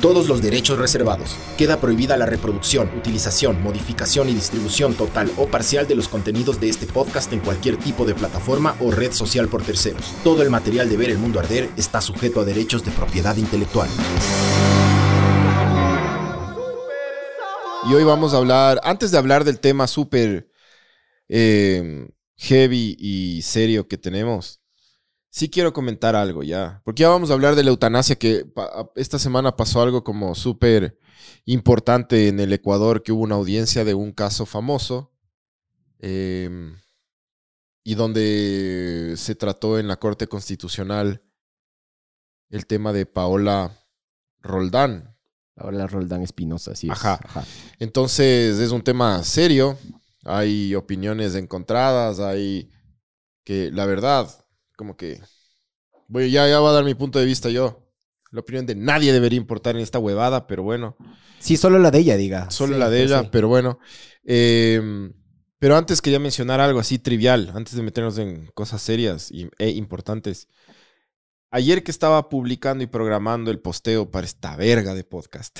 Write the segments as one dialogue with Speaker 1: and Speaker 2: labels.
Speaker 1: Todos los derechos reservados. Queda prohibida la reproducción, utilización, modificación y distribución total o parcial de los contenidos de este podcast en cualquier tipo de plataforma o red social por terceros. Todo el material de Ver el Mundo Arder está sujeto a derechos de propiedad intelectual.
Speaker 2: Y hoy vamos a hablar, antes de hablar del tema súper eh, heavy y serio que tenemos, sí quiero comentar algo ya, porque ya vamos a hablar de la eutanasia, que esta semana pasó algo como súper importante en el Ecuador, que hubo una audiencia de un caso famoso em, y donde se trató en la Corte Constitucional el tema de Paola Roldán.
Speaker 3: Paola Roldán Espinosa, sí.
Speaker 2: Ajá. Entonces es un tema serio, hay opiniones encontradas, hay que la verdad como que voy, ya, ya voy a dar mi punto de vista yo. La opinión de nadie debería importar en esta huevada, pero bueno.
Speaker 3: Sí, solo la de ella, diga.
Speaker 2: Solo la de pues ella, pero bueno. Em, pero antes quería mencionar algo así trivial, antes de meternos en cosas serias e importantes. Ayer que estaba publicando y programando el posteo para esta verga de podcast,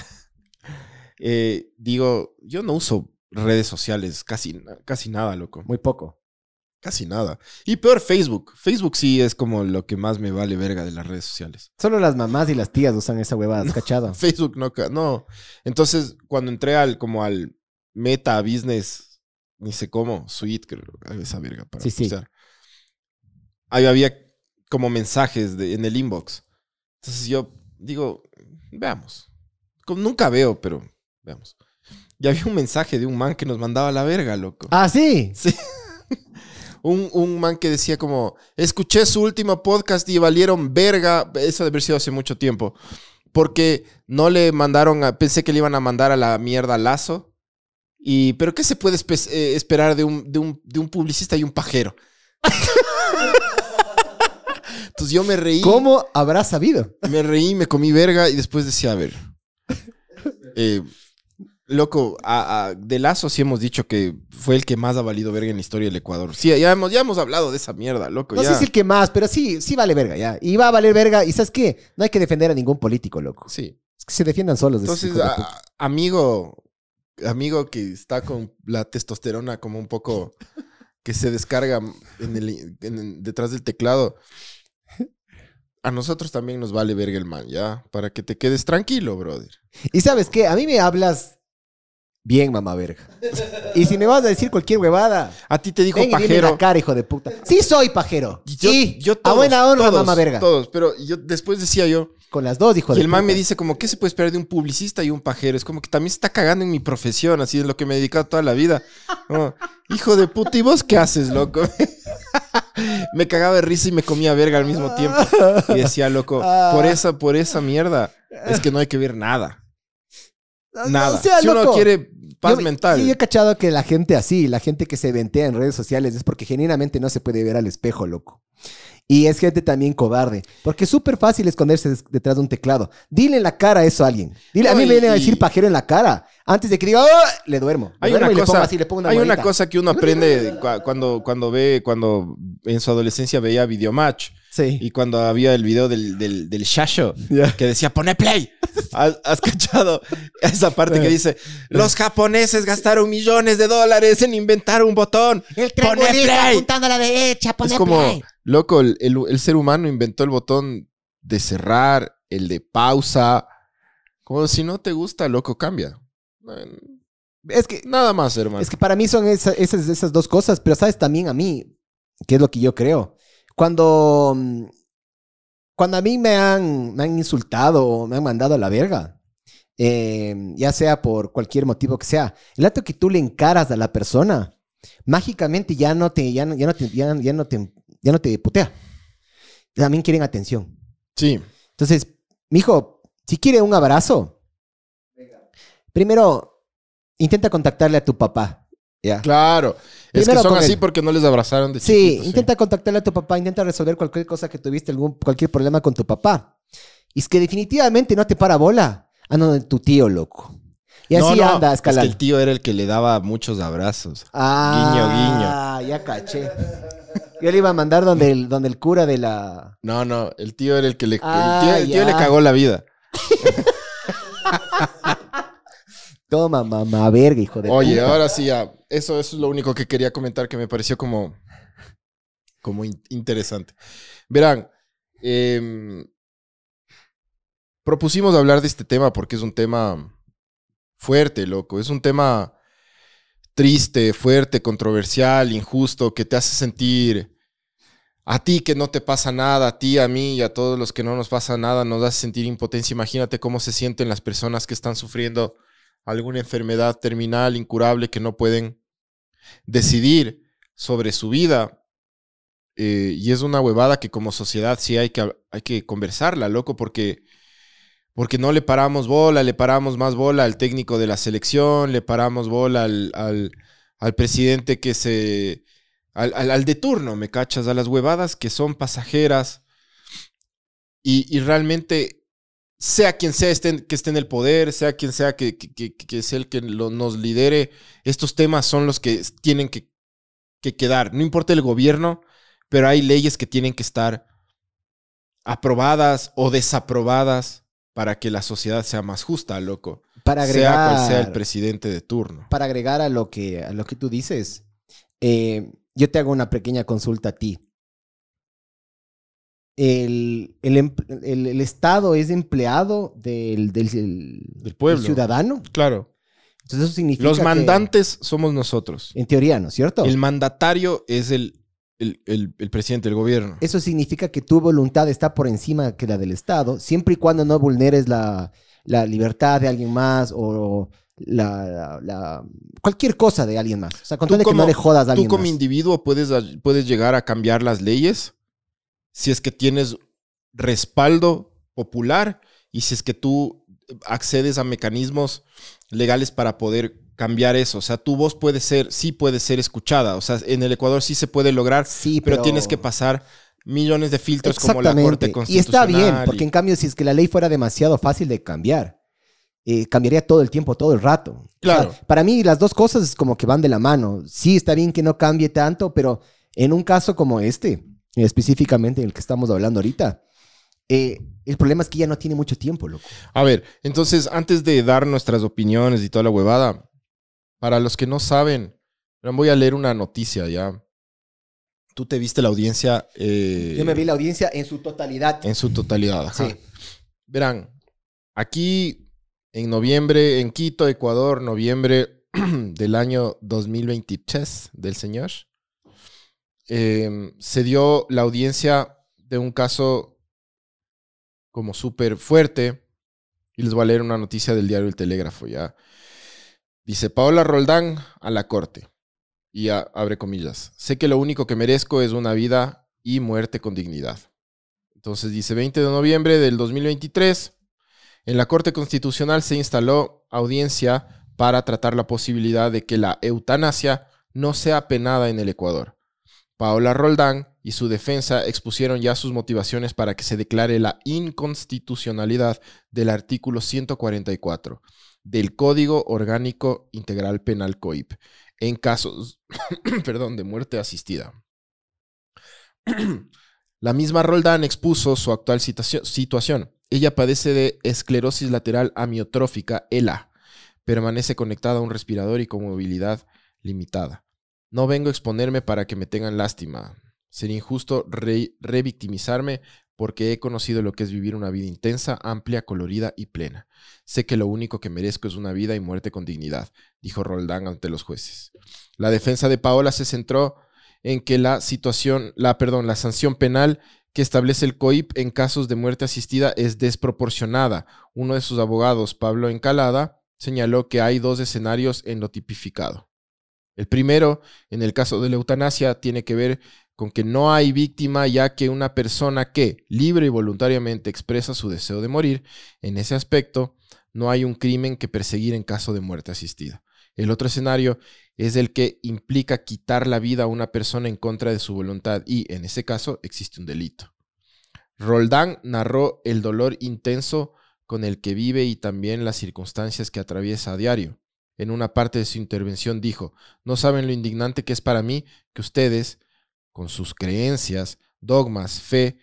Speaker 2: eh, digo, yo no uso redes sociales, casi, casi nada, loco.
Speaker 3: Muy poco.
Speaker 2: Casi nada. Y peor Facebook. Facebook sí es como lo que más me vale verga de las redes sociales.
Speaker 3: Solo las mamás y las tías usan esa huevada, no, cachado.
Speaker 2: Facebook no, no. Entonces, cuando entré al como al Meta Business, ni sé cómo, Suite, creo, esa verga para sí, sí. Ahí había como mensajes de, en el inbox. Entonces yo digo, veamos. Como nunca veo, pero veamos. Y había un mensaje de un man que nos mandaba la verga, loco.
Speaker 3: Ah, sí.
Speaker 2: Sí un, man que decía como, escuché su último podcast y valieron verga, eso debe haber sido hace mucho tiempo, porque no le mandaron, pensé que le iban a mandar a la mierda Lazo, y, pero ¿qué se puede eh, esperar de un, de, un, de un publicista y un pajero? Entonces yo me reí.
Speaker 3: ¿Cómo habrá sabido?
Speaker 2: Me reí, me comí verga y después decía, a ver, eh, Loco, a, de Lazo sí hemos dicho que fue el que más ha valido verga en la historia del Ecuador. Sí, ya hemos, ya hemos hablado de esa mierda, loco.
Speaker 3: No sé si el que más, pero sí, sí vale verga, ya. Y va a valer verga. Y ¿sabes qué? No hay que defender a ningún político, loco.
Speaker 2: Sí.
Speaker 3: Es que se defiendan solos.
Speaker 2: Entonces, amigo, amigo que está con la testosterona como un poco que se descarga en el, detrás del teclado. A nosotros también nos vale verga el man, ¿ya? Para que te quedes tranquilo, brother.
Speaker 3: Y sabes qué, a mí me hablas Bien, mamá verga. Y si me vas a decir cualquier huevada.
Speaker 2: A ti te dijo pajero.
Speaker 3: la cara, hijo de puta. Sí soy pajero.
Speaker 2: Yo,
Speaker 3: sí.
Speaker 2: Yo
Speaker 3: a buena honra, mamá verga.
Speaker 2: Todos, pero yo después decía yo.
Speaker 3: Con las dos, hijo
Speaker 2: y
Speaker 3: de
Speaker 2: el man me dice como, ¿qué se puede esperar de un publicista y un pajero? Es como que también se está cagando en mi profesión, así es lo que me he dedicado toda la vida. hijo de puta, ¿y vos qué haces, loco? me cagaba de risa y me comía verga al mismo tiempo. Y decía, loco, por esa, por esa mierda, es que no hay que ver nada. Nada. si uno quiere paz mental.
Speaker 3: Y he cachado que la gente así, la gente que se ventea en redes sociales, es porque genuinamente no se puede ver al espejo, loco. Y es gente también cobarde. Porque es súper fácil esconderse detrás de un teclado. Dile en la cara eso a alguien. Dile, a mí me vienen a decir pajero en la cara. Antes de que diga, oh", le duermo.
Speaker 2: hay una, cosa, hay una cosa que uno aprende cuando, cuando ve, cuando en su adolescencia veía Videomatch.
Speaker 3: Sí.
Speaker 2: Y cuando había el video del, del, del Shasho que decía, pone play. ¿Has, ¿Has, cachado esa parte que dice, los japoneses gastaron millones de dólares en inventar un botón.
Speaker 3: El pone play. apuntando a la derecha, pone
Speaker 2: es como, Loco, el, ser humano inventó el botón de cerrar, el de pausa. Como si no te gusta, loco, cambia.
Speaker 3: Es que.
Speaker 2: Nada más, hermano.
Speaker 3: Es que para mí son esas, esas, dos cosas, pero sabes también a mí, que es lo que yo creo. Cuando. Cuando a mí me han, me han insultado o me han mandado a la verga, eh, ya sea por cualquier motivo que sea, el acto que tú le encaras a la persona, mágicamente ya no te, ya no, ya no te, ya no te ya no te putea. También quieren atención.
Speaker 2: Sí.
Speaker 3: Entonces, mijo, si quiere un abrazo, primero intenta contactarle a tu papá. ¿ya?
Speaker 2: Claro. Es que son así porque no les abrazaron de
Speaker 3: Sí, intenta contactarle a tu papá, intenta resolver cualquier cosa que tuviste, algún, cualquier problema con tu papá. Y es que definitivamente no te para bola. Ah, no, tu tío, loco. Y
Speaker 2: No,
Speaker 3: así
Speaker 2: no,
Speaker 3: anda
Speaker 2: Es que
Speaker 3: escalando.
Speaker 2: el tío era el que le daba muchos abrazos.
Speaker 3: Ah, ya caché. Yo le iba a mandar donde el, donde el cura de la...
Speaker 2: No, no, el tío era el que le. el
Speaker 3: Ah,
Speaker 2: tío, el tío
Speaker 3: ya.
Speaker 2: le cagó la vida.
Speaker 3: Toma, mamá, verga, hijo de
Speaker 2: Oye,
Speaker 3: puta.
Speaker 2: ahora sí ya. Eso, eso es lo único que quería comentar que me pareció como. como in- interesante. Verán, em, propusimos hablar de este tema porque es un tema fuerte, loco. Es un tema triste, fuerte, controversial, injusto, que te hace sentir a ti que no te pasa nada, a ti, a mí y a todos los que no nos pasa nada, nos hace sentir impotencia. Imagínate cómo se sienten las personas que están sufriendo alguna enfermedad terminal, incurable, que no pueden decidir sobre su vida. Eh, y es una huevada que como sociedad sí hay que, hay que conversarla, loco, porque, porque no le paramos bola, le paramos más bola al técnico de la selección, le paramos bola al, al, al presidente que se... Al, al- al de turno, ¿me cachas? A las huevadas que son pasajeras. Y, y realmente, sea quien sea esté que esté en el poder, sea quien sea que, que, que- que sea el que lo- nos lidere, estos temas son los que tienen que, que quedar. No importa el gobierno, pero hay leyes que tienen que estar aprobadas o desaprobadas para que la sociedad sea más justa, loco.
Speaker 3: Para agregar,
Speaker 2: Sea cual sea el presidente de turno.
Speaker 3: para agregar a lo que, a lo que tú dices, eh, yo te hago una pequeña consulta a ti. El, el, em- el- el Estado es empleado del, del,
Speaker 2: pueblo.
Speaker 3: del ciudadano.
Speaker 2: Claro.
Speaker 3: Entonces eso significa
Speaker 2: Los
Speaker 3: que-
Speaker 2: mandantes somos nosotros.
Speaker 3: en teoría, ¿no es cierto?
Speaker 2: El mandatario es el, el, el- el presidente del gobierno.
Speaker 3: Eso significa que tu voluntad está por encima que la del Estado, siempre y cuando no vulneres la, la libertad de alguien más o la, la- la- cualquier cosa de alguien más. O sea, con
Speaker 2: Tú
Speaker 3: tal de que
Speaker 2: como-
Speaker 3: no le jodas a
Speaker 2: Tú
Speaker 3: alguien
Speaker 2: como
Speaker 3: más.
Speaker 2: individuo puedes, puedes llegar a cambiar las leyes si es que tienes respaldo popular y si es que tú accedes a mecanismos legales para poder cambiar eso. O sea, tu voz puede ser, sí puede ser escuchada. O sea, en el Ecuador sí se puede lograr,
Speaker 3: Sí,
Speaker 2: pero, tienes que pasar millones de filtros como la Corte
Speaker 3: Exactamente. Y está
Speaker 2: Constitucional.
Speaker 3: bien, porque en cambio, si es que la ley fuera demasiado fácil de cambiar, eh, cambiaría todo el tiempo, todo el rato. O sea,
Speaker 2: Claro.
Speaker 3: para mí, las dos cosas como que van de la mano. Sí, está bien que no cambie tanto, pero en un caso como este, específicamente en el que estamos hablando ahorita, eh, el problema es que ya no tiene mucho tiempo, loco.
Speaker 2: A ver, entonces, antes de dar nuestras opiniones y toda la huevada, para los que no saben, voy a leer una noticia ya. Tú te viste la audiencia eh,
Speaker 3: Yo me vi la audiencia en su totalidad.
Speaker 2: en su totalidad. ajá.
Speaker 3: Sí.
Speaker 2: Verán, aquí en noviembre, en Quito, Ecuador, noviembre del año 2023 del señor, eh, se dio la audiencia de un caso como súper fuerte. Y les voy a leer una noticia del diario El Telégrafo, ya. Dice, Paola Roldán a la corte. Y abre comillas. Sé que lo único que merezco es una vida y muerte con dignidad. Entonces dice, 20 de noviembre del 2023, en la Corte Constitucional se instaló audiencia para tratar la posibilidad de que la eutanasia no sea penada en el Ecuador. Paola Roldán y su defensa expusieron ya sus motivaciones para que se declare la inconstitucionalidad del artículo 144 del Código Orgánico Integral Penal COIP en casos perdón, de muerte asistida. La misma Roldán expuso su actual situación-. Ella padece de esclerosis lateral amiotrófica, ELA. Permanece conectada a un respirador y con movilidad limitada. No vengo a exponerme para que me tengan lástima. Sería injusto re- revictimizarme porque he conocido lo que es vivir una vida intensa, amplia, colorida y plena. Sé que lo único que merezco es una vida y muerte con dignidad, dijo Roldán ante los jueces. La defensa de Paola se centró en que la situación, la perdón, la sanción penal que establece el COIP en casos de muerte asistida es desproporcionada. Uno de sus abogados, Pablo Encalada, señaló que hay dos escenarios en lo tipificado. El primero, en el caso de la eutanasia, tiene que ver con que no hay víctima ya que una persona que libre y voluntariamente expresa su deseo de morir, en ese aspecto, no hay un crimen que perseguir en caso de muerte asistida. El otro escenario es el que implica quitar la vida a una persona en contra de su voluntad y, en ese caso, existe un delito. Roldán narró el dolor intenso con el que vive y también las circunstancias que atraviesa a diario. En una parte de su intervención dijo, no saben lo indignante que es para mí que ustedes, con sus creencias, dogmas, fe,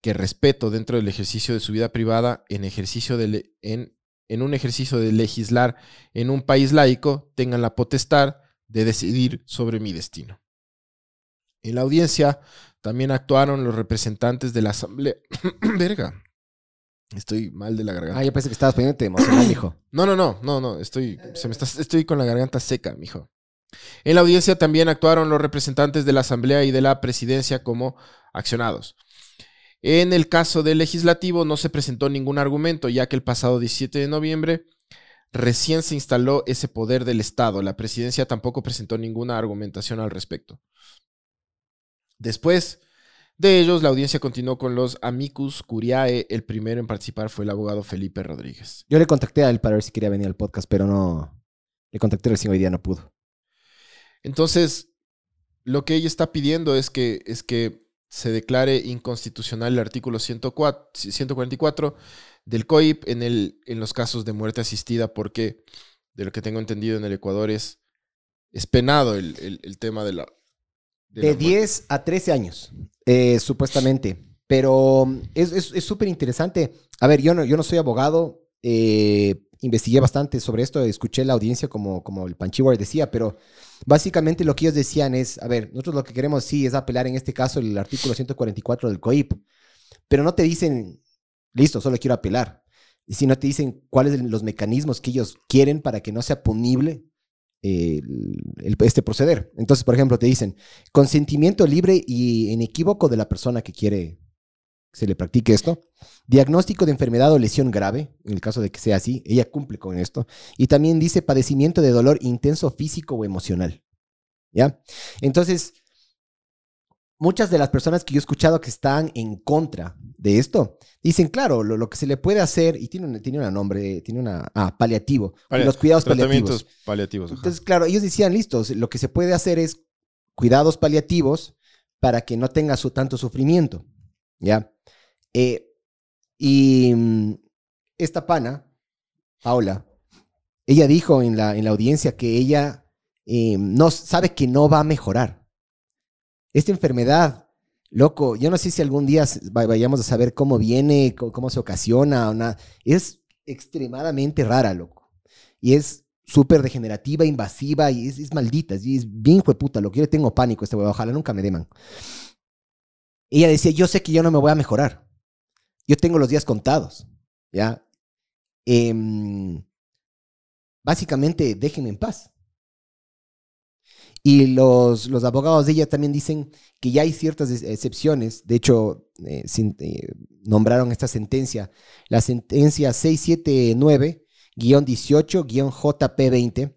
Speaker 2: que respeto dentro del ejercicio de su vida privada, en, ejercicio de en, en un ejercicio de legislar en un país laico, tengan la potestad de decidir sobre mi destino. En la audiencia también actuaron los representantes de la Asamblea. Verga. Estoy mal de la garganta.
Speaker 3: Ah, yo pensé que estabas pendiente emocional, hijo.
Speaker 2: No, no, no, no, no. Estoy, se me está, estoy con la garganta seca, mijo. En la audiencia también actuaron los representantes de la Asamblea y de la Presidencia como accionados. En el caso del legislativo no se presentó ningún argumento, ya que el pasado 17 de noviembre recién se instaló ese poder del Estado. La presidencia tampoco presentó ninguna argumentación al respecto. Después de ellos, la audiencia continuó con los amicus curiae. El primero en participar fue el abogado Felipe Rodríguez.
Speaker 3: Yo le contacté a él para ver si quería venir al podcast, pero no. Le contacté recién hoy día, no pudo.
Speaker 2: Entonces, lo que ella está pidiendo es que, es que se declare inconstitucional el artículo 104, 144 del COIP en, el, en los casos de muerte asistida, porque de lo que tengo entendido en el Ecuador es, es penado el, el, tema de la...
Speaker 3: De, 10 a 13 años, eh, supuestamente. Pero es súper interesante. A ver, yo no, yo no soy abogado, eh, investigué bastante sobre esto, escuché la audiencia como, como el Panchiwar decía, pero básicamente lo que ellos decían es, a ver, nosotros lo que queremos sí es apelar en este caso el artículo 144 del COIP, pero no te dicen, listo, solo quiero apelar, y si no te dicen cuáles son los mecanismos que ellos quieren para que no sea punible este proceder. Entonces, por ejemplo, te dicen consentimiento libre y inequívoco de la persona que quiere se le practique esto. Diagnóstico de enfermedad o lesión grave, en el caso de que sea así, ella cumple con esto. Y también dice padecimiento de dolor intenso físico o emocional. ¿Ya? Entonces, muchas de las personas que yo he escuchado que están en contra de esto, dicen, claro, lo, que se le puede hacer, y tiene un, tiene nombre, tiene una, ah, paliativo, los cuidados
Speaker 2: paliativos.
Speaker 3: paliativos Entonces, claro, ellos decían, listos, lo que se puede hacer es cuidados paliativos para que no tenga su, tanto sufrimiento, ¿ya? Eh, y mm, esta pana, Paula, ella dijo en la, en la audiencia que ella eh, no, sabe que no va a mejorar. Esta enfermedad, loco, yo no sé si algún día vayamos a saber cómo viene, cómo, se ocasiona o nada. Es extremadamente rara, loco. Y es súper degenerativa, invasiva y es, maldita. Y es bien puta, lo que yo tengo pánico este Ojalá nunca me deman. Ella decía, yo sé que yo no me voy a mejorar. Yo tengo los días contados, ¿ya? Em, básicamente, déjenme en paz. Y los, los, abogados de ella también dicen que ya hay ciertas excepciones. De hecho, eh, eh, nombraron esta sentencia, la sentencia 679-18-JP20.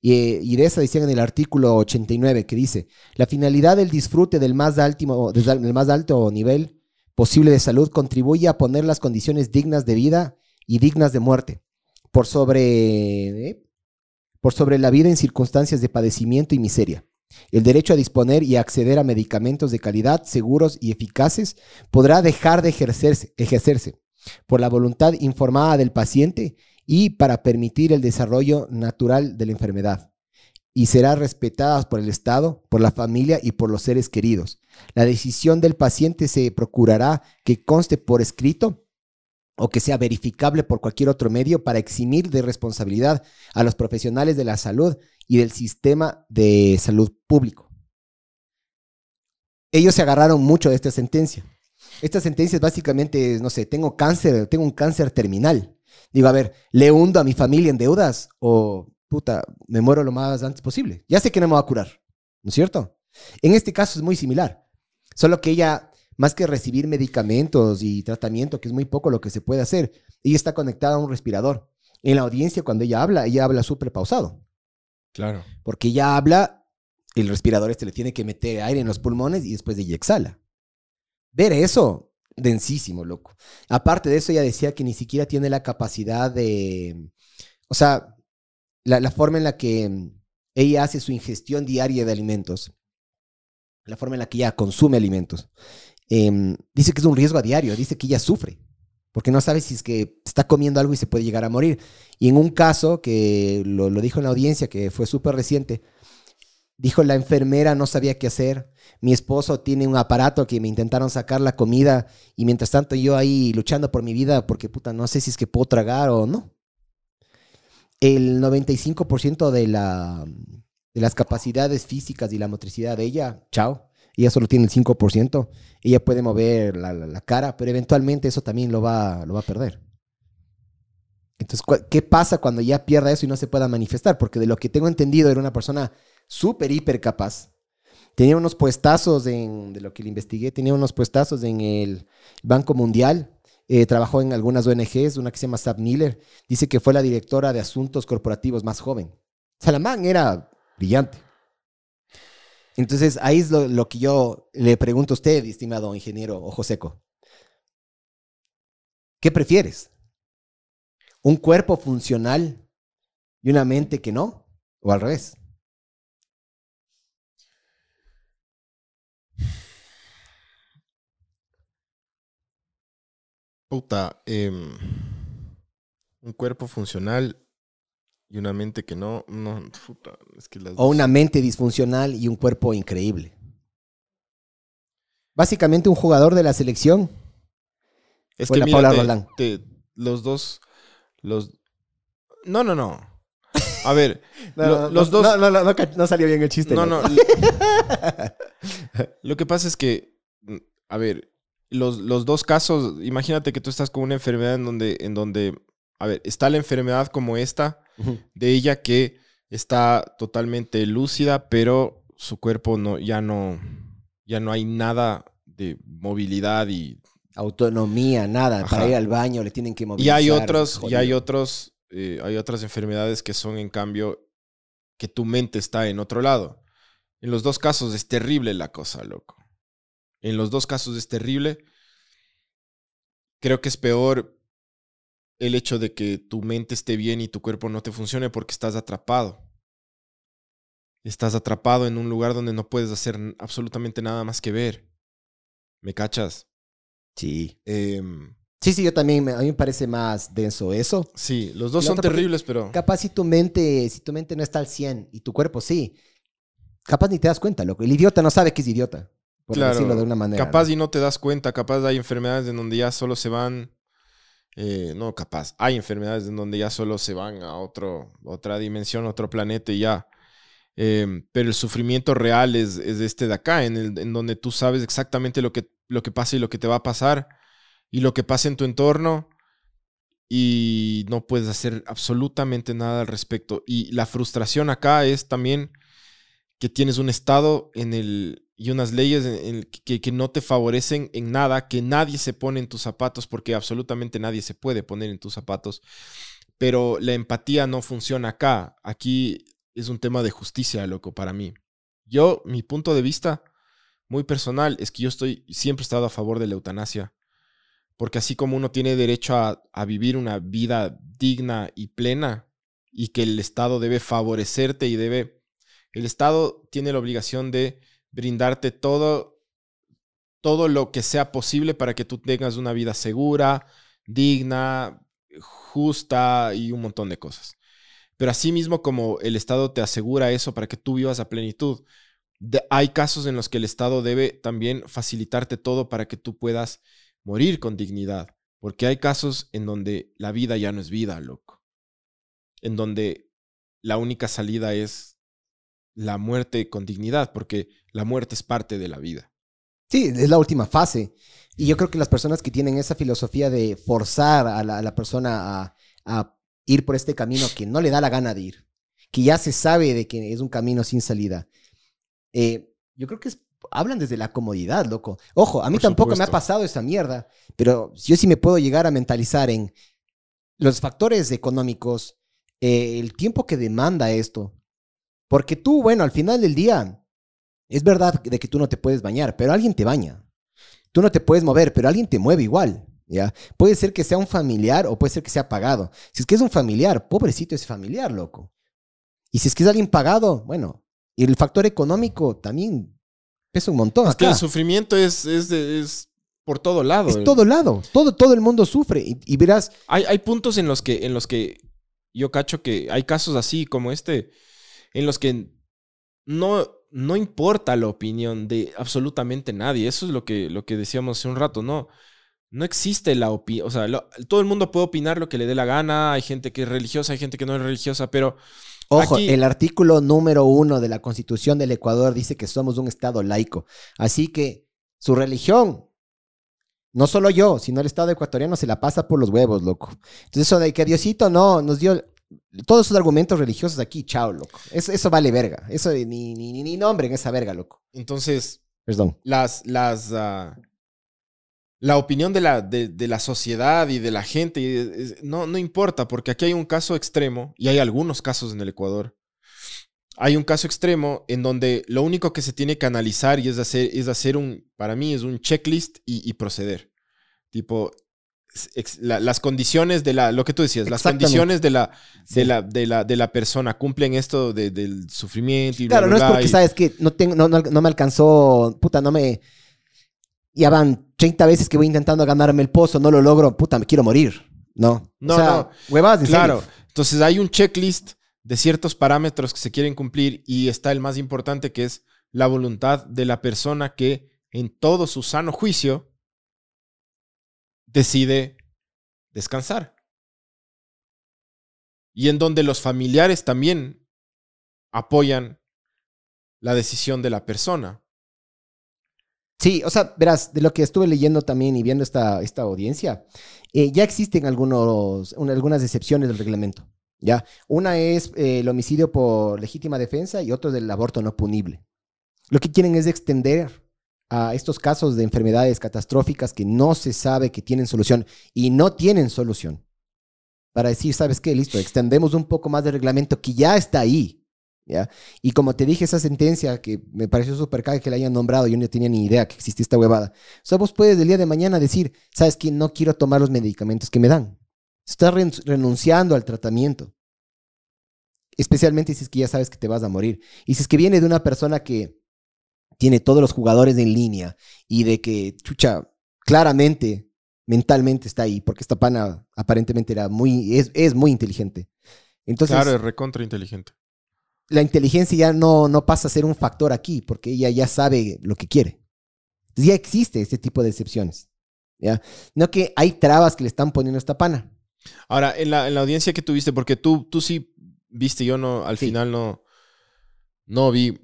Speaker 3: Y, de esa decían en el artículo 89 que dice, la finalidad del disfrute del más, alto, nivel posible de salud contribuye a poner las condiciones dignas de vida y dignas de muerte por sobre, ¿eh? Por sobre la vida en circunstancias de padecimiento y miseria. El derecho a disponer y acceder a medicamentos de calidad, seguros y eficaces podrá dejar de ejercerse, ejercerse por la voluntad informada del paciente y para permitir el desarrollo natural de la enfermedad y será respetada por el Estado, por la familia y por los seres queridos. La decisión del paciente se procurará que conste por escrito o que sea verificable por cualquier otro medio para eximir de responsabilidad a los profesionales de la salud y del sistema de salud público. Ellos se agarraron mucho de esta sentencia. Esta sentencia es básicamente, no sé, tengo cáncer, tengo un cáncer terminal. Digo, a ver, ¿le hundo a mi familia en deudas o puta, me muero lo más antes posible. Ya sé que no me va a curar, ¿no es cierto? En este caso es muy similar, solo que ella, más que recibir medicamentos y tratamiento, que es muy poco lo que se puede hacer, ella está conectada a un respirador. En la audiencia, cuando ella habla, ella habla súper pausado.
Speaker 2: Claro.
Speaker 3: Porque ella habla, el respirador este le tiene que meter aire en los pulmones y después de ella exhala. Ver eso, densísimo, loco. Aparte de eso, ella decía que ni siquiera tiene la capacidad de, o sea, la, forma en la que mm, ella hace su ingestión diaria de alimentos, la forma en la que ella consume alimentos, em, dice que es un riesgo a diario, dice que ella sufre, porque no sabe si es que está comiendo algo y se puede llegar a morir. Y en un caso que lo, dijo en la audiencia, que fue súper reciente, dijo la enfermera no sabía qué hacer, mi esposo tiene un aparato que me intentaron sacar la comida y mientras tanto yo ahí luchando por mi vida porque puta, no sé si es que puedo tragar o no. El 95% de, la, de las capacidades físicas y la motricidad de ella, chao. Ella solo tiene el 5%. Ella puede mover la, la- cara, pero eventualmente eso también lo va, lo va a perder. Entonces, ¿cu- ¿qué pasa cuando ya pierda eso y no se pueda manifestar? Porque de lo que tengo entendido era una persona súper, hiper capaz. Tenía unos puestazos en, de lo que le investigué, tenía unos puestazos en el Banco Mundial. eh, trabajó en algunas ONGs, una que se llama Sab Miller. Dice que fue la directora de asuntos corporativos más joven. Salamán era brillante. Entonces, ahí es lo, que yo le pregunto a usted, estimado ingeniero Ojo Seco. ¿Qué prefieres? ¿Un cuerpo funcional y una mente que no? ¿O al revés?
Speaker 2: Puta, em, un cuerpo funcional y una mente que no, no, puta, es que las
Speaker 3: O
Speaker 2: dos-
Speaker 3: una mente disfuncional y un cuerpo increíble. Básicamente un jugador de la selección.
Speaker 2: Es
Speaker 3: fue
Speaker 2: que
Speaker 3: la
Speaker 2: mira,
Speaker 3: Paula
Speaker 2: te-
Speaker 3: Roland.
Speaker 2: te- los dos, los, no, no, no. A ver, lo- los dos,
Speaker 3: No, no, no, no no salió bien el chiste.
Speaker 2: no,
Speaker 3: loco.
Speaker 2: no. Lo que pasa es que, a ver, los, los dos casos, imagínate que tú estás con una enfermedad en donde, en donde, a ver, está la enfermedad como esta, De ella que está totalmente lúcida, pero su cuerpo no, ya no, ya no hay nada de movilidad y,
Speaker 3: Autonomía, nada.
Speaker 2: Ajá.
Speaker 3: Para ir al baño le tienen que
Speaker 2: y
Speaker 3: movilizar.
Speaker 2: hay
Speaker 3: es
Speaker 2: otros, y hay otros, eh, hay otras enfermedades que son en cambio que tu mente está en otro lado. En los dos casos es terrible la cosa, loco. En los dos casos es terrible. Creo que es peor el hecho de que tu mente esté bien y tu cuerpo no te funcione porque estás atrapado. Estás atrapado en un lugar donde no puedes hacer absolutamente nada más que ver. ¿Me cachas?
Speaker 3: Sí.
Speaker 2: Em,
Speaker 3: Sí, sí, yo también, me- a mí me parece más denso eso.
Speaker 2: sí, los dos son terribles, pero...
Speaker 3: Capaz si tu mente, si tu mente no está al 100 y tu cuerpo sí, capaz ni te das cuenta, loco. El idiota no sabe que es idiota, por
Speaker 2: Claro,
Speaker 3: decirlo de una manera.
Speaker 2: Capaz
Speaker 3: ¿no?
Speaker 2: y no te das cuenta, capaz hay enfermedades en donde ya solo se van, eh, no, capaz, hay enfermedades en donde ya solo se van a otro, otra dimensión, otro planeta y ya. Em, pero el sufrimiento real es, es este de acá, en, el, en donde tú sabes exactamente lo que, lo que pasa y lo que te va a pasar y lo que pasa en tu entorno y no puedes hacer absolutamente nada al respecto. Y la frustración acá es también que tienes un estado en el, y unas leyes que, que no te favorecen en nada, que nadie se pone en tus zapatos, porque absolutamente nadie se puede poner en tus zapatos. Pero la empatía no funciona acá. Aquí es un tema de justicia, loco, para mí. Yo, mi punto de vista muy personal es que yo estoy, siempre he estado a favor de la eutanasia. Porque así como uno tiene derecho a, a vivir una vida digna y plena, y que el Estado debe favorecerte y debe el Estado tiene la obligación de brindarte todo, todo lo que sea posible para que tú tengas una vida segura, digna, justa y un montón de cosas. Pero asimismo como el Estado te asegura eso para que tú vivas a plenitud, hay casos en los que el Estado debe también facilitarte todo para que tú puedas morir con dignidad. Porque hay casos en donde la vida ya no es vida, loco. En donde la única salida es la muerte con dignidad, porque la muerte es parte de la vida.
Speaker 3: Sí, es la última fase. Y yo creo que las personas que tienen esa filosofía de forzar a la, a la persona a, a ir por este camino que no le da la gana de ir, que ya se sabe de que es un camino sin salida, eh, yo creo que es- hablan desde la comodidad, loco. Ojo, a mí
Speaker 2: Por
Speaker 3: tampoco me ha pasado esa mierda, pero yo sí me puedo llegar a mentalizar en los factores económicos, eh, el tiempo que demanda esto. Porque tú, bueno, al final del día, es verdad de que tú no te puedes bañar, pero alguien te baña. Tú no te puedes mover, pero alguien te mueve igual. ¿ya? Puede ser que sea un familiar o puede ser que sea pagado. Si es que es un familiar, pobrecito ese familiar, loco. Y si es que es alguien pagado, bueno, y el factor económico también pesa un montón.
Speaker 2: Es que el sufrimiento es, es, de- es por todo lado.
Speaker 3: Es todo lado. Todo, todo el mundo sufre. Y, y verás,
Speaker 2: Hay, hay puntos en los que, en los que yo cacho que hay casos así como este, en los que no, no importa la opinión de absolutamente nadie. Eso es lo que, lo que decíamos hace un rato, ¿no? No existe la opinión, o sea, lo- todo el mundo puede opinar lo que le dé la gana, hay gente que es religiosa, hay gente que no es religiosa, pero
Speaker 3: ojo,
Speaker 2: Aquí-
Speaker 3: el artículo número uno de la Constitución del Ecuador dice que somos un Estado laico. Así que su religión, no solo yo, sino el Estado ecuatoriano se la pasa por los huevos, loco. Entonces, eso de que Diosito no nos dio todos esos argumentos religiosos aquí, chao, loco. Eso, eso vale verga. Eso ni, ni, ni, ni nombren esa verga, loco.
Speaker 2: entonces
Speaker 3: Perdón.
Speaker 2: las, las, ah, la opinión de la, de, de la sociedad y de la gente es- no, no importa, porque aquí hay un caso extremo, y hay algunos casos en el Ecuador. Hay un caso extremo en donde lo único que se tiene que analizar y es hacer, es hacer un, para mí es un checklist y, y proceder. Tipo, la- las condiciones de la, lo que tú decías, las condiciones de la,
Speaker 3: Sí.
Speaker 2: de la, de la, de la persona cumplen esto de- del sufrimiento y bla,
Speaker 3: Claro,
Speaker 2: bla,
Speaker 3: no es
Speaker 2: bla,
Speaker 3: porque
Speaker 2: y-
Speaker 3: sabes que no, tengo, no, no, no me alcanzó, puta, no me... Ya van 30 veces que voy intentando ganarme el pozo, no lo logro, puta, me quiero morir. No.
Speaker 2: No,
Speaker 3: o sea,
Speaker 2: no. Claro.
Speaker 3: serio.
Speaker 2: Entonces hay un checklist de ciertos parámetros que se quieren cumplir y está el más importante que es la voluntad de la persona que en todo su sano juicio decide descansar. Y en donde los familiares también apoyan la decisión de la persona.
Speaker 3: Sí, o sea, verás, de lo que estuve leyendo también y viendo esta, esta audiencia, eh, ya existen algunos, un- algunas excepciones del reglamento. ¿ya? Una es eh, el homicidio por legítima defensa y otro del aborto no punible. Lo que quieren es extender a estos casos de enfermedades catastróficas que no se sabe que tienen solución y no tienen solución. Para decir, ¿sabes qué? Listo, extendemos un poco más del reglamento que ya está ahí. ¿ya? Y como te dije, esa sentencia que me pareció súper caga que la hayan nombrado, yo no tenía ni idea que existía esta huevada. O sea, vos puedes el día de mañana decir, ¿sabes qué? No quiero tomar los medicamentos que me dan. Estás ren- renunciando al tratamiento. Especialmente si es que ya sabes que te vas a morir. Y si es que viene de una persona que tiene todos los jugadores en línea y de que, chucha, claramente, mentalmente está ahí, porque esta pana aparentemente era muy, es, es muy inteligente. Entonces,
Speaker 2: claro, es recontra inteligente.
Speaker 3: la inteligencia ya no, no pasa a ser un factor aquí, porque ella ya sabe lo que quiere. Entonces ya existe este tipo de excepciones. ¿ya? No que hay trabas que le están poniendo a esta pana.
Speaker 2: Ahora, en la, en la audiencia que tuviste, porque tú, tú sí viste, yo no, al
Speaker 3: Sí.
Speaker 2: final no, no vi.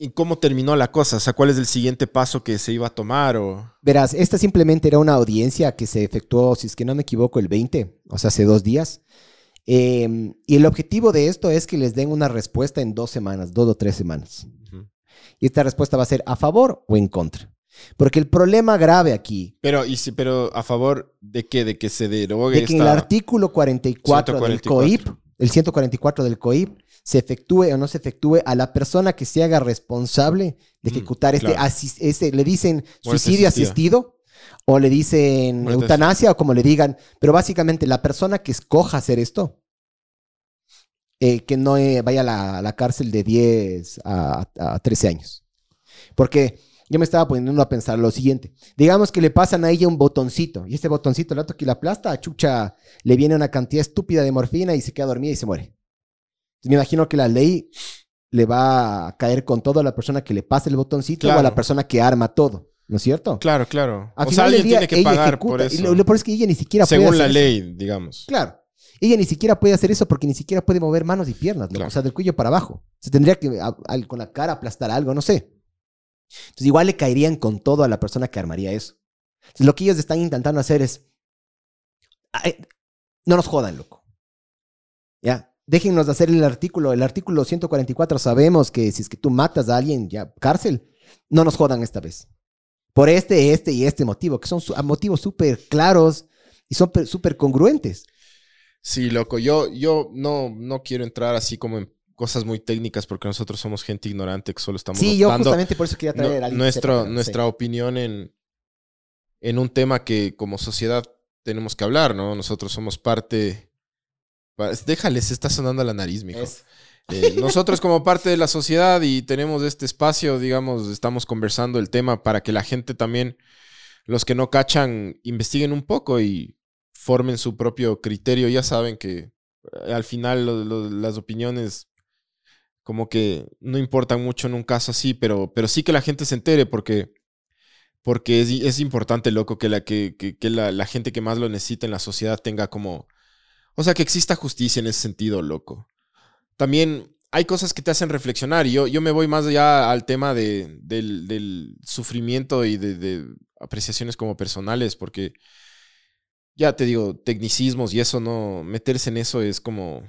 Speaker 2: ¿Y cómo terminó la cosa? O sea, ¿cuál es el siguiente paso que se iba a tomar? O...
Speaker 3: Verás, esta simplemente era una audiencia que se efectuó, si es que no me equivoco, el 20, o sea, hace dos días. Eh, y el objetivo de esto es que les den una respuesta en dos semanas, dos o tres semanas.
Speaker 2: Ujú.
Speaker 3: Y esta respuesta va a ser a favor o en contra. Porque el problema grave aquí
Speaker 2: Pero, y si, pero a favor de qué? De que se derogue
Speaker 3: de que en
Speaker 2: esta-
Speaker 3: el artículo 44, del
Speaker 2: 144.
Speaker 3: COIP, el 144 del COIP, se efectúe o no se efectúe a la persona que se haga responsable de
Speaker 2: Mm,
Speaker 3: ejecutar este,
Speaker 2: claro.
Speaker 3: asis- este, le dicen
Speaker 2: Muerte
Speaker 3: suicidio asistido o le dicen
Speaker 2: Muerte
Speaker 3: eutanasia o como le digan, pero básicamente la persona que escoja hacer esto, eh, que no eh, vaya a la, a la cárcel de 10 a, a 13 años. Porque yo me estaba poniendo a pensar lo siguiente. Digamos que le pasan a ella un botoncito y este botoncito, el rato que la aplasta, a Chucha le viene una cantidad estúpida de morfina y se queda dormida y se muere. Me imagino que la ley le va a caer con todo a la persona que le pase el botoncito o a la persona que arma todo, ¿no es cierto?
Speaker 2: Claro, claro.
Speaker 3: Al
Speaker 2: o sea, alguien
Speaker 3: día,
Speaker 2: tiene que pagar
Speaker 3: ejecuta.
Speaker 2: por
Speaker 3: Y
Speaker 2: eso.
Speaker 3: lo, lo peor es que ella ni siquiera puede
Speaker 2: Según la
Speaker 3: hacer eso.
Speaker 2: ley, digamos.
Speaker 3: Claro. Ella ni siquiera puede hacer eso porque ni siquiera puede mover manos y piernas, ¿no?
Speaker 2: Claro.
Speaker 3: o sea, del cuello para abajo. Se tendría que a- con la cara aplastar algo, no sé. Entonces, igual le caerían con todo a la persona que armaría eso. Entonces, lo que ellos están intentando hacer es. Ay, no nos jodan, loco. Ya. Déjennos de hacer el artículo. El artículo 144 sabemos que si es que tú matas a alguien, ya, cárcel. No nos jodan esta vez. Por este, este y este motivo, que son motivos súper claros y son pe- súper congruentes.
Speaker 2: Sí, loco. Yo, yo no, no quiero entrar así como en cosas muy técnicas porque nosotros somos gente ignorante que solo estamos
Speaker 3: Sí, yo justamente por eso quería traer
Speaker 2: no-
Speaker 3: a alguien.
Speaker 2: nuestra
Speaker 3: Sí.
Speaker 2: opinión en, en un tema que como sociedad tenemos que hablar, ¿no? Nosotros somos parte, Pa- Déjale, se está sonando la nariz, mijo.
Speaker 3: Es-
Speaker 2: Eh, nosotros como parte de la sociedad y tenemos este espacio, digamos, estamos conversando el tema para que la gente también, los que no cachan, investiguen un poco y formen su propio criterio. Ya saben que eh, al final lo- lo- las opiniones como que no importan mucho en un caso así, pero, pero sí que la gente se entere porque, porque es, es importante, loco, que, la, que, que- que la, la gente que más lo necesita en la sociedad tenga como... O sea, que exista justicia en ese sentido, loco también hay cosas que te hacen reflexionar y yo, yo me voy más allá al tema de, del, del sufrimiento y de, de apreciaciones como personales, porque ya te digo, tecnicismos y eso no, meterse en eso es como...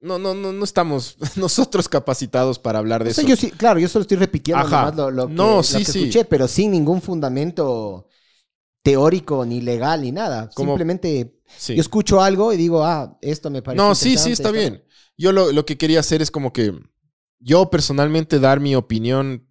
Speaker 2: No, no, no, no estamos nosotros capacitados para hablar de
Speaker 3: O sea,
Speaker 2: eso.
Speaker 3: yo sí, claro, yo solo estoy repitiendo nomás lo, lo que,
Speaker 2: No,
Speaker 3: lo
Speaker 2: sí,
Speaker 3: que
Speaker 2: sí.
Speaker 3: escuché, pero sin ningún fundamento teórico, ni legal, ni nada.
Speaker 2: Como-
Speaker 3: Simplemente
Speaker 2: Sí.
Speaker 3: yo escucho algo y digo, ah, esto me parece
Speaker 2: No, sí, sí, está
Speaker 3: esto
Speaker 2: bien. Yo lo, lo que quería hacer es como que yo personalmente dar mi opinión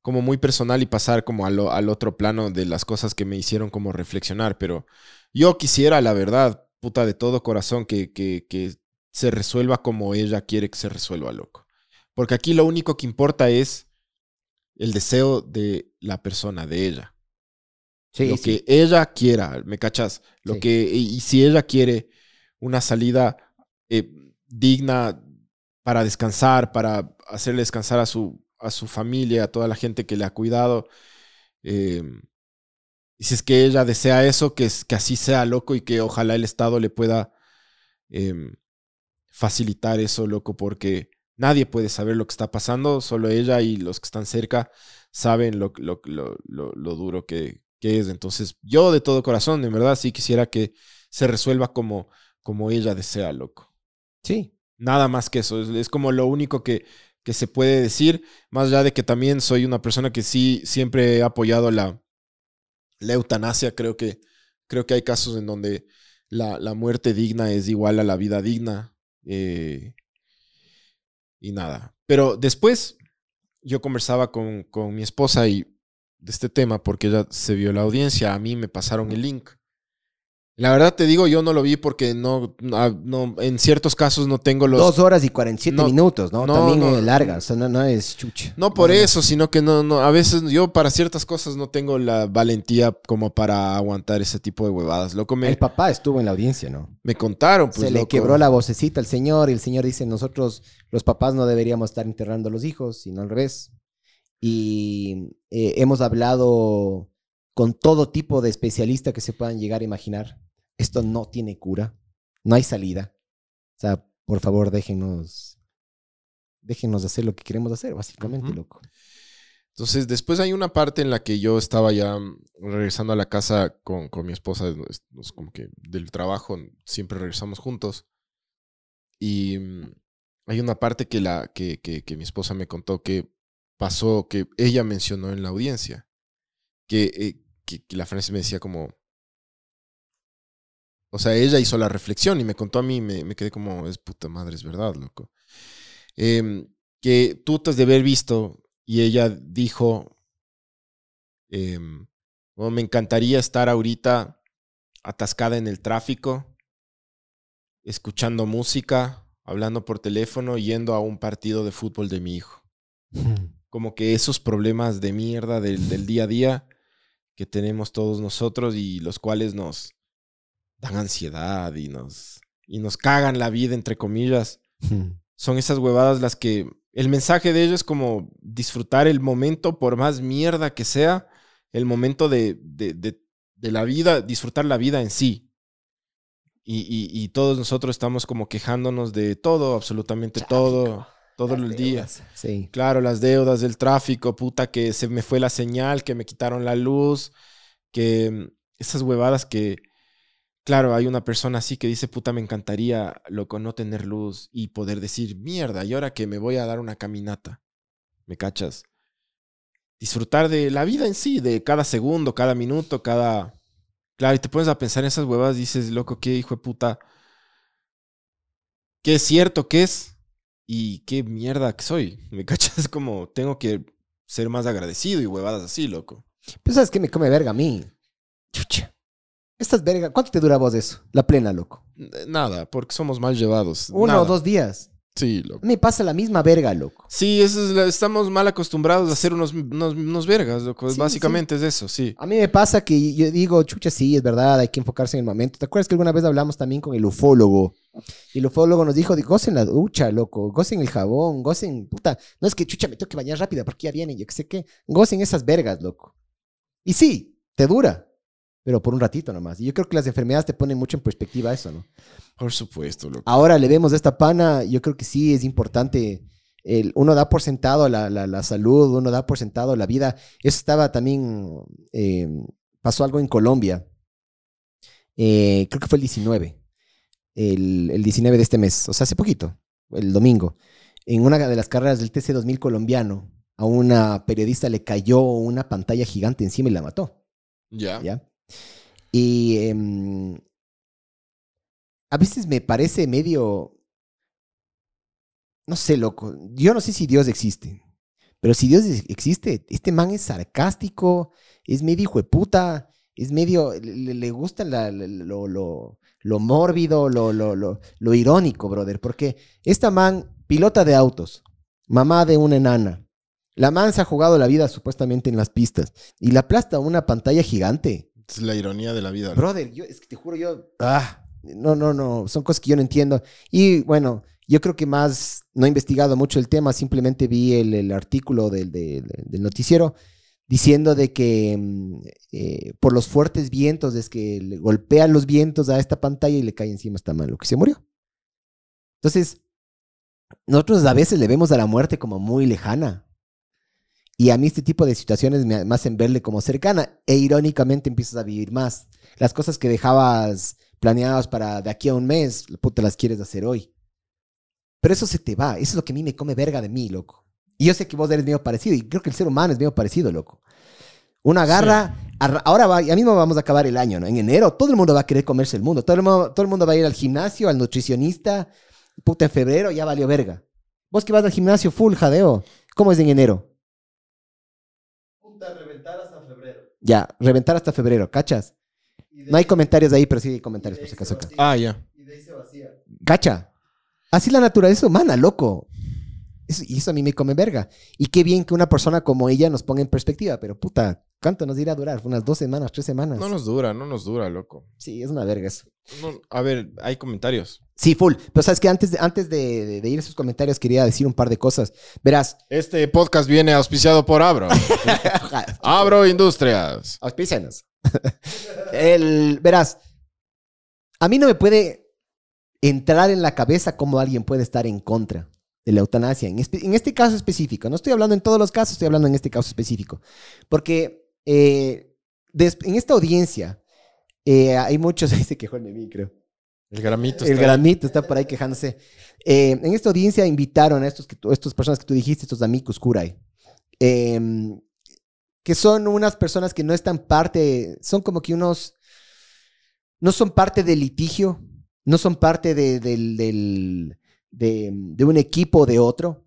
Speaker 2: como muy personal y pasar como al otro plano de las cosas que me hicieron como reflexionar, pero yo quisiera, la verdad, puta de todo corazón, que, que, que se resuelva como ella quiere que se resuelva, loco. Porque aquí lo único que importa es el deseo de la persona, de ella
Speaker 3: Sí,
Speaker 2: lo
Speaker 3: sí.
Speaker 2: que ella quiera, ¿me cachas? Lo
Speaker 3: Sí.
Speaker 2: que, y, si ella quiere una salida eh, digna para descansar, para hacerle descansar a su, a su familia, a toda la gente que le ha cuidado, eh, y si es que ella desea eso, que, es- que así sea, loco, y que ojalá el Estado le pueda em, facilitar eso, loco, porque nadie puede saber lo que está pasando, solo ella y los que están cerca saben lo, lo, lo, lo duro que, que es. Entonces, yo de todo corazón, en verdad, sí quisiera que se resuelva como, como ella desea, loco.
Speaker 3: Sí.
Speaker 2: Nada más que eso. Es, es como lo único que, que se puede decir. Más allá de que también soy una persona que sí siempre he apoyado la, la eutanasia. Creo que, creo que hay casos en donde la, la muerte digna es igual a la vida digna. eh, y nada. Pero después yo conversaba con, con mi esposa y de este tema porque ella se vio la audiencia. A mí me pasaron el link. La verdad te digo, yo no lo vi porque no, no, no- en ciertos casos no tengo los...
Speaker 3: Dos horas y 47
Speaker 2: No,
Speaker 3: minutos, ¿no?
Speaker 2: no,
Speaker 3: También
Speaker 2: no.
Speaker 3: eh, larga, o sea, no, no es chucha.
Speaker 2: No por eso, sino que no, no, a veces yo para ciertas cosas no tengo la valentía como para aguantar ese tipo de huevadas. Loco, me,
Speaker 3: El papá estuvo en la audiencia, ¿no?
Speaker 2: me contaron, pues.
Speaker 3: Se le quebró la vocecita al señor y el señor dice, nosotros los papás no deberíamos estar enterrando a los hijos, sino al revés. Y eh, hemos hablado con todo tipo de especialistas que se puedan llegar a imaginar. Esto no tiene cura, no hay salida. O sea, por favor, déjenos, déjenos hacer lo que queremos hacer, básicamente, loco.
Speaker 2: Entonces, después hay una parte en la que yo estaba ya mm, regresando a la casa con, con mi esposa, es- es como que del trabajo, siempre regresamos juntos. Y mm, hay una parte que, la, que, que, que mi esposa me contó que pasó, que ella mencionó en la audiencia, que, eh, que, la Francis me decía como... O sea, ella hizo la reflexión y me contó a mí, me, me quedé como, es puta madre, es verdad, loco. Em, que tú te has de haber visto y ella dijo, "Oh, me encantaría estar ahorita atascada en el tráfico, escuchando música, hablando por teléfono, yendo a un partido de fútbol de mi hijo. Como que esos problemas de mierda del, del día a día que tenemos todos nosotros y los cuales nos dan ansiedad y nos, y nos cagan la vida, entre comillas son esas huevadas las que el mensaje de ellos es como disfrutar el momento, por más mierda que sea, el momento de, de, de- de la vida, disfrutar la vida en sí. Y, y- y todos nosotros estamos como quejándonos de todo, absolutamente todo, todo el día.
Speaker 3: Sí.
Speaker 2: Claro, las deudas del tráfico, puta, que se me fue la señal, que me quitaron la luz, que mm, esas huevadas que, claro, hay una persona así que dice, puta, me encantaría, loco, no tener luz y poder decir, mierda, y ahora que me voy a dar una caminata, ¿me cachas? Disfrutar de la vida en sí, de cada segundo, cada minuto, cada... Claro, y te pones a pensar en esas huevadas, dices, loco, qué hijo de puta, qué es cierto que es y qué mierda que soy. ¿Me cachas? Como, tengo que ser más agradecido y huevadas así, loco.
Speaker 3: Pues sabes que me come verga a mí. Chucha. Estas vergas, ¿cuánto te dura vos eso? La plena, loco.
Speaker 2: Nada, porque somos mal llevados.
Speaker 3: Uno
Speaker 2: Nada.
Speaker 3: o dos días.
Speaker 2: Sí, loco.
Speaker 3: Me pasa la misma verga, loco.
Speaker 2: Sí, eso es la- estamos mal acostumbrados a ser unos, unos, unos vergas, loco.
Speaker 3: Sí,
Speaker 2: Básicamente es eso, sí.
Speaker 3: A mí me pasa que yo digo, chucha, sí, es verdad, hay que enfocarse en el momento. ¿Te acuerdas que alguna vez hablamos también con el ufólogo? Y el ufólogo nos dijo, gocen la ducha, loco, gocen el jabón, gocen, puta, no es que chucha, me tengo que bañar rápido porque ya viene, yo qué sé qué, gocen esas vergas, loco. Y sí, te dura, pero por un ratito nomás. Y yo creo que las enfermedades te ponen mucho en perspectiva eso, ¿no?
Speaker 2: Por supuesto, loco.
Speaker 3: Ahora le vemos esta pana, yo creo que sí es importante. El, uno da por sentado la, la- la salud, uno da por sentado la vida. Eso estaba también, eh, pasó algo en Colombia. Eh, creo que fue el 19. El, el 19 de este mes, o sea, hace poquito, el domingo. En una de las carreras del TC2000 colombiano, a una periodista le cayó una pantalla gigante encima y la mató.
Speaker 2: Ya.
Speaker 3: ¿ya? Y em, a veces me parece medio, no sé, loco, yo no sé si Dios existe, pero si Dios ex- existe, este man es sarcástico, es medio hijo de puta, es medio, le, le gusta la- lo, lo, lo mórbido, lo, lo irónico, brother, porque esta man, pilota de autos, mamá de una enana, la man se ha jugado la vida supuestamente en las pistas y la aplasta una pantalla gigante.
Speaker 2: Es la ironía de la vida. loco.
Speaker 3: Brother, yo, es que te juro, yo. Ah, no, no, no. Son cosas que yo no entiendo. Y bueno, yo creo que más no he investigado mucho el tema, simplemente vi el, el artículo del, del- del noticiero diciendo de que mm, eh, por los fuertes vientos es que le golpean los vientos a esta pantalla y le cae encima esta mano, que se murió. Entonces, nosotros a veces le vemos a la muerte como muy lejana. Y a mí este tipo de situaciones me me hacen verle como cercana e irónicamente empiezas a vivir más. Las cosas que dejabas planeadas para de aquí a un mes, puta, las quieres hacer hoy. Pero eso se te va. Eso es lo que a mí me come verga de mí, loco. Y yo sé que vos eres medio parecido y creo que el ser humano es medio parecido, loco. Uno agarra, arra- ahora va, ya mismo vamos a acabar el año, ¿no? En enero todo el mundo va a querer comerse el mundo. Todo el mundo, todo el mundo va a ir al gimnasio, al nutricionista. Puta, en febrero ya valió verga. Vos que vas al gimnasio full, jadeo. ¿Cómo es en enero?
Speaker 4: Puta, reventar hasta febrero.
Speaker 3: Ya, reventar hasta febrero, ¿cachas? No hay comentarios ahí, pero sí hay comentarios por si acaso.
Speaker 2: Ah, ya.
Speaker 4: Y de ahí se vacía.
Speaker 3: ¿Cacha? Así la naturaleza humana, loco. Eso- y eso a mí me come verga. Y qué bien que una persona como ella nos ponga en perspectiva, pero puta, ¿cuánto nos irá a durar? ¿Unas dos semanas, tres semanas?
Speaker 2: No nos dura, no nos dura, loco.
Speaker 3: Sí, es una verga eso.
Speaker 2: No- a ver, hay comentarios.
Speaker 3: Sí, full. Pero sabes que antes, de, antes de, de- de ir a esos comentarios quería decir un par de cosas. Verás.
Speaker 2: Este podcast viene auspiciado por Abro. Abro Industrias.
Speaker 3: Auspícianos. El, verás, a mí no me puede entrar en la cabeza cómo alguien puede estar en contra de la eutanasia. En, espe- en este caso específico, no estoy hablando en todos los casos, estoy hablando en este caso específico. Porque eh, en esta audiencia eh, hay muchos, ahí se quejó el meme, creo.
Speaker 2: El gramito
Speaker 3: El
Speaker 2: está-
Speaker 3: granito está por ahí quejándose. Eh, en esta audiencia invitaron a estos que tú- estas personas que tú dijiste, estos amigos curay, eh, que son unas personas que no están parte, son como que unos, no son parte del litigio, no son parte de, del, del- de, de un equipo o de otro.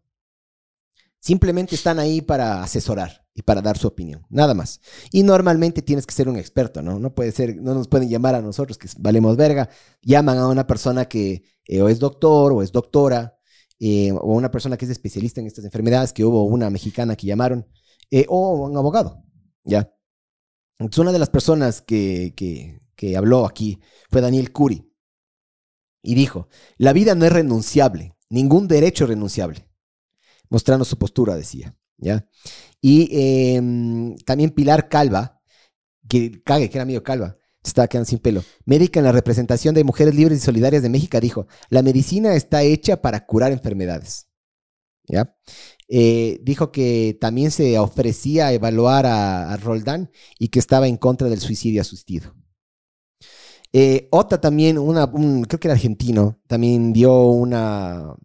Speaker 3: Simplemente están ahí para asesorar y para dar su opinión, nada más. Y normalmente tienes que ser un experto, ¿no? No puede ser, no nos pueden llamar a nosotros que valemos verga. Llaman a una persona que eh, o es doctor o es doctora eh, o una persona que es especialista en estas enfermedades, que hubo una mexicana que llamaron, eh, o un abogado, ¿ya? Entonces, una de las personas que, que, que habló aquí fue Daniel Curi y dijo, la vida no es renunciable, ningún derecho es renunciable, mostrando su postura, decía, ¿ya? Y em, también Pilar Calva, que cague, que era medio calva, se estaba quedando sin pelo, médica en la representación de Mujeres Libres y Solidarias de México, dijo, la medicina está hecha para curar enfermedades, ¿ya? Eh, dijo que también se ofrecía a evaluar a, a Roldán y que estaba en contra del suicidio asistido. Eh, Ota también, una, un- creo que era argentino, también dio una,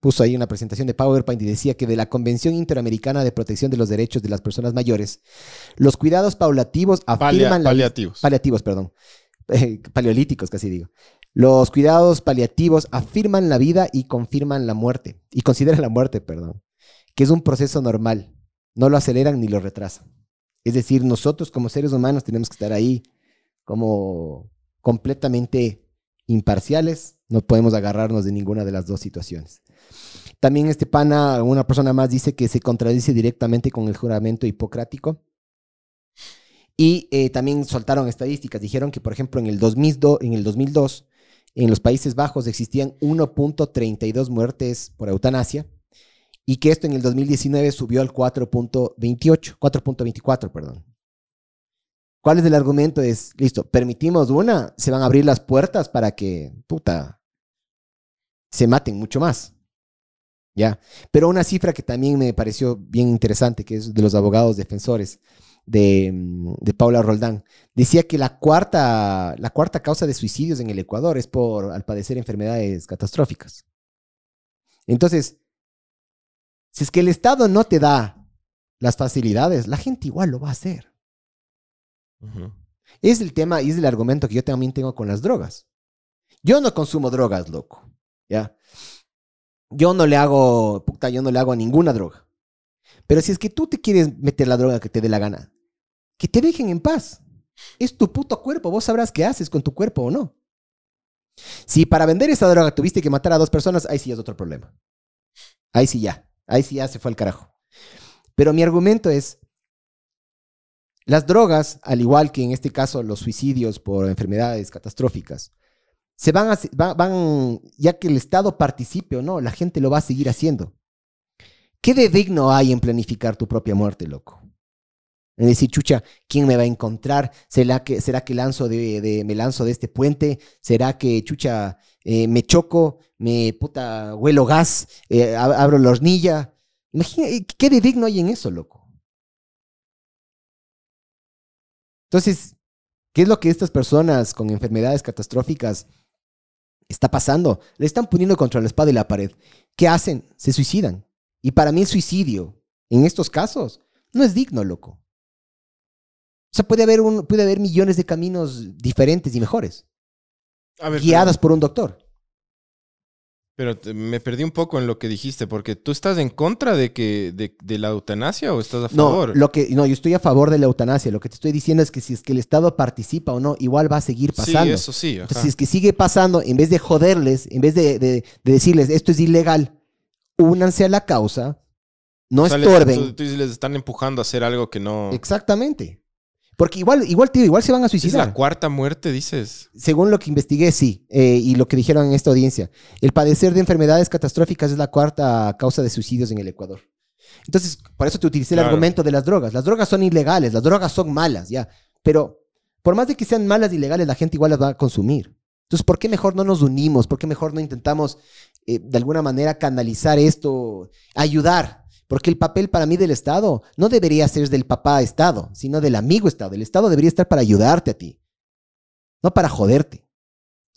Speaker 3: puso ahí una presentación de PowerPoint y decía que de la Convención Interamericana de Protección de los Derechos de las Personas Mayores, los cuidados paulativos
Speaker 2: Palia-
Speaker 3: afirman la
Speaker 2: paliativos.
Speaker 3: paliativos, perdón, Eh, paleolíticos casi digo. Los cuidados paliativos afirman la vida y confirman la muerte, y consideran la muerte, perdón, que es un proceso normal, no lo aceleran ni lo retrasan. Es decir, nosotros como seres humanos tenemos que estar ahí como completamente imparciales, no podemos agarrarnos de ninguna de las dos situaciones. También este pana, una persona más dice que se contradice directamente con el juramento hipocrático. Y eh, también soltaron estadísticas. Dijeron que, por ejemplo, en el, 2002, en el 2002, en los Países Bajos existían 1.32 muertes por eutanasia y que esto en el 2019 subió al 4.28, 4.24, perdón. ¿Cuál es el argumento? Es, listo, permitimos una, se van a abrir las puertas para que, puta, se maten mucho más. ¿Ya? Pero una cifra que también me pareció bien interesante, que es de los abogados defensores de, mm, de Paula Roldán, decía que la cuarta, la cuarta causa de suicidios en el Ecuador es por, al padecer enfermedades catastróficas. Entonces, si es que el Estado no te da las facilidades, la gente igual lo va a hacer. Es el tema y es el argumento que yo también tengo con las drogas. Yo no consumo drogas, loco. ¿Ya? Yo no le hago, puta, yo no le hago ninguna droga. Pero si es que tú te quieres meter la droga que te dé la gana, que te dejen en paz. Es tu puto cuerpo, vos sabrás qué haces con tu cuerpo o no. Si para vender esa droga tuviste que matar a dos personas, ahí sí es otro problema. Ahí sí ya, ahí sí ya se fue al carajo. Pero mi argumento es, las drogas, al igual que en este caso los suicidios por enfermedades catastróficas, se van, a, ya que el Estado participe o no, la gente lo va a seguir haciendo. ¿Qué de digno hay en planificar tu propia muerte, loco? En decir, chucha, ¿quién me va a encontrar? ¿Será que, será que lanzo de, me lanzo de este puente? ¿Será que, chucha, eh, me choco, me puta, huelo gas, eh, abro la hornilla? Imagina, ¿qué de digno hay en eso, loco? Entonces, ¿qué es lo que estas personas con enfermedades catastróficas está pasando. Le están poniendo contra la espada y la pared. ¿Qué hacen? Se suicidan. Y para mí el suicidio, en estos casos, no es digno, loco. O sea, puede haber, un, puede haber millones de caminos diferentes y mejores. guiadas por un doctor.
Speaker 2: Pero me perdí un poco en lo que dijiste, porque tú estás en contra de que de, la eutanasia o estás a favor.
Speaker 3: No, lo que, no, yo estoy a favor de la eutanasia. Lo que te estoy diciendo es que si es que el Estado participa o no, igual va a seguir pasando.
Speaker 2: Sí, eso sí.
Speaker 3: Entonces, si es que sigue pasando, en vez de joderles, en vez de, decirles esto es ilegal, únanse a la causa, no estorben.
Speaker 2: Tú, les están empujando a hacer algo que no.
Speaker 3: Exactamente. Porque igual, igual, tío, igual se van a suicidar.
Speaker 2: ¿Es la cuarta muerte, dices?
Speaker 3: Según lo que investigué, sí. Eh, y lo que dijeron en esta audiencia. El padecer de enfermedades catastróficas es la cuarta causa de suicidios en el Ecuador. Entonces, por eso te utilicé el argumento de las drogas. Las drogas son ilegales, las drogas son malas, ya. Pero por más de que sean malas ilegales, la gente igual las va a consumir. Entonces, ¿por qué mejor no nos unimos? ¿Por qué mejor no intentamos eh, de alguna manera canalizar esto, ayudar? Porque el papel para mí del Estado no debería ser del papá Estado, sino del amigo Estado. El Estado debería estar para ayudarte a ti, no para joderte.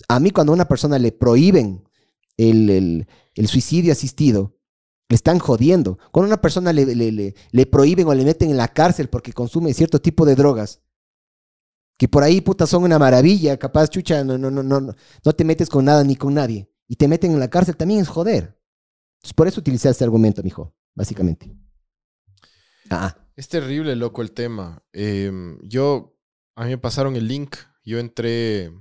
Speaker 3: A mí cuando a una persona le prohíben el, suicidio asistido, le están jodiendo. Cuando a una persona le, le, le, prohíben o le meten en la cárcel porque consume cierto tipo de drogas, que por ahí, puta, son una maravilla, capaz, chucha, no, no, no, no, no te metes con nada ni con nadie, y te meten en la cárcel, también es joder. por eso utilicé este argumento, mijo básicamente.
Speaker 2: Ah. Es terrible, loco, el tema. Em, yo, a mí me pasaron el link, yo entré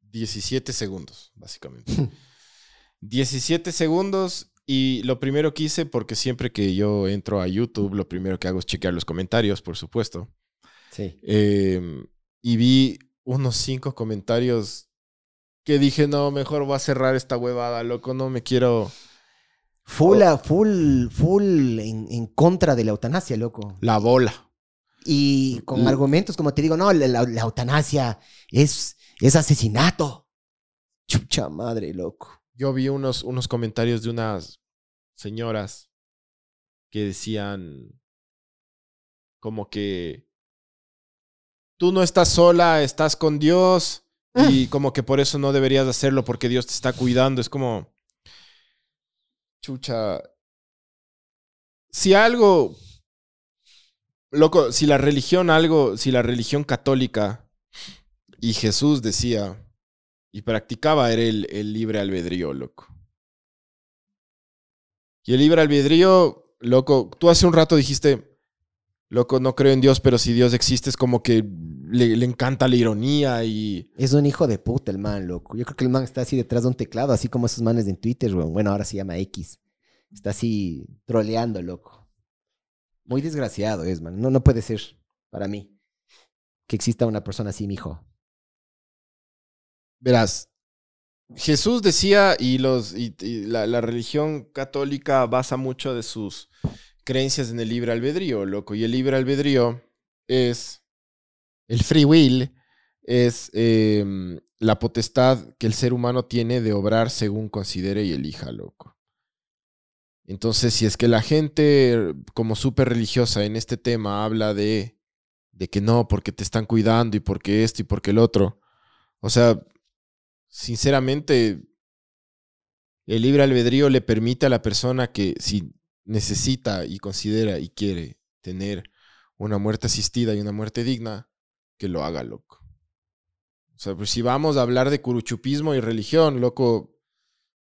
Speaker 2: 17 segundos, básicamente. 17 segundos y lo primero que hice, porque siempre que yo entro a YouTube, lo primero que hago es chequear los comentarios, por supuesto.
Speaker 3: Sí.
Speaker 2: Em, y vi unos cinco comentarios que dije, no, mejor voy a cerrar esta huevada, loco, no me quiero
Speaker 3: Full, full, full en, contra de la eutanasia, loco.
Speaker 2: La bola.
Speaker 3: Y con argumentos como te digo, no, la, eutanasia es, es asesinato. Chucha madre, loco.
Speaker 2: Yo vi unos, unos comentarios de unas señoras que decían como que tú no estás sola, estás con Dios y ah. como que por eso no deberías hacerlo porque Dios te está cuidando. Es como, chucha, si algo, loco, si la religión algo, si la religión católica y Jesús decía y practicaba era el, el libre albedrío, loco. Y el libre albedrío, loco, tú hace un rato dijiste, loco, no creo en Dios, pero si Dios existe es como que le, le encanta la ironía y...
Speaker 3: Es un hijo de puta el man, loco. Yo creo que el man está así detrás de un teclado, así como esos manes en Twitter, weón. Bueno, ahora se llama X. Está así troleando, loco. Muy desgraciado es, man. No, no puede ser para mí que exista una persona así, mijo.
Speaker 2: Verás, Jesús decía, y, los, y, y la, la religión católica basa mucho de sus creencias en el libre albedrío, loco. Y el libre albedrío es el free will, es em, la potestad que el ser humano tiene de obrar según considere y elija, loco. Entonces, si es que la gente como súper religiosa en este tema habla de, de que no, porque te están cuidando y porque esto y porque el otro, o sea, sinceramente, el libre albedrío le permite a la persona que si necesita y considera y quiere tener una muerte asistida y una muerte digna, que lo haga, loco. O sea, pues si vamos a hablar de curuchupismo y religión, loco,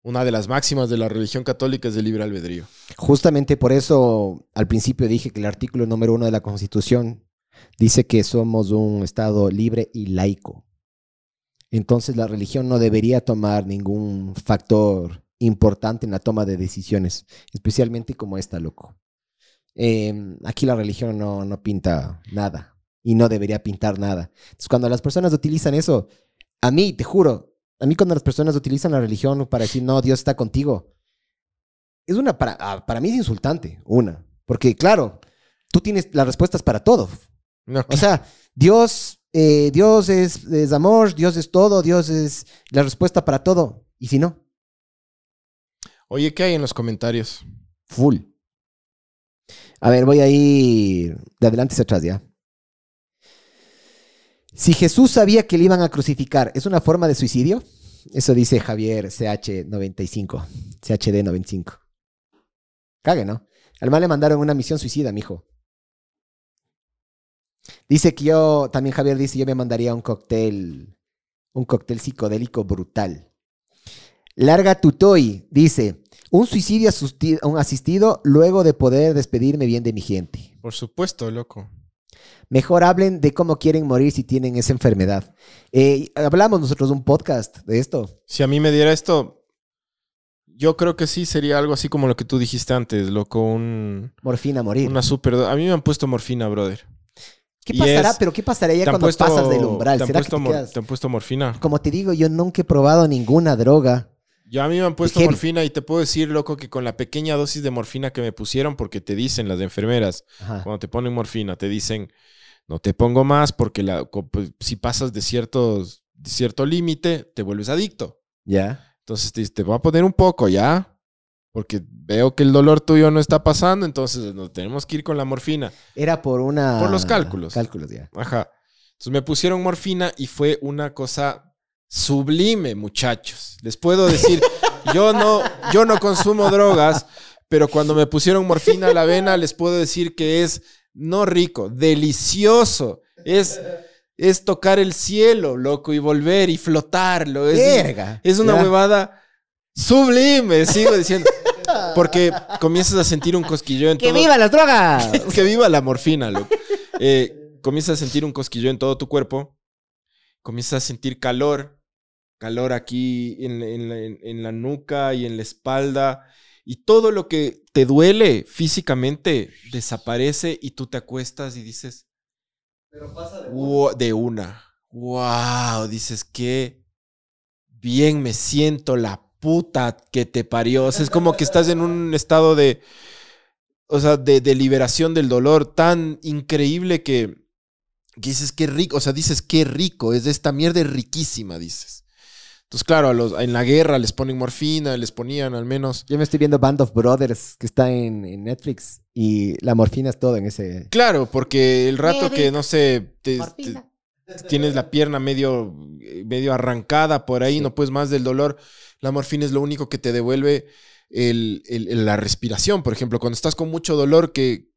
Speaker 2: una de las máximas de la religión católica es el libre albedrío.
Speaker 3: Justamente por eso al principio dije que el artículo número uno de la Constitución dice que somos un Estado libre y laico. Entonces la religión no debería tomar ningún factor importante en la toma de decisiones, especialmente como esta, loco. Eh, aquí la religión no, no pinta nada y no debería pintar nada. Entonces cuando las personas utilizan eso, a mí, te juro, a mí cuando las personas utilizan la religión para decir, no, Dios está contigo, es una, para, ah, para mí es insultante, una. Porque claro, tú tienes las respuestas para todo.
Speaker 2: No,
Speaker 3: O sea, Dios, eh, Dios es, es amor, Dios es todo, Dios es la respuesta para todo. Y si no,
Speaker 2: Oye, ¿qué hay en los comentarios?
Speaker 3: full. A ver, voy a ir de adelante hacia atrás ya. Si Jesús sabía que le iban a crucificar, ¿es una forma de suicidio? Eso dice Javier CH95, CHD95. Cague, ¿no? Al mal le mandaron una misión suicida, mijo. Dice que yo, también Javier dice, yo me mandaría un cóctel, un cóctel psicodélico brutal. Larga Tutoy dice, un suicidio asistido luego de poder despedirme bien de mi gente.
Speaker 2: Por supuesto, loco.
Speaker 3: Mejor hablen de cómo quieren morir si tienen esa enfermedad. Eh, hablamos nosotros de un podcast de esto.
Speaker 2: Si a mí me diera esto, yo creo que sí sería algo así como lo que tú dijiste antes, loco. Un,
Speaker 3: Morfina, morir.
Speaker 2: una super. A mí me han puesto morfina, brother.
Speaker 3: ¿Qué
Speaker 2: y
Speaker 3: pasará?
Speaker 2: es-
Speaker 3: Pero ¿qué pasará ya
Speaker 2: ¿Te han
Speaker 3: cuando
Speaker 2: puesto-
Speaker 3: pasas del umbral?
Speaker 2: ¿te han,
Speaker 3: ¿Será que quedas?
Speaker 2: te han puesto morfina?
Speaker 3: Como te digo, yo nunca he probado ninguna droga.
Speaker 2: Ya a mí me han puesto morfina y te puedo decir, loco, que con la pequeña dosis de morfina que me pusieron, porque te dicen las enfermeras,
Speaker 3: Ajá.
Speaker 2: cuando te ponen morfina, te dicen, no te pongo más porque la, pues, si pasas de, ciertos, de cierto límite, te vuelves adicto.
Speaker 3: Ya.
Speaker 2: Entonces te, dice, te voy a poner un poco, ¿ya? Porque veo que el dolor tuyo no está pasando, entonces nos tenemos que ir con la morfina.
Speaker 3: Era por una.
Speaker 2: Por los cálculos.
Speaker 3: Cálculos, ya.
Speaker 2: Ajá. Entonces me pusieron morfina y fue una cosa sublime, muchachos. Les puedo decir, yo no, yo no consumo drogas, pero cuando me pusieron morfina a la vena, les puedo decir que es no rico, delicioso. Es, es tocar el cielo, loco, y volver y flotarlo. Es,
Speaker 3: Verga.
Speaker 2: es una
Speaker 3: Ya.
Speaker 2: huevada sublime, sigo diciendo. Porque comienzas a sentir un cosquilleo en
Speaker 3: ¡Que
Speaker 2: todo
Speaker 3: viva las drogas!
Speaker 2: que viva la morfina, loco. Eh, comienzas a sentir un cosquillo en todo tu cuerpo. Comienzas a sentir calor. Calor aquí en, en la- en- en la nuca y en la espalda. Y todo lo que te duele físicamente desaparece y tú te acuestas y dices... "Wow", de una. ¡Wow! Dices que bien me siento la puta que te parió. O sea, es como que estás en un estado de o sea, de, de liberación del dolor tan increíble que, que dices qué rico, o sea, dices qué rico, es de esta mierda riquísima, dices. Entonces, claro, a los, en la guerra les ponen morfina, les ponían al menos.
Speaker 3: Yo me estoy viendo Band of Brothers, que está en, en Netflix, y la morfina es todo en ese.
Speaker 2: Claro, porque el rato que, no sé, te- tienes la pierna medio, medio arrancada por ahí,
Speaker 3: Sí.
Speaker 2: no puedes más del dolor, la morfina es lo único que te devuelve el- el- el- la respiración. Por ejemplo, cuando estás con mucho dolor, que,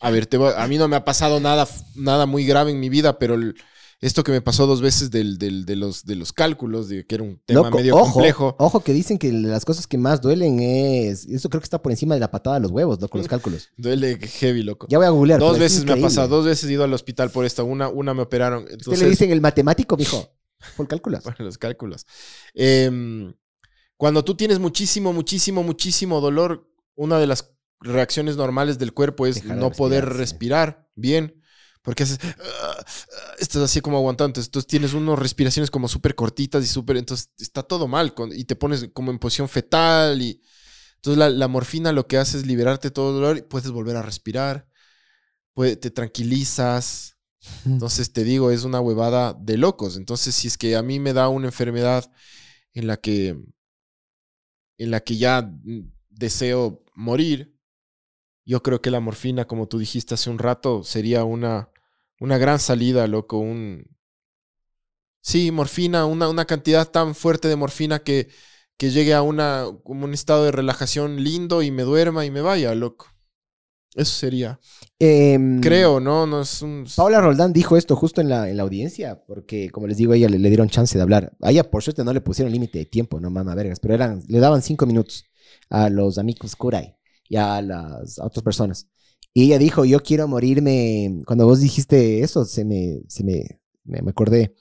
Speaker 2: a ver, te voy- a mí no me ha pasado nada, nada muy grave en mi vida, pero el, esto que me pasó dos veces del, del- de, los, de los cálculos, de que era un tema
Speaker 3: Loco,
Speaker 2: medio
Speaker 3: ojo,
Speaker 2: complejo.
Speaker 3: Ojo que dicen que las cosas que más duelen es. Eso creo que está por encima de la patada de los huevos, loco, los cálculos.
Speaker 2: Duele heavy, loco.
Speaker 3: Ya voy a googlear.
Speaker 2: Dos veces me ha pasado, dos veces he ido al hospital por esta. Una, una me operaron.
Speaker 3: Usted
Speaker 2: Entonces,
Speaker 3: le dicen el matemático, mijo. Por cálculos.
Speaker 2: Para los cálculos. Em, cuando tú tienes muchísimo, muchísimo, muchísimo dolor, una de las reacciones normales del cuerpo es
Speaker 3: Dejar
Speaker 2: no poder
Speaker 3: sí.
Speaker 2: respirar bien. Porque haces, ah, ah, estás así como aguantando. Entonces, entonces tienes unas respiraciones como súper cortitas y súper. Entonces está todo mal. con- y te pones como en posición fetal. Y entonces la, la morfina lo que hace es liberarte todo el dolor y puedes volver a respirar. puede- te tranquilizas. Entonces te digo, es una huevada de locos. Entonces, si es que a mí me da una enfermedad en la que en la que ya mm, deseo morir, yo creo que la morfina, como tú dijiste hace un rato, sería una, una gran salida, loco. Un... Sí, morfina, una, una cantidad tan fuerte de morfina que, que llegue a una, como un estado de relajación lindo y me duerma y me vaya, loco. Eso sería.
Speaker 3: Em,
Speaker 2: Creo, ¿no? No es un...
Speaker 3: Paula Roldán dijo esto justo en la, en la audiencia, porque como les digo, a ella le, le dieron chance de hablar. A ella, por suerte, no le pusieron límite de tiempo, no mama vergas, pero eran, le daban cinco minutos a los amigos Kurai y a las otras personas. Y ella dijo, yo quiero morirme, cuando vos dijiste eso, se me, se me, me, me acordé.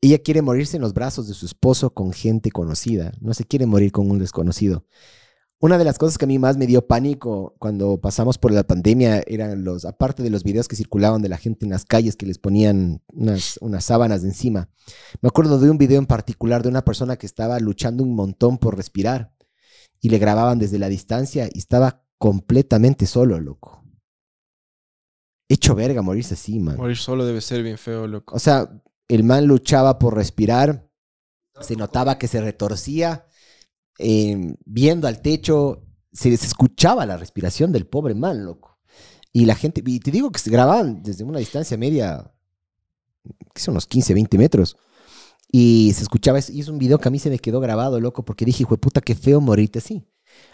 Speaker 3: Ella quiere morirse en los brazos de su esposo con gente conocida, no se quiere morir con un desconocido. Una de las cosas que a mí más me dio pánico cuando pasamos por la pandemia eran los, aparte de los videos que circulaban de la gente en las calles que les ponían unas, unas sábanas de encima. Me acuerdo de un video en particular de una persona que estaba luchando un montón por respirar y le grababan desde la distancia y estaba completamente solo, loco. Hecho verga morirse así, man.
Speaker 2: Morir solo debe ser bien feo, loco.
Speaker 3: O sea, el man luchaba por respirar, se notaba que se retorcía, eh, viendo al techo, se, se escuchaba la respiración del pobre man, loco. Y la gente, y te digo que se grababan desde una distancia media, que son unos 15, 20 metros. Y se escuchaba, y es un video que a mí se me quedó grabado, loco, porque dije, hijo puta, qué feo morirte así.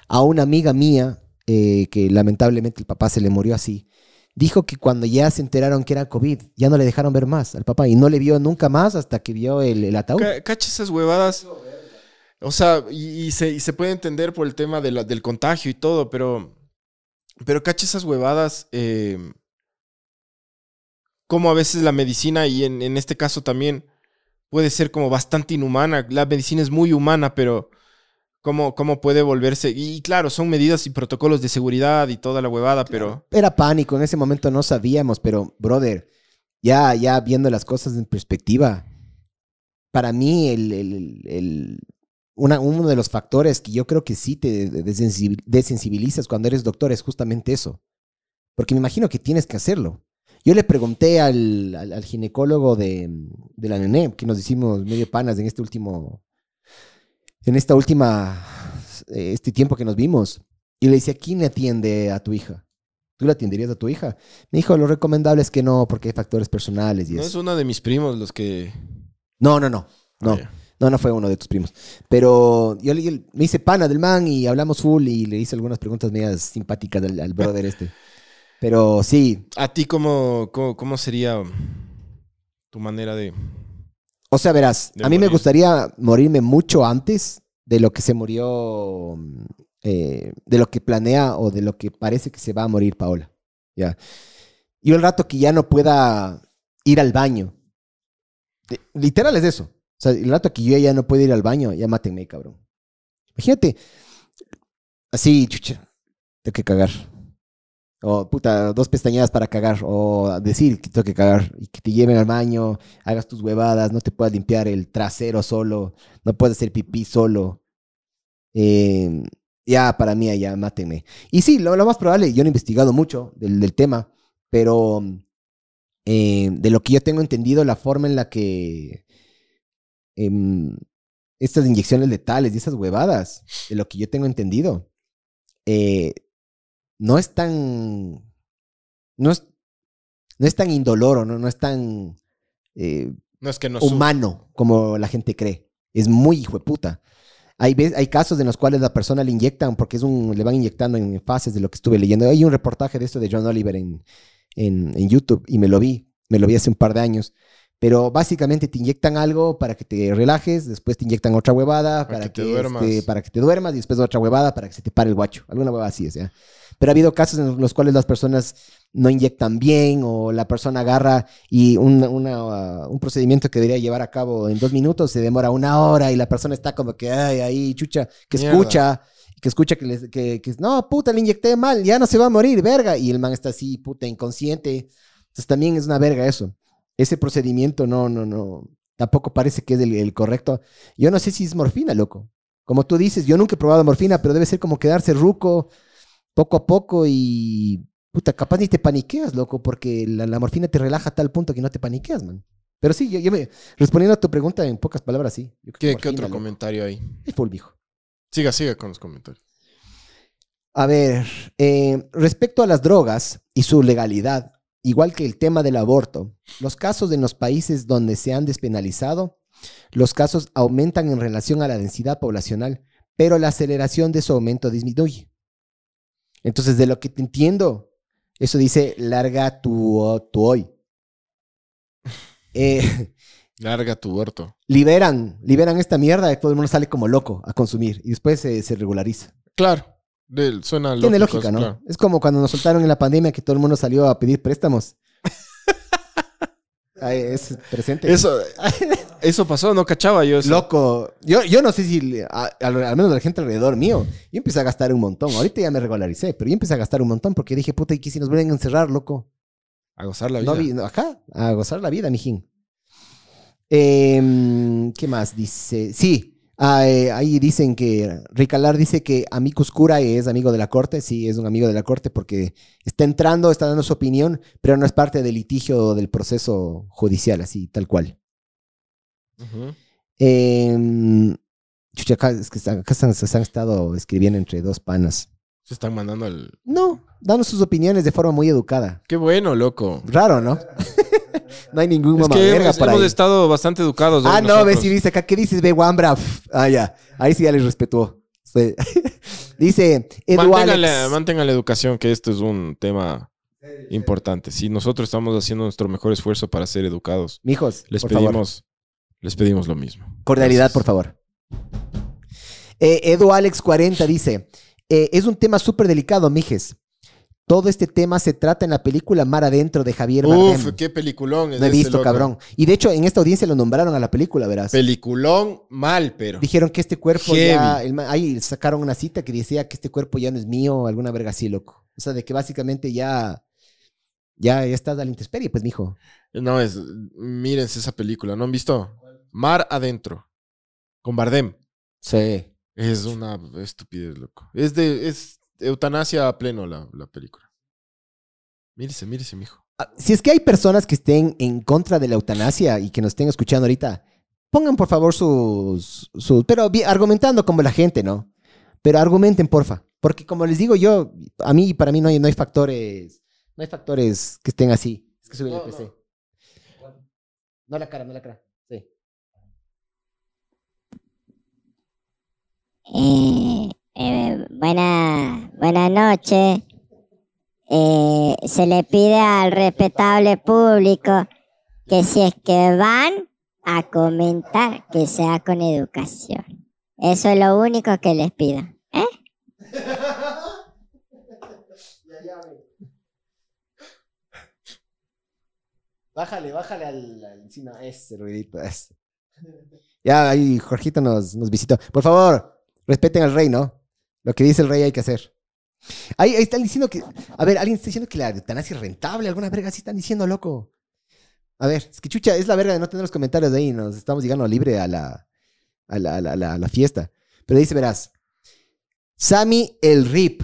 Speaker 3: A una amiga mía, eh, que lamentablemente el papá se le murió así, dijo que cuando ya se enteraron que era COVID, ya no le dejaron ver más al papá y no le vio nunca más hasta que vio el, ataúd.
Speaker 2: Ca- Cacha esas huevadas. O sea, y, se, y se puede entender por el tema de del contagio y todo, pero. Pero cacha esas huevadas. eh, como a veces la medicina, y en, en este caso también, puede ser como bastante inhumana. La medicina es muy humana, pero. ¿Cómo, cómo puede volverse? Y claro, son medidas y protocolos de seguridad y toda la huevada, pero.
Speaker 3: Era pánico, en ese momento no sabíamos, pero brother, ya, ya viendo las cosas en perspectiva, para mí el, el- uno de los factores que yo creo que sí te desensibil- desensibilizas cuando eres doctor es justamente eso. Porque me imagino que tienes que hacerlo. Yo le pregunté al, al- al ginecólogo de, de la nené, que nos hicimos medio panas en este último, en esta última, eh, este tiempo que nos vimos. Y le decía, ¿quién atiende a tu hija? ¿Tú la atenderías a tu hija? Me dijo, lo recomendable es que no, porque hay factores personales y
Speaker 2: No es uno de mis primos los que.
Speaker 3: No, no, no. No,
Speaker 2: Ah,
Speaker 3: no, no fue uno de tus primos. Pero yo, le- yo me hice pana del man y hablamos full y le hice algunas preguntas medias simpáticas al, al brother este. Pero sí,
Speaker 2: ¿A ti cómo, cómo, cómo sería tu manera de.
Speaker 3: o sea, verás, a mí me gustaría morirme mucho antes de lo que se murió, eh, de lo que planea o de lo que parece que se va a morir Paola. Ya. Yo el rato que ya no pueda ir al baño. de- literal es eso. O sea, el rato que yo ya no pueda ir al baño, ya mátenme, cabrón. Imagínate, así, chucha, tengo que cagar. O, puta, dos pestañadas para cagar. O decir que tengo que cagar. Y que te lleven al baño, hagas tus huevadas, no te puedas limpiar el trasero solo, no puedes hacer pipí solo. Eh, ya, para mí, ya, mátenme. Y sí, lo, lo más probable, yo no he investigado mucho del, tema, pero eh, de lo que yo tengo entendido, la forma en la que em, estas inyecciones letales y esas huevadas, de lo que yo tengo entendido, eh, no es tan. No es, no es tan indoloro, no, no es tan eh,
Speaker 2: No es que no
Speaker 3: humano como la gente cree. Es muy hijo de puta. Hay, hay casos en los cuales la persona le inyectan porque es un, le van inyectando en fases de lo que estuve leyendo. Hay un reportaje de esto de John Oliver en, en, en YouTube y me lo vi, me lo vi hace un par de años. Pero básicamente te inyectan algo para que te relajes, después te inyectan otra huevada
Speaker 2: Para
Speaker 3: para,
Speaker 2: que te duermas.
Speaker 3: este, para que te duermas y después otra huevada para que se te pare el guacho. Alguna huevada así, o sea. Pero ha habido casos en los cuales las personas no inyectan bien o la persona agarra y un, una, uh, un procedimiento que debería llevar a cabo en dos minutos se demora una hora y la persona está como que, ay, ahí, chucha, que
Speaker 2: Mierda.
Speaker 3: escucha, que escucha que, les- que, que, no, puta, le inyecté mal, ya no se va a morir, verga. Y el man está así, puta, inconsciente. Entonces también es una verga eso. Ese procedimiento no, no, no, tampoco parece que es el, el correcto. Yo no sé si es morfina, loco. Como tú dices, yo nunca he probado morfina, pero debe ser como quedarse ruco poco a poco y puta, capaz ni te paniqueas, loco, porque la, la morfina te relaja a tal punto que no te paniqueas, man. Pero sí, yo, yo me, respondiendo a tu pregunta en pocas palabras, sí. Yo
Speaker 2: ¿Qué, otro
Speaker 3: loco.
Speaker 2: comentario hay?
Speaker 3: Es full, viejo.
Speaker 2: Siga, siga con los comentarios.
Speaker 3: A ver, eh, respecto a las drogas y su legalidad, igual que el tema del aborto, los casos en los países donde se han despenalizado, los casos aumentan en relación a la densidad poblacional, pero la aceleración de su aumento disminuye. Entonces, de lo que te entiendo, eso dice larga tu, tu hoy. Eh,
Speaker 2: Larga tu huerto.
Speaker 3: liberan, liberan esta mierda y todo el mundo sale como loco a consumir y después se, se regulariza.
Speaker 2: Claro. Del- suena
Speaker 3: Tiene
Speaker 2: lógico,
Speaker 3: lógica, ¿no?
Speaker 2: claro.
Speaker 3: Es como cuando nos soltaron en la pandemia que todo el mundo salió a pedir préstamos. Ay, es presente.
Speaker 2: Eso, eso pasó, no cachaba yo eso.
Speaker 3: Loco. Yo, yo no sé si, a- al, menos la gente alrededor mío, yo empecé a gastar un montón. Ahorita ya me regularicé, pero yo empecé a gastar un montón porque dije, puta, ¿y qué si nos vuelven a encerrar, loco?
Speaker 2: A gozar la vida.
Speaker 3: No vi, no, acá, a gozar la vida, mijín. Em, ¿Qué más dice? Sí, ah, eh, ahí dicen que Ricalar dice que Amicus Curae es amigo de la corte. Sí, es un amigo de la corte porque está entrando, está dando su opinión, pero no es parte del litigio del proceso judicial, así, tal cual. Em, chucha, acá, es que están- acá están- se han estado escribiendo entre dos panas.
Speaker 2: Se están mandando al...
Speaker 3: No, dando sus opiniones de forma muy educada.
Speaker 2: Qué bueno, loco.
Speaker 3: Raro, ¿no? no hay ningún
Speaker 2: Es
Speaker 3: mamá
Speaker 2: que
Speaker 3: verga
Speaker 2: hemos,
Speaker 3: por
Speaker 2: hemos
Speaker 3: ahí.
Speaker 2: estado bastante educados.
Speaker 3: Ah, no, ves si dice acá, ¿qué dices, ve Wambra? Ah, ya. Ahí sí ya les respetó. Sí. dice
Speaker 2: Mantengan
Speaker 3: Alex.
Speaker 2: la, educación, que esto es un tema importante. Si nosotros estamos haciendo nuestro mejor esfuerzo para ser educados,
Speaker 3: Mijos,
Speaker 2: les
Speaker 3: por favor.
Speaker 2: pedimos, les pedimos lo mismo.
Speaker 3: Cordialidad,
Speaker 2: Gracias.
Speaker 3: por favor. Eh, Edu Alex 40 dice, eh, es un tema súper delicado, mijes. Todo este tema se trata en la película Mar Adentro de Javier
Speaker 2: Uf,
Speaker 3: Bardem.
Speaker 2: qué peliculón. es
Speaker 3: No he
Speaker 2: ese
Speaker 3: visto,
Speaker 2: loco.
Speaker 3: cabrón. Y de hecho, en esta audiencia lo nombraron a la película, verás.
Speaker 2: Peliculón mal, pero.
Speaker 3: Dijeron que este cuerpo
Speaker 2: Heavy.
Speaker 3: ya. el ma- ahí sacaron una cita que decía que este cuerpo ya no es mío, alguna verga así, loco. O sea, de que básicamente ya. Ya, ya estás a la intemperie, pues, mijo.
Speaker 2: No, es. Mírense esa película. ¿No han visto? Mar adentro. Con Bardem.
Speaker 3: Sí.
Speaker 2: Es una estupidez, loco. Es de. Es eutanasia a pleno la, la película. Mírese, mírese, mijo.
Speaker 3: Ah, Si es que hay personas que estén en contra de la eutanasia y que nos estén escuchando ahorita, pongan por favor sus. sus pero argumentando como la gente, ¿no? Pero argumenten, porfa. Porque como les digo yo, a mí, para mí no hay, no hay factores. No hay factores que estén así. Es que sube el
Speaker 2: No,
Speaker 3: PC. No la cara, no la cara. Sí.
Speaker 4: Eh, buena, buena noche. Eh, se le pide al respetable público que si es que van a comentar, que sea con educación. Eso es lo único que les pido. ¿eh?
Speaker 3: Bájale, bájale al, al. Ese ruidito, ese. Ya ahí Jorgito nos, nos visitó. Por favor, respeten al rey, ¿no? Lo que dice el rey hay que hacer. Ahí, están diciendo que. A ver, alguien está diciendo que la eutanasia es rentable. Alguna verga así están diciendo, loco. A ver, es que chucha, es la verga de no tener los comentarios de ahí. Nos estamos llegando libre a la, a la, a la, a la- a la fiesta. Pero dice, verás. Sammy el RIP,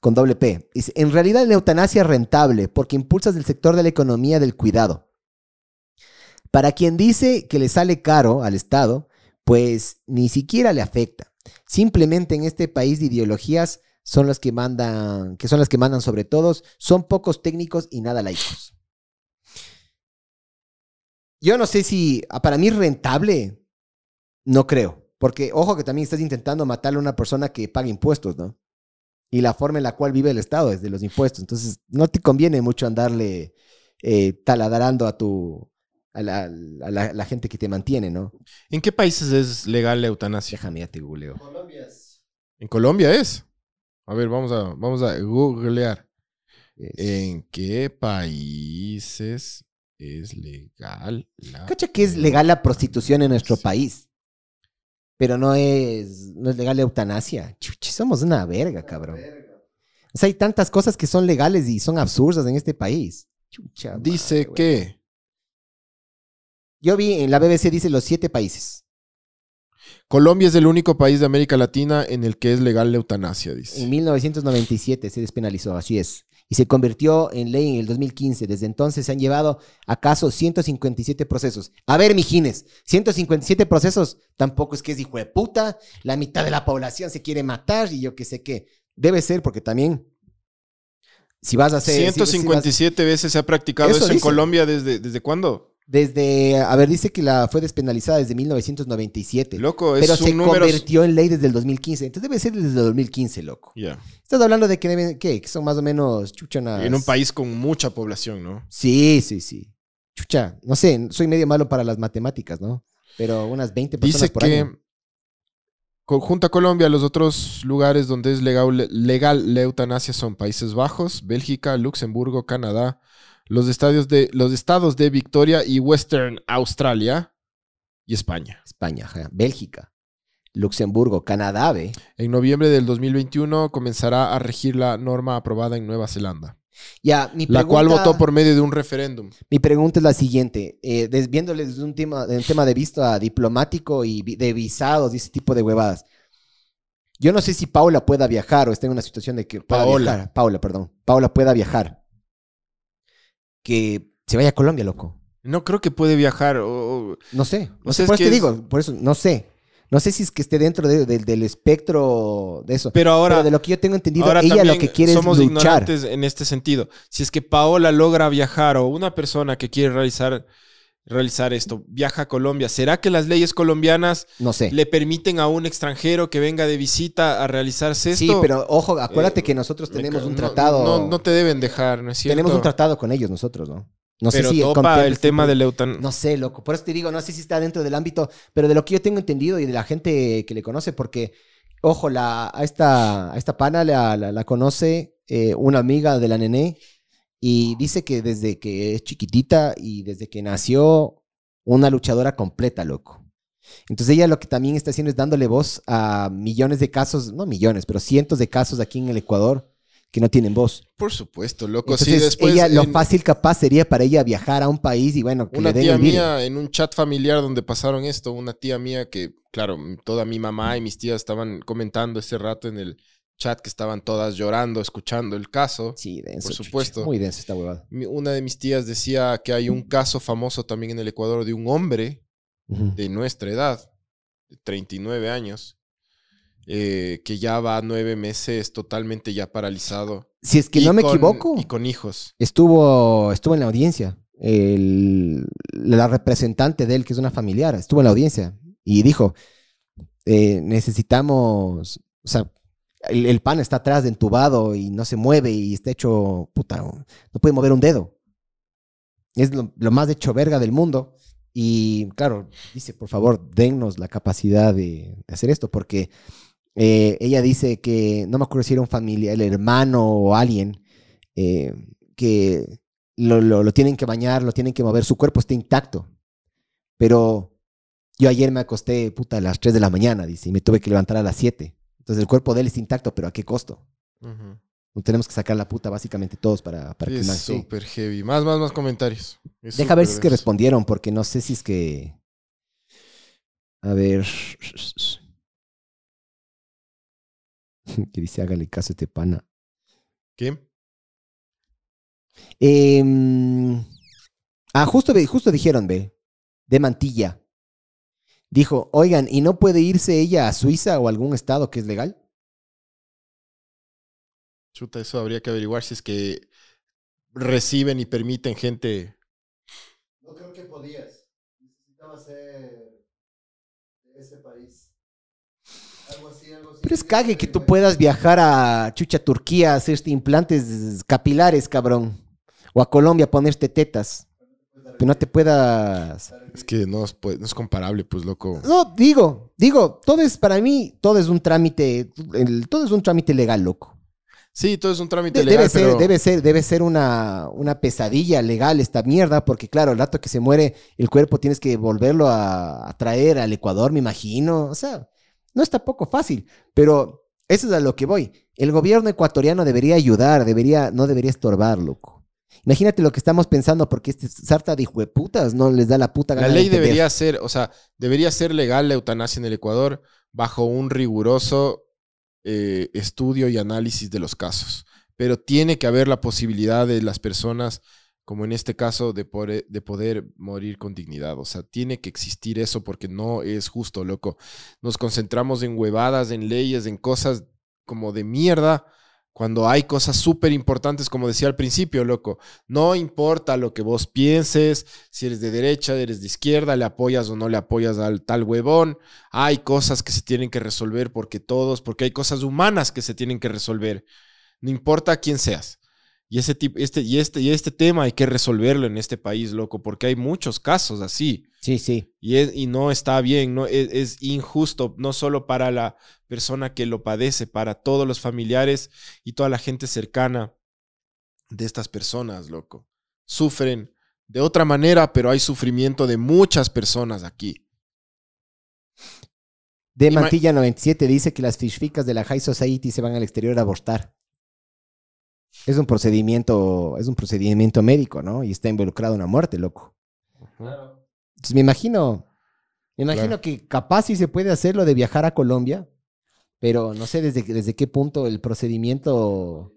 Speaker 3: con doble P. Dice, en realidad la eutanasia es rentable porque impulsas el sector de la economía del cuidado. Para quien dice que le sale caro al Estado, pues ni siquiera le afecta. Simplemente en este país de ideologías son las que mandan, que son las que mandan sobre todos, son pocos técnicos y nada laicos. Yo no sé si ah, para mí es rentable, no creo, porque ojo que también estás intentando matarle a una persona que paga impuestos, ¿no? Y la forma en la cual vive el Estado es de los impuestos, entonces no te conviene mucho andarle eh, taladrando a tu a la, a la- la gente que te mantiene, ¿no?
Speaker 2: ¿En qué países es legal la eutanasia?
Speaker 3: Déjame, ya te googleo.
Speaker 2: En Colombia es. A ver, vamos a, vamos a googlear.
Speaker 3: Es-
Speaker 2: ¿En qué países es legal la
Speaker 3: Cacha que es legal la prostitución en nuestro país. Pero no es, no es legal la eutanasia. Chuchi, somos una verga, cabrón. O sea, hay tantas cosas que son legales y son absurdas en este país. Chucha
Speaker 2: Dice
Speaker 3: madre,
Speaker 2: que
Speaker 3: Yo vi en la BBC dice los siete países.
Speaker 2: Colombia es el único país de América Latina en el que es legal la eutanasia, dice.
Speaker 3: En 1997 se despenalizó, así es. Y se convirtió en ley en el 2015. Desde entonces se han llevado a caso 157 procesos. A ver, mijines, 157 procesos tampoco es que es hijo de puta. La mitad de la población se quiere matar y yo qué sé qué. Debe ser porque también, si vas a hacer... si- si vas-
Speaker 2: 157 veces se ha practicado
Speaker 3: Eso
Speaker 2: eso, en
Speaker 3: dice.
Speaker 2: Colombia desde, ¿desde cuándo?
Speaker 3: Desde, a ver, dice que la fue despenalizada desde 1997.
Speaker 2: Loco, es
Speaker 3: pero se
Speaker 2: número...
Speaker 3: convirtió en ley desde el 2015. Entonces debe ser desde el 2015, loco.
Speaker 2: Ya.
Speaker 3: Estás hablando de que deben, ¿qué? Que son más o menos chuchonas.
Speaker 2: En un país con mucha población, ¿no?
Speaker 3: Sí, sí, sí. Chucha, no sé, soy medio malo para las matemáticas, ¿no? Pero unas 20 personas
Speaker 2: Dice
Speaker 3: por
Speaker 2: que
Speaker 3: año.
Speaker 2: junto a Colombia, los otros lugares donde es legal, legal la eutanasia son Países Bajos, Bélgica, Luxemburgo, Canadá, los, estadios de, los estados de Victoria y Western Australia y España.
Speaker 3: España, ajá, Bélgica, Luxemburgo, Canadá, ve.
Speaker 2: En noviembre del 2021 comenzará a regir la norma aprobada en Nueva Zelanda,
Speaker 3: Ya, mi
Speaker 2: la cual
Speaker 3: pregunta-
Speaker 2: votó por medio de un referéndum.
Speaker 3: Mi pregunta es la siguiente, eh, desde un tema, de un tema de vista diplomático y de visados y ese tipo de huevadas. Yo no sé si Paula pueda viajar o está en una situación de que pueda
Speaker 2: Paola.
Speaker 3: viajar. Paula, perdón. Paula pueda viajar. Que se vaya a Colombia, loco.
Speaker 2: No creo que puede viajar. o-
Speaker 3: No sé. No
Speaker 2: O
Speaker 3: sé, por
Speaker 2: es
Speaker 3: eso te
Speaker 2: es-
Speaker 3: digo, por eso, no sé. No sé si es que esté dentro de- de- del espectro de eso.
Speaker 2: Pero ahora,
Speaker 3: Pero de lo que yo tengo entendido,
Speaker 2: ahora
Speaker 3: ella lo que quiere es
Speaker 2: somos
Speaker 3: luchar.
Speaker 2: ignorantes en este sentido. Si es que Paola logra viajar o una persona que quiere realizar, realizar esto viaja a Colombia, ¿será que las leyes colombianas
Speaker 3: No sé.
Speaker 2: le permiten a un extranjero que venga de visita a realizarse esto?
Speaker 3: Sí, pero ojo, acuérdate
Speaker 2: Eh,
Speaker 3: que nosotros tenemos un tratado.
Speaker 2: No, no te deben dejar, ¿no es cierto?
Speaker 3: tenemos un tratado con ellos nosotros, ¿no? No
Speaker 2: pero
Speaker 3: sé si
Speaker 2: topa el tema del eutanasia.
Speaker 3: No sé, loco. Por eso te digo, no sé si está dentro del ámbito, pero de lo que yo tengo entendido y de la gente que le conoce, porque, ojo, la, a, esta, a esta pana la, la- la conoce eh, una amiga de la nené y dice que desde que es chiquitita y desde que nació, una luchadora completa, loco. Entonces ella lo que también está haciendo es dándole voz a millones de casos, no millones, pero cientos de casos aquí en el Ecuador que no tienen voz.
Speaker 2: Por supuesto, loco.
Speaker 3: Entonces,
Speaker 2: sí, después
Speaker 3: ella, lo fácil capaz sería para ella viajar a un país y bueno, que
Speaker 2: Una
Speaker 3: le den
Speaker 2: tía
Speaker 3: el
Speaker 2: mía en un chat familiar donde pasaron esto, una tía mía que, claro, toda mi mamá y mis tías estaban comentando ese rato en el chat que estaban todas llorando, escuchando el caso.
Speaker 3: Sí, denso.
Speaker 2: Por
Speaker 3: chucha.
Speaker 2: supuesto.
Speaker 3: Muy denso esta huevada.
Speaker 2: Una de mis tías decía que hay un caso famoso también en el Ecuador de un hombre de nuestra edad, de 39 años, eh, que ya va nueve meses totalmente ya paralizado.
Speaker 3: Si es que
Speaker 2: Y
Speaker 3: no me
Speaker 2: con-
Speaker 3: equivoco,
Speaker 2: Y con hijos.
Speaker 3: estuvo, estuvo en la audiencia. El- la representante de él, que es una familiar, estuvo en la audiencia y dijo, eh, necesitamos, o sea, el, pan está atrás de entubado y no se mueve y está hecho, puta, no puede mover un dedo. Es lo, más hecho verga del mundo. Y claro, dice, por favor, dennos la capacidad de, hacer esto, porque eh, ella dice que, no me acuerdo si era un familia, el hermano o alguien, eh, que lo, lo- lo tienen que bañar, lo tienen que mover, su cuerpo está intacto. Pero yo ayer me acosté, puta, a las 3 de la mañana, dice, y me tuve que levantar a las 7. Entonces el cuerpo de él está intacto, pero ¿a qué costo? Tenemos que sacar la puta básicamente todos para, para
Speaker 2: Sí,
Speaker 3: que
Speaker 2: es súper heavy. Más, más, más comentarios. Es
Speaker 3: Deja ver si es que respondieron, porque no sé si es que. A ver. que dice, hágale caso a este pana.
Speaker 2: ¿Qué?
Speaker 3: Em, ah, justo, justo dijeron, ve, de Mantilla. Dijo, oigan, ¿y no puede irse ella a Suiza o algún estado que es legal?
Speaker 2: Chuta, eso habría que averiguar si es que reciben y permiten gente.
Speaker 3: No creo que podías. Necesitaba ser de ese país. Algo así, algo así. Pero es cague que tú puedas viajar a Chucha, Turquía, a hacerte implantes capilares, cabrón. O a Colombia a ponerte tetas. Que no te puedas...
Speaker 2: Es que no es, pues, no es comparable, pues, loco.
Speaker 3: No, digo, digo, todo es, para mí, todo es un trámite, el- todo es un trámite legal, loco.
Speaker 2: Sí, todo es un trámite
Speaker 3: De-
Speaker 2: legal,
Speaker 3: debe, ser, debe ser, debe ser una, una pesadilla legal esta mierda, porque claro, el rato que se muere el cuerpo tienes que volverlo a, a traer al Ecuador, me imagino. O sea, no está poco fácil, pero eso es a lo que voy. El gobierno ecuatoriano debería ayudar, debería, no debería estorbar, loco. Imagínate lo que estamos pensando, porque este sarta de hijueputas no les da la puta
Speaker 2: La
Speaker 3: gana de
Speaker 2: ley debería ser, o sea, debería ser legal la eutanasia en el Ecuador bajo un riguroso eh, estudio y análisis de los casos. Pero tiene que haber la posibilidad de las personas, como en este caso, de poder, de poder morir con dignidad. O sea, tiene que existir eso porque no es justo, loco. Nos concentramos en huevadas, en leyes, en cosas como de mierda. Cuando hay cosas súper importantes, como decía al principio, loco, no importa lo que vos pienses, si eres de derecha, eres de izquierda, le apoyas o no le apoyas al tal huevón. Hay cosas que se tienen que resolver porque todos, porque hay cosas humanas que se tienen que resolver. No importa quién seas. Y ese tipo, este, y este, y este tema hay que resolverlo en este país, loco, porque hay muchos casos así.
Speaker 3: Sí, sí.
Speaker 2: Y, es, y no está bien, no, es, es injusto, no solo para la persona que lo padece, para todos los familiares y toda la gente cercana de estas personas, loco. Sufren de otra manera, pero hay sufrimiento de muchas personas aquí.
Speaker 3: De Mantilla 97 dice que las fishficas de la High Society se van al exterior a abortar. Es un procedimiento, es un procedimiento médico, ¿no? Y está involucrado una muerte, loco. Entonces me imagino, me imagino
Speaker 2: Claro.
Speaker 3: que capaz sí se puede hacer lo de viajar a Colombia, pero no sé desde, desde qué punto el procedimiento,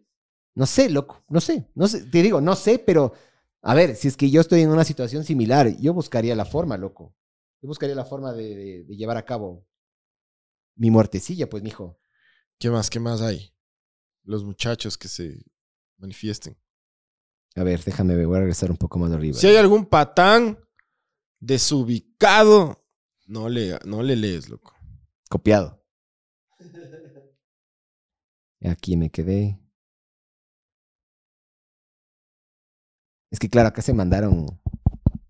Speaker 3: no sé, loco, no sé, no sé, te digo, no sé, pero a ver, si es que yo estoy en una situación similar, yo buscaría la forma, loco. Yo buscaría la forma de, de- de llevar a cabo mi muertecilla, pues, mijo.
Speaker 2: ¿Qué más? ¿Qué más hay? Los muchachos que se manifiesten.
Speaker 3: A ver, déjame ver, voy a regresar un poco más arriba.
Speaker 2: Si hay algún patán desubicado, no le, no le lees, loco.
Speaker 3: Copiado. Aquí me quedé. Es que claro, acá se mandaron.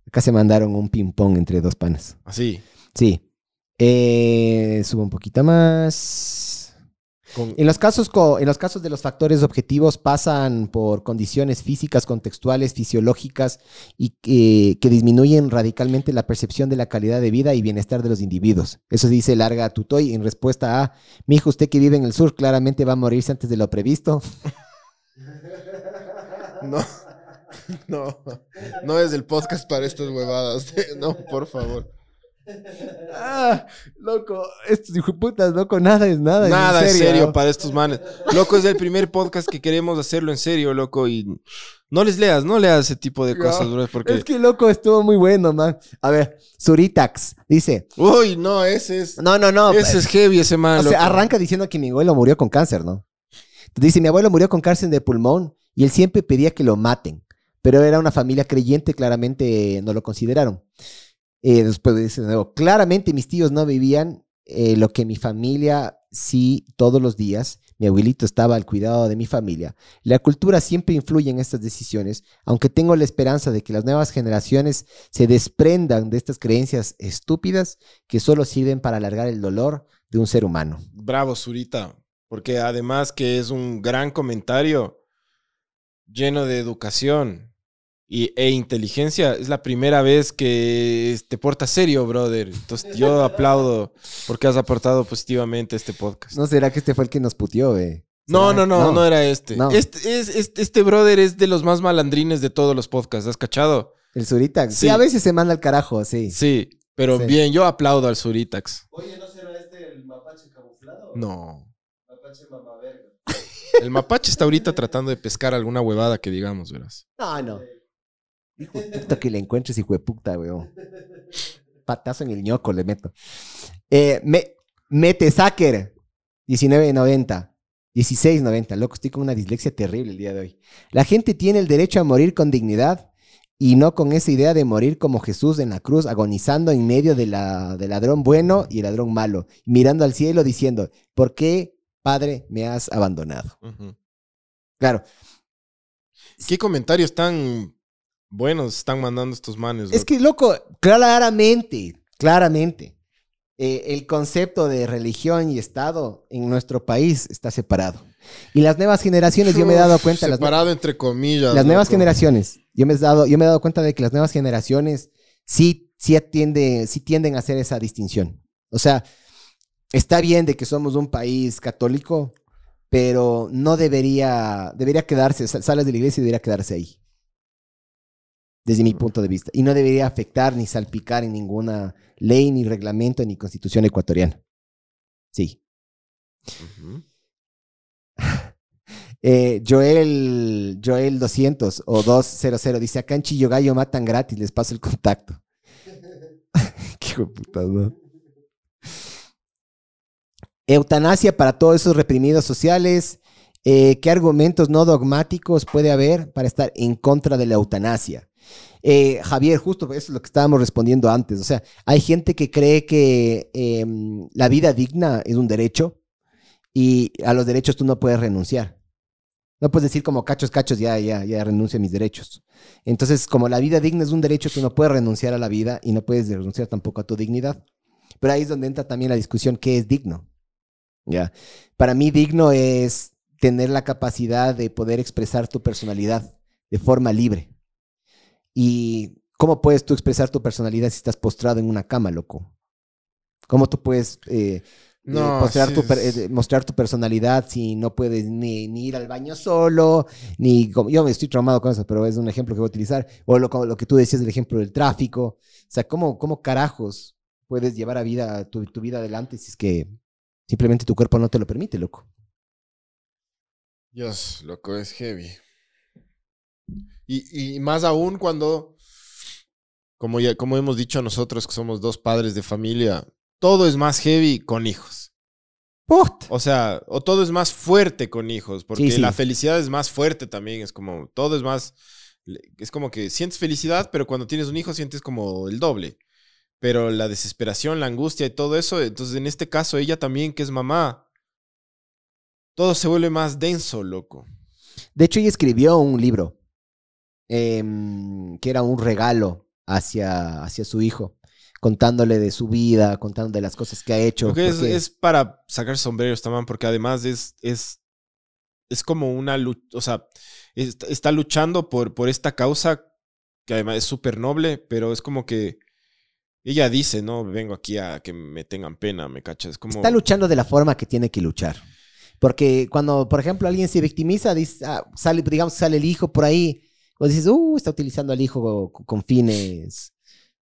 Speaker 3: Acá se mandaron un ping-pong entre dos panas.
Speaker 2: Así.
Speaker 3: Sí. Eh, subo un poquito más.
Speaker 2: Con,
Speaker 3: En los, casos en los casos de los factores objetivos pasan por condiciones físicas, contextuales, fisiológicas y que, que disminuyen radicalmente la percepción de la calidad de vida y bienestar de los individuos. Eso dice Larga Tutoy en respuesta a, mi hijo, usted que vive en el sur claramente va a morirse antes de lo previsto.
Speaker 2: No, no, no es el podcast para estas huevadas. No, por favor.
Speaker 3: Ah, loco, estos hijueputas, loco, nada es nada.
Speaker 2: Nada
Speaker 3: en
Speaker 2: es serio
Speaker 3: ¿no?
Speaker 2: para estos manes. Loco, es el primer podcast que queremos hacerlo en serio, loco. Y no les leas, no leas ese tipo de cosas, bro, porque.
Speaker 3: Es que loco, estuvo muy bueno, man. A ver, Suritax dice,
Speaker 2: Uy, no, ese es.
Speaker 3: no, no, no.
Speaker 2: ese es heavy, ese man.
Speaker 3: O sea, arranca diciendo que mi abuelo murió con cáncer, ¿no? Dice, mi abuelo murió con cáncer de pulmón y él siempre pedía que lo maten, pero era una familia creyente, claramente no lo consideraron. Eh, después dice de nuevo, claramente mis tíos no vivían eh, lo que mi familia sí todos los días. Mi abuelito estaba al cuidado de mi familia. La cultura siempre influye en estas decisiones, aunque tengo la esperanza de que las nuevas generaciones se desprendan de estas creencias estúpidas que solo sirven para alargar el dolor de un ser humano.
Speaker 2: Bravo, Zurita. Porque además que es un gran comentario lleno de educación y, e inteligencia. Es la primera vez que te portas serio, brother. Entonces yo aplaudo porque has aportado positivamente a este podcast.
Speaker 3: ¿No será que este fue el que nos puteó, eh?
Speaker 2: No, no, no, no, era este.
Speaker 3: No.
Speaker 2: Este, es, este. Este brother es de los más malandrines de todos los podcasts. ¿Has cachado?
Speaker 3: El Suritax. Sí.
Speaker 2: Sí.
Speaker 3: a veces se manda al carajo, sí.
Speaker 2: Sí, pero
Speaker 3: Sí.
Speaker 2: bien, yo aplaudo al Suritax.
Speaker 5: Oye, ¿no será este el mapache camuflado?
Speaker 2: No.
Speaker 5: Mapache mamaverga.
Speaker 2: El mapache está ahorita tratando de pescar alguna huevada que digamos, verás.
Speaker 3: No, no. Hijo de puta que le encuentres, hijo de puta, weón. Patazo en el ñoco le meto. Eh, me, mete Sacker, 1990. 1690, loco, estoy con una dislexia terrible el día de hoy. La gente tiene el derecho a morir con dignidad y no con esa idea de morir como Jesús en la cruz, agonizando en medio de la, del ladrón bueno y el ladrón malo, mirando al cielo diciendo, ¿por qué, Padre, me has abandonado? Claro,
Speaker 2: ¿Qué comentarios tan buenos están mandando estos manes.
Speaker 3: Es que, loco, claramente, claramente, eh, el concepto de religión y Estado en nuestro país está separado. Y las nuevas generaciones, yo me he dado cuenta, las,
Speaker 2: Separado entre comillas.
Speaker 3: las nuevas generaciones, yo me, he dado, yo me he dado cuenta de que las nuevas generaciones sí, sí, atiende, sí tienden a hacer esa distinción. O sea, está bien de que somos un país católico, pero no debería, debería quedarse, sa- sales de la iglesia y debería quedarse ahí. Desde mi punto de vista. Y no debería afectar ni salpicar en ninguna ley, ni reglamento, ni constitución ecuatoriana. Sí. Eh, Joel, Joel 200 o 200 dice, acá en Chillogallo matan gratis, les paso el contacto. Qué hijo de putas, ¿no? Eutanasia para todos esos reprimidos sociales. Eh, ¿Qué argumentos no dogmáticos puede haber para estar en contra de la eutanasia? Eh, Javier, justo eso es lo que estábamos respondiendo antes. O sea, hay gente que cree que em, la vida digna es un derecho y a los derechos tú no puedes renunciar. No puedes decir como cachos, cachos, ya, ya, ya renuncio a mis derechos. Entonces, como la vida digna es un derecho, tú no puedes renunciar a la vida y no puedes renunciar tampoco a tu dignidad. Pero ahí es donde entra también la discusión, ¿qué es digno? Ya. Para mí, digno es tener la capacidad de poder expresar tu personalidad de forma libre. ¿Y cómo puedes tú expresar tu personalidad si estás postrado en una cama, loco? ¿Cómo tú puedes eh,
Speaker 2: No,
Speaker 3: eh, mostrar,
Speaker 2: sí
Speaker 3: tu, per-
Speaker 2: es-
Speaker 3: eh, mostrar tu personalidad si no puedes ni, ni ir al baño solo, ni... como- Yo me estoy traumado con eso, pero es un ejemplo que voy a utilizar. O lo, lo que tú decías del ejemplo del tráfico. O sea, ¿cómo, cómo carajos puedes llevar a vida, tu, tu vida adelante si es que simplemente tu cuerpo no te lo permite, loco?
Speaker 2: Dios, loco, es heavy. Y, y más aún cuando, como, ya, como hemos dicho nosotros que somos dos padres de familia, todo es más heavy con hijos.
Speaker 3: ¡Put!
Speaker 2: O sea, o todo es más fuerte con hijos, porque
Speaker 3: Sí, sí.
Speaker 2: la felicidad es más fuerte también, es como, todo es más, es como que sientes felicidad, pero cuando tienes un hijo sientes como el doble. Pero la desesperación, la angustia y todo eso, entonces en este caso ella también que es mamá, todo se vuelve más denso, loco.
Speaker 3: De hecho, ella escribió un libro em, que era un regalo hacia, hacia su hijo, contándole de su vida, contando de las cosas que ha hecho.
Speaker 2: Es,
Speaker 3: porque-
Speaker 2: es para sacar sombreros también, porque además es, es, es como una lucha, o sea, es- está luchando por, por esta causa que además es súper noble, pero es como que ella dice, no, vengo aquí a que me tengan pena, me cachas, como...
Speaker 3: está luchando de la forma que tiene que luchar. Porque cuando, por ejemplo, alguien se victimiza, dice, ah, sale, digamos, sale el hijo por ahí, o dices, uh, está utilizando al hijo co- con fines,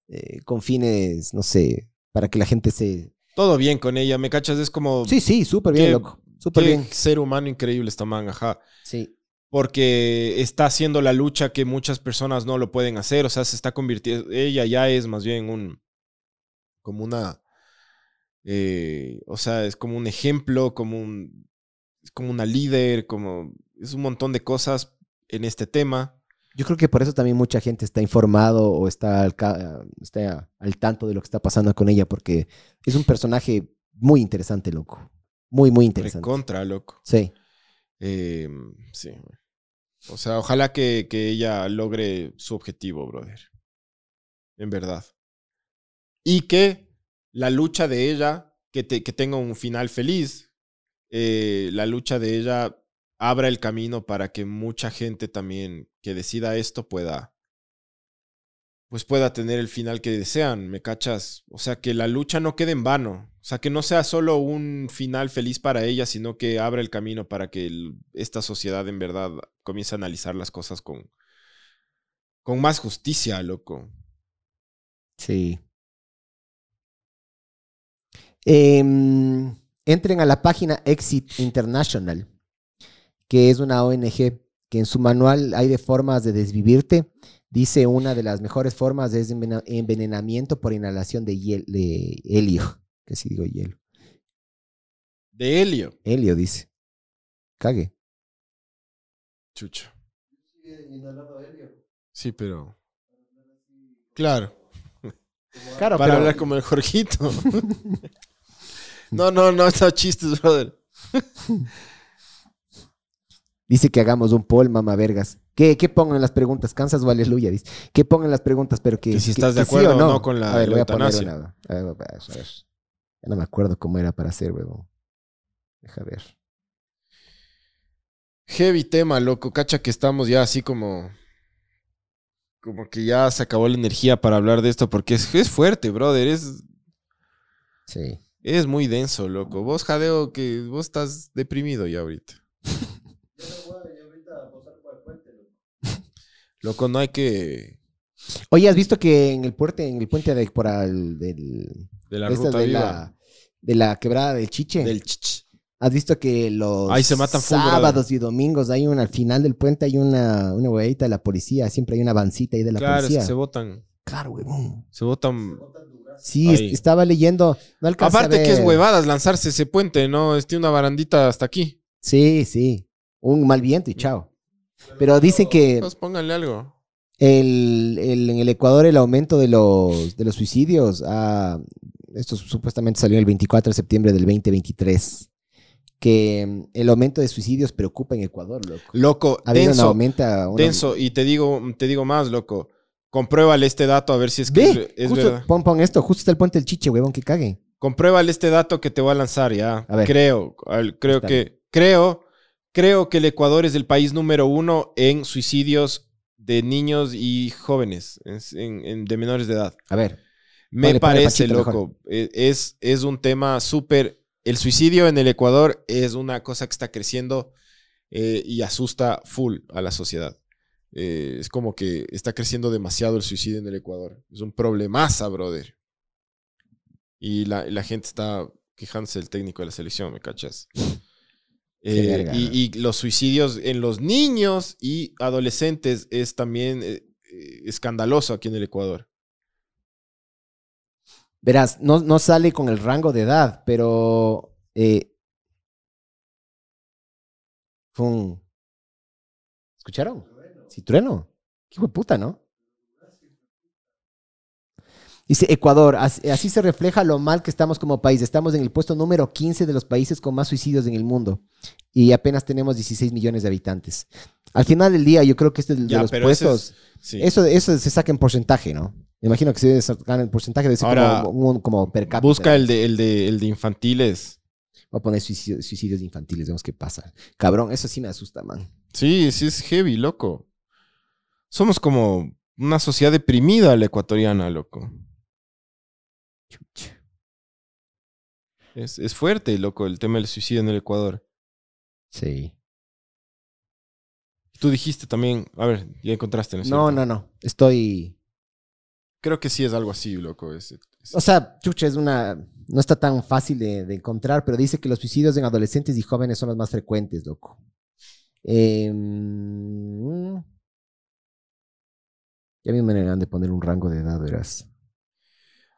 Speaker 3: eh, con fines, no sé, para que la gente se...
Speaker 2: Todo bien con ella, me cachas, es como...
Speaker 3: Sí, sí, súper bien, loco. Súper bien.
Speaker 2: ser humano increíble esta man, ajá.
Speaker 3: Sí.
Speaker 2: porque está haciendo la lucha que muchas personas no lo pueden hacer, o sea, se está convirtiendo, ella ya es más bien un, como una, eh, o sea, es como un ejemplo, como un, es como una líder, como, es un montón de cosas en este tema.
Speaker 3: Yo creo que por eso también mucha gente está informado o está al, está al tanto de lo que está pasando con ella, porque es un personaje muy interesante, loco. Muy, muy interesante.
Speaker 2: Contra, loco.
Speaker 3: Sí.
Speaker 2: Eh, sí. O sea, ojalá que, que ella logre su objetivo, brother. En verdad. Y que la lucha de ella, que, te- que tenga un final feliz, eh, la lucha de ella abra el camino para que mucha gente también que decida esto pueda, pues pueda tener el final que desean, ¿me cachas? O sea, que la lucha no quede en vano. O sea, que no sea solo un final feliz para ella, sino que abra el camino para que esta sociedad en verdad comience a analizar las cosas con, con más justicia, loco.
Speaker 3: Sí. Em, entren a la página Exit International, que es una ONG que en su manual hay de formas de desvivirte. Dice una de las mejores formas es envenenamiento por inhalación de, hiel- de helio. Que si digo hielo.
Speaker 2: De Helio.
Speaker 3: Helio dice. Cague.
Speaker 2: Chucha. Sí, pero. Claro.
Speaker 3: Claro,
Speaker 2: para
Speaker 3: pero-
Speaker 2: hablar como el Jorgito. no, no, no, está chistes, brother.
Speaker 3: Dice que hagamos un poll, mamá vergas. ¿Qué, qué pongo en las preguntas? ¿Cansas o aleluya? Dice. ¿Qué pongo en las preguntas? Pero que,
Speaker 2: Que si
Speaker 3: que-
Speaker 2: estás de
Speaker 3: que sí
Speaker 2: acuerdo o no con la-
Speaker 3: A ver,
Speaker 2: la
Speaker 3: voy a poner una. A ver, a ver, a ver. Ya no me acuerdo cómo era para hacer, huevón. Deja ver.
Speaker 2: Heavy tema, loco. Cacha que estamos ya así como. Como que ya se acabó la energía para hablar de esto porque es, es fuerte, brother. Es,
Speaker 3: Sí.
Speaker 2: es muy denso, loco. Vos, Jadeo, que vos estás deprimido ya ahorita.
Speaker 5: Loco.
Speaker 2: No hay que.
Speaker 3: Oye, ¿has visto que en el puente, en el puente de por al, del,
Speaker 2: De la
Speaker 3: esta
Speaker 2: ruta
Speaker 3: de
Speaker 2: viva.
Speaker 3: la, de la quebrada del Chiche?
Speaker 2: Del chich.
Speaker 3: ¿Has visto que los
Speaker 2: Ahí se matan full,
Speaker 3: sábados y domingos hay una, al final del puente hay una, una huevita de la policía, siempre hay una vancita ahí de la
Speaker 2: Claro, es
Speaker 3: policía.
Speaker 2: que se votan.
Speaker 3: Claro, huevón.
Speaker 2: Se votan.
Speaker 3: Sí,
Speaker 2: Ahí.
Speaker 3: estaba leyendo, no alcancé a
Speaker 2: Aparte que es huevadas lanzarse ese puente, ¿no? Tiene una barandita hasta aquí.
Speaker 3: Sí, sí, un mal viento y chao. Pero dicen que
Speaker 2: Pues pónganle algo.
Speaker 3: el, el- en el Ecuador el aumento de los, de los suicidios, ah, esto supuestamente salió el 24 de septiembre del 2023, que mm, el aumento de suicidios preocupa en Ecuador, loco.
Speaker 2: Loco,
Speaker 3: Ha
Speaker 2: denso.
Speaker 3: aumento. una-
Speaker 2: Denso. Y te digo, te digo más, loco. Compruébale este dato a ver si es que
Speaker 3: Ve,
Speaker 2: es, es
Speaker 3: justo,
Speaker 2: verdad.
Speaker 3: pon, pon esto, justo está el puente del Chiche, huevón, que cague.
Speaker 2: Compruébale este dato que te voy a lanzar ya.
Speaker 3: A ver.
Speaker 2: Creo, al- creo
Speaker 3: Está
Speaker 2: que, creo, creo que el Ecuador es el país número uno en suicidios de niños y jóvenes, es- en- en- de menores de edad.
Speaker 3: A ver,
Speaker 2: Me parece, loco. eh, Es, es un tema súper. El suicidio en el Ecuador es una cosa que está creciendo eh, y asusta full a la sociedad. Eh, es como que está creciendo demasiado el suicidio en el Ecuador. Es un problemaza, brother. Y la, la gente está quejándose del técnico de la selección, ¿me cachas? Eh, y, y los suicidios en los niños y adolescentes es también eh, eh, escandaloso aquí en el Ecuador.
Speaker 3: verás, no, no sale con el rango de edad, pero... eh, fue un- ¿Escucharon? Sí, trueno. Qué puta, ¿no? Dice Ecuador, as- así se refleja lo mal que estamos como país. Estamos en el puesto número 15 de los países con más suicidios en el mundo y apenas tenemos 16 millones de habitantes. Al final del día, yo creo que este de
Speaker 2: Ya,
Speaker 3: los
Speaker 2: ese
Speaker 3: puestos,
Speaker 2: es- sí.
Speaker 3: eso, eso se saca en porcentaje, ¿no? Me imagino que se sacan en porcentaje de ser
Speaker 2: Ahora,
Speaker 3: como, un- como per cápita.
Speaker 2: Busca el de, el de, el de infantiles.
Speaker 3: Voy a poner suicidios, suicidios infantiles, vemos qué pasa. Cabrón, eso sí me asusta, man.
Speaker 2: Sí, sí es heavy, loco. Somos como una sociedad deprimida la ecuatoriana, loco. Es, es fuerte, loco, el tema del suicidio en el Ecuador.
Speaker 3: Sí.
Speaker 2: Tú dijiste también, a ver, ya encontraste, ¿no es
Speaker 3: No,
Speaker 2: cierto?
Speaker 3: no, no. Estoy.
Speaker 2: Creo que sí es algo así, loco. es- es-
Speaker 3: O sea, chucha, es una. No está tan fácil de, de encontrar, pero dice que los suicidios en adolescentes y jóvenes son los más frecuentes, loco. Em, ya me maneran de poner un rango de edad, verás.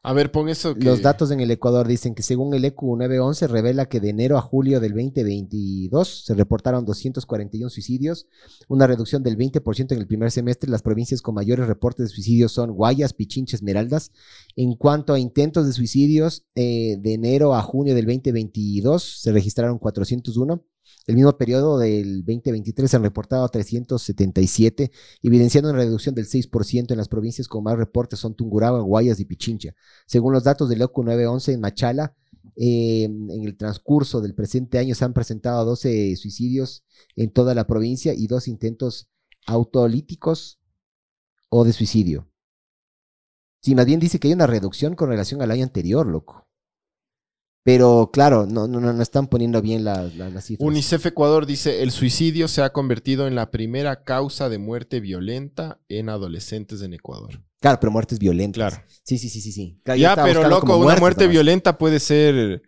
Speaker 2: A ver, pon eso. Que...
Speaker 3: Los datos en el Ecuador dicen que según el E ECU 911 revela que de enero a julio del 2022 se reportaron 241 suicidios, una reducción del 20% en el primer semestre. Las provincias con mayores reportes de suicidios son Guayas, Pichincha, Esmeraldas. En cuanto a intentos de suicidios, eh, de enero a junio del 2022 se registraron 401. El mismo periodo del 2023 se han reportado 377, evidenciando una reducción del 6% en las provincias con más reportes son Tungurahua, Guayas y Pichincha. Según los datos del OCU 911 en Machala, eh, en el transcurso del presente año se han presentado 12 suicidios en toda la provincia y dos intentos autolíticos o de suicidio. Sí, más bien dice que hay una reducción con relación al año anterior, loco. Pero claro, no, no, no están poniendo bien las, las, las cifras.
Speaker 2: UNICEF Ecuador dice, el suicidio se ha convertido en la primera causa de muerte violenta en adolescentes en Ecuador.
Speaker 3: Claro, pero muertes violentas.
Speaker 2: Claro.
Speaker 3: Sí, sí, sí, sí. sí. Claro,
Speaker 2: Ya, pero loco, una muerte violenta puede ser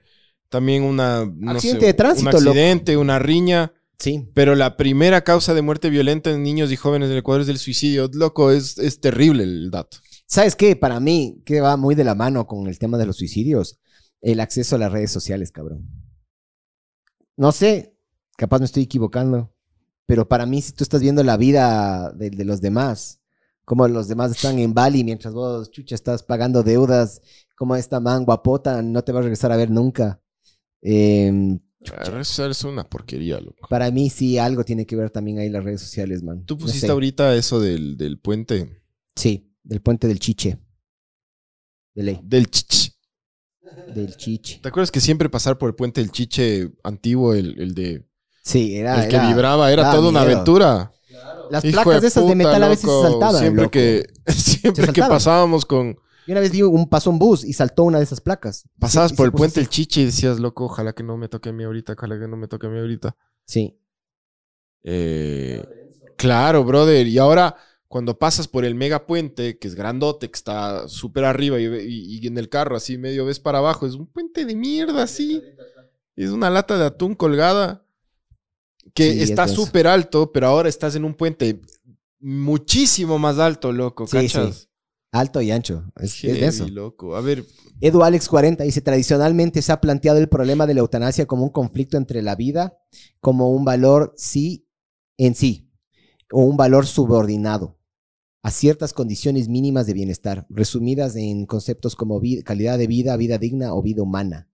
Speaker 2: también una... no
Speaker 3: Accidente
Speaker 2: sé,
Speaker 3: de tránsito,
Speaker 2: Un
Speaker 3: loco.
Speaker 2: accidente, una riña.
Speaker 3: Sí.
Speaker 2: Pero la primera causa de muerte violenta en niños y jóvenes del Ecuador es el suicidio. Loco, es, es terrible el dato.
Speaker 3: ¿Sabes qué? Para mí, que va muy de la mano con el tema de los suicidios, el acceso a las redes sociales, cabrón. No sé, capaz me estoy equivocando, pero para mí, si tú estás viendo la vida de, de los demás, como los demás están en Bali mientras vos, chucha, estás pagando deudas, como esta man guapota no te va a regresar a ver nunca. Eh,
Speaker 2: Eso es una porquería, loco.
Speaker 3: Para mí sí algo tiene que ver también ahí las redes sociales, man.
Speaker 2: Tú
Speaker 3: No
Speaker 2: pusiste
Speaker 3: sé.
Speaker 2: ahorita eso del, del puente.
Speaker 3: Sí, del puente del Chiche. De ley,
Speaker 2: Del chiche.
Speaker 3: Del Chiche.
Speaker 2: ¿Te acuerdas que siempre pasar por el puente del chiche antiguo, el, el de
Speaker 3: Sí, era.
Speaker 2: el que
Speaker 3: era-
Speaker 2: vibraba, era toda una aventura?
Speaker 3: Las
Speaker 2: Hijo
Speaker 3: placas de esas de metal a veces se saltaban.
Speaker 2: Siempre
Speaker 3: loco.
Speaker 2: que, siempre que pasábamos con.
Speaker 3: Y una vez vi un, pasó un bus y saltó una de esas placas.
Speaker 2: Pasabas
Speaker 3: se
Speaker 2: por el puente
Speaker 3: así.
Speaker 2: del chiche y decías, loco, ojalá que no me toque a mí ahorita, ojalá que no me toque a mí ahorita.
Speaker 3: Sí.
Speaker 2: Eh, claro, brother. Y ahora, cuando pasas por el mega puente, que es grandote, que está súper arriba y, ve- y- y en el carro así medio ves para abajo, es un puente de mierda así. Es una lata de atún colgada que
Speaker 3: Sí, es
Speaker 2: está súper alto, pero ahora estás en un puente muchísimo más alto, loco,
Speaker 3: Sí,
Speaker 2: ¿cachas?
Speaker 3: sí. Alto y ancho. Es, es
Speaker 2: Heavy,
Speaker 3: denso.
Speaker 2: loco. A ver,
Speaker 3: Edu Alex 40 dice, tradicionalmente se ha planteado el problema de la eutanasia como un conflicto entre la vida, como un valor sí en sí, o un valor subordinado a ciertas condiciones mínimas de bienestar, resumidas en conceptos como calidad de vida, vida digna o vida humana.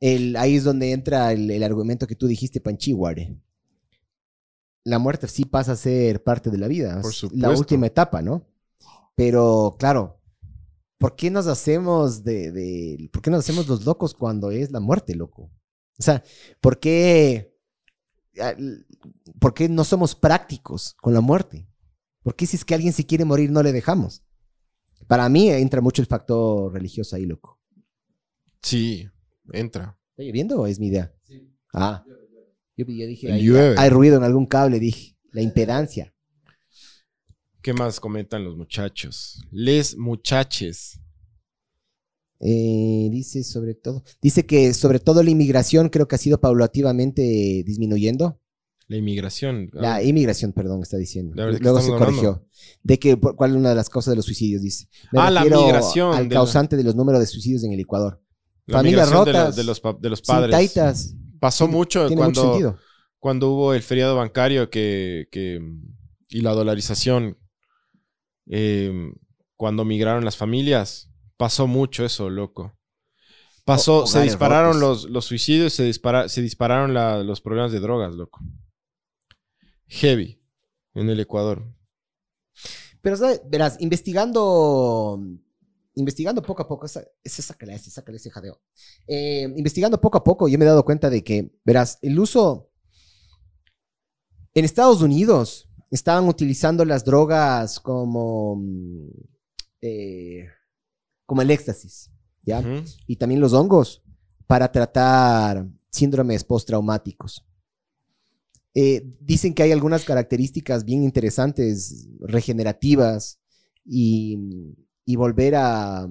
Speaker 3: El, ahí es donde entra el, el argumento que tú dijiste, Panchihuare. La muerte sí pasa a ser parte de la vida,
Speaker 2: Por
Speaker 3: la última etapa, ¿no? Pero claro, ¿por qué nos hacemos de, de- ¿por qué nos hacemos los locos cuando es la muerte, loco? O sea, ¿por qué, por qué no somos prácticos con la muerte? ¿Por qué si es que alguien se quiere morir no le dejamos? Para mí entra mucho el factor religioso ahí, loco.
Speaker 2: sí, entra.
Speaker 3: ¿Está lloviendo o es mi idea? Ah, yo, yo dije, hay, hay ruido en algún cable, dije, la impedancia.
Speaker 2: ¿Qué más comentan los muchachos? Les muchaches.
Speaker 3: Eh, dice sobre todo, dice que sobre todo la inmigración creo que ha sido paulativamente disminuyendo.
Speaker 2: La inmigración.
Speaker 3: La inmigración, perdón, está diciendo.
Speaker 2: ¿De qué
Speaker 3: Luego se corrigió. De que, por- ¿cuál es una de las causas de los suicidios? Dice. Me
Speaker 2: Ah, la migración
Speaker 3: Al
Speaker 2: de la-
Speaker 3: causante de los números de suicidios en el Ecuador.
Speaker 2: la
Speaker 3: familias
Speaker 2: migración de la-
Speaker 3: rotas,
Speaker 2: De, los, de los padres.
Speaker 3: taitas.
Speaker 2: Pasó mucho
Speaker 3: Tiene mucho
Speaker 2: cuando,
Speaker 3: sentido.
Speaker 2: cuando hubo el feriado bancario que, que- y la dolarización. eh, cuando migraron las familias. Pasó mucho eso, loco. Pasó,
Speaker 3: O-
Speaker 2: se dispararon los, los suicidios, se, dispara, se dispararon la- los problemas de drogas, loco. Heavy en el Ecuador.
Speaker 3: Pero, ¿sabes? verás, investigando, investigando poco a poco, esa, ese sácale ese, ese jadeo. Eh, investigando poco a poco, yo me he dado cuenta de que, verás, el uso en Estados Unidos estaban utilizando las drogas como, mm, eh, como el éxtasis, ¿ya? Y también los hongos para tratar síndromes postraumáticos. Eh, dicen que hay algunas características bien interesantes, regenerativas, y, y volver a,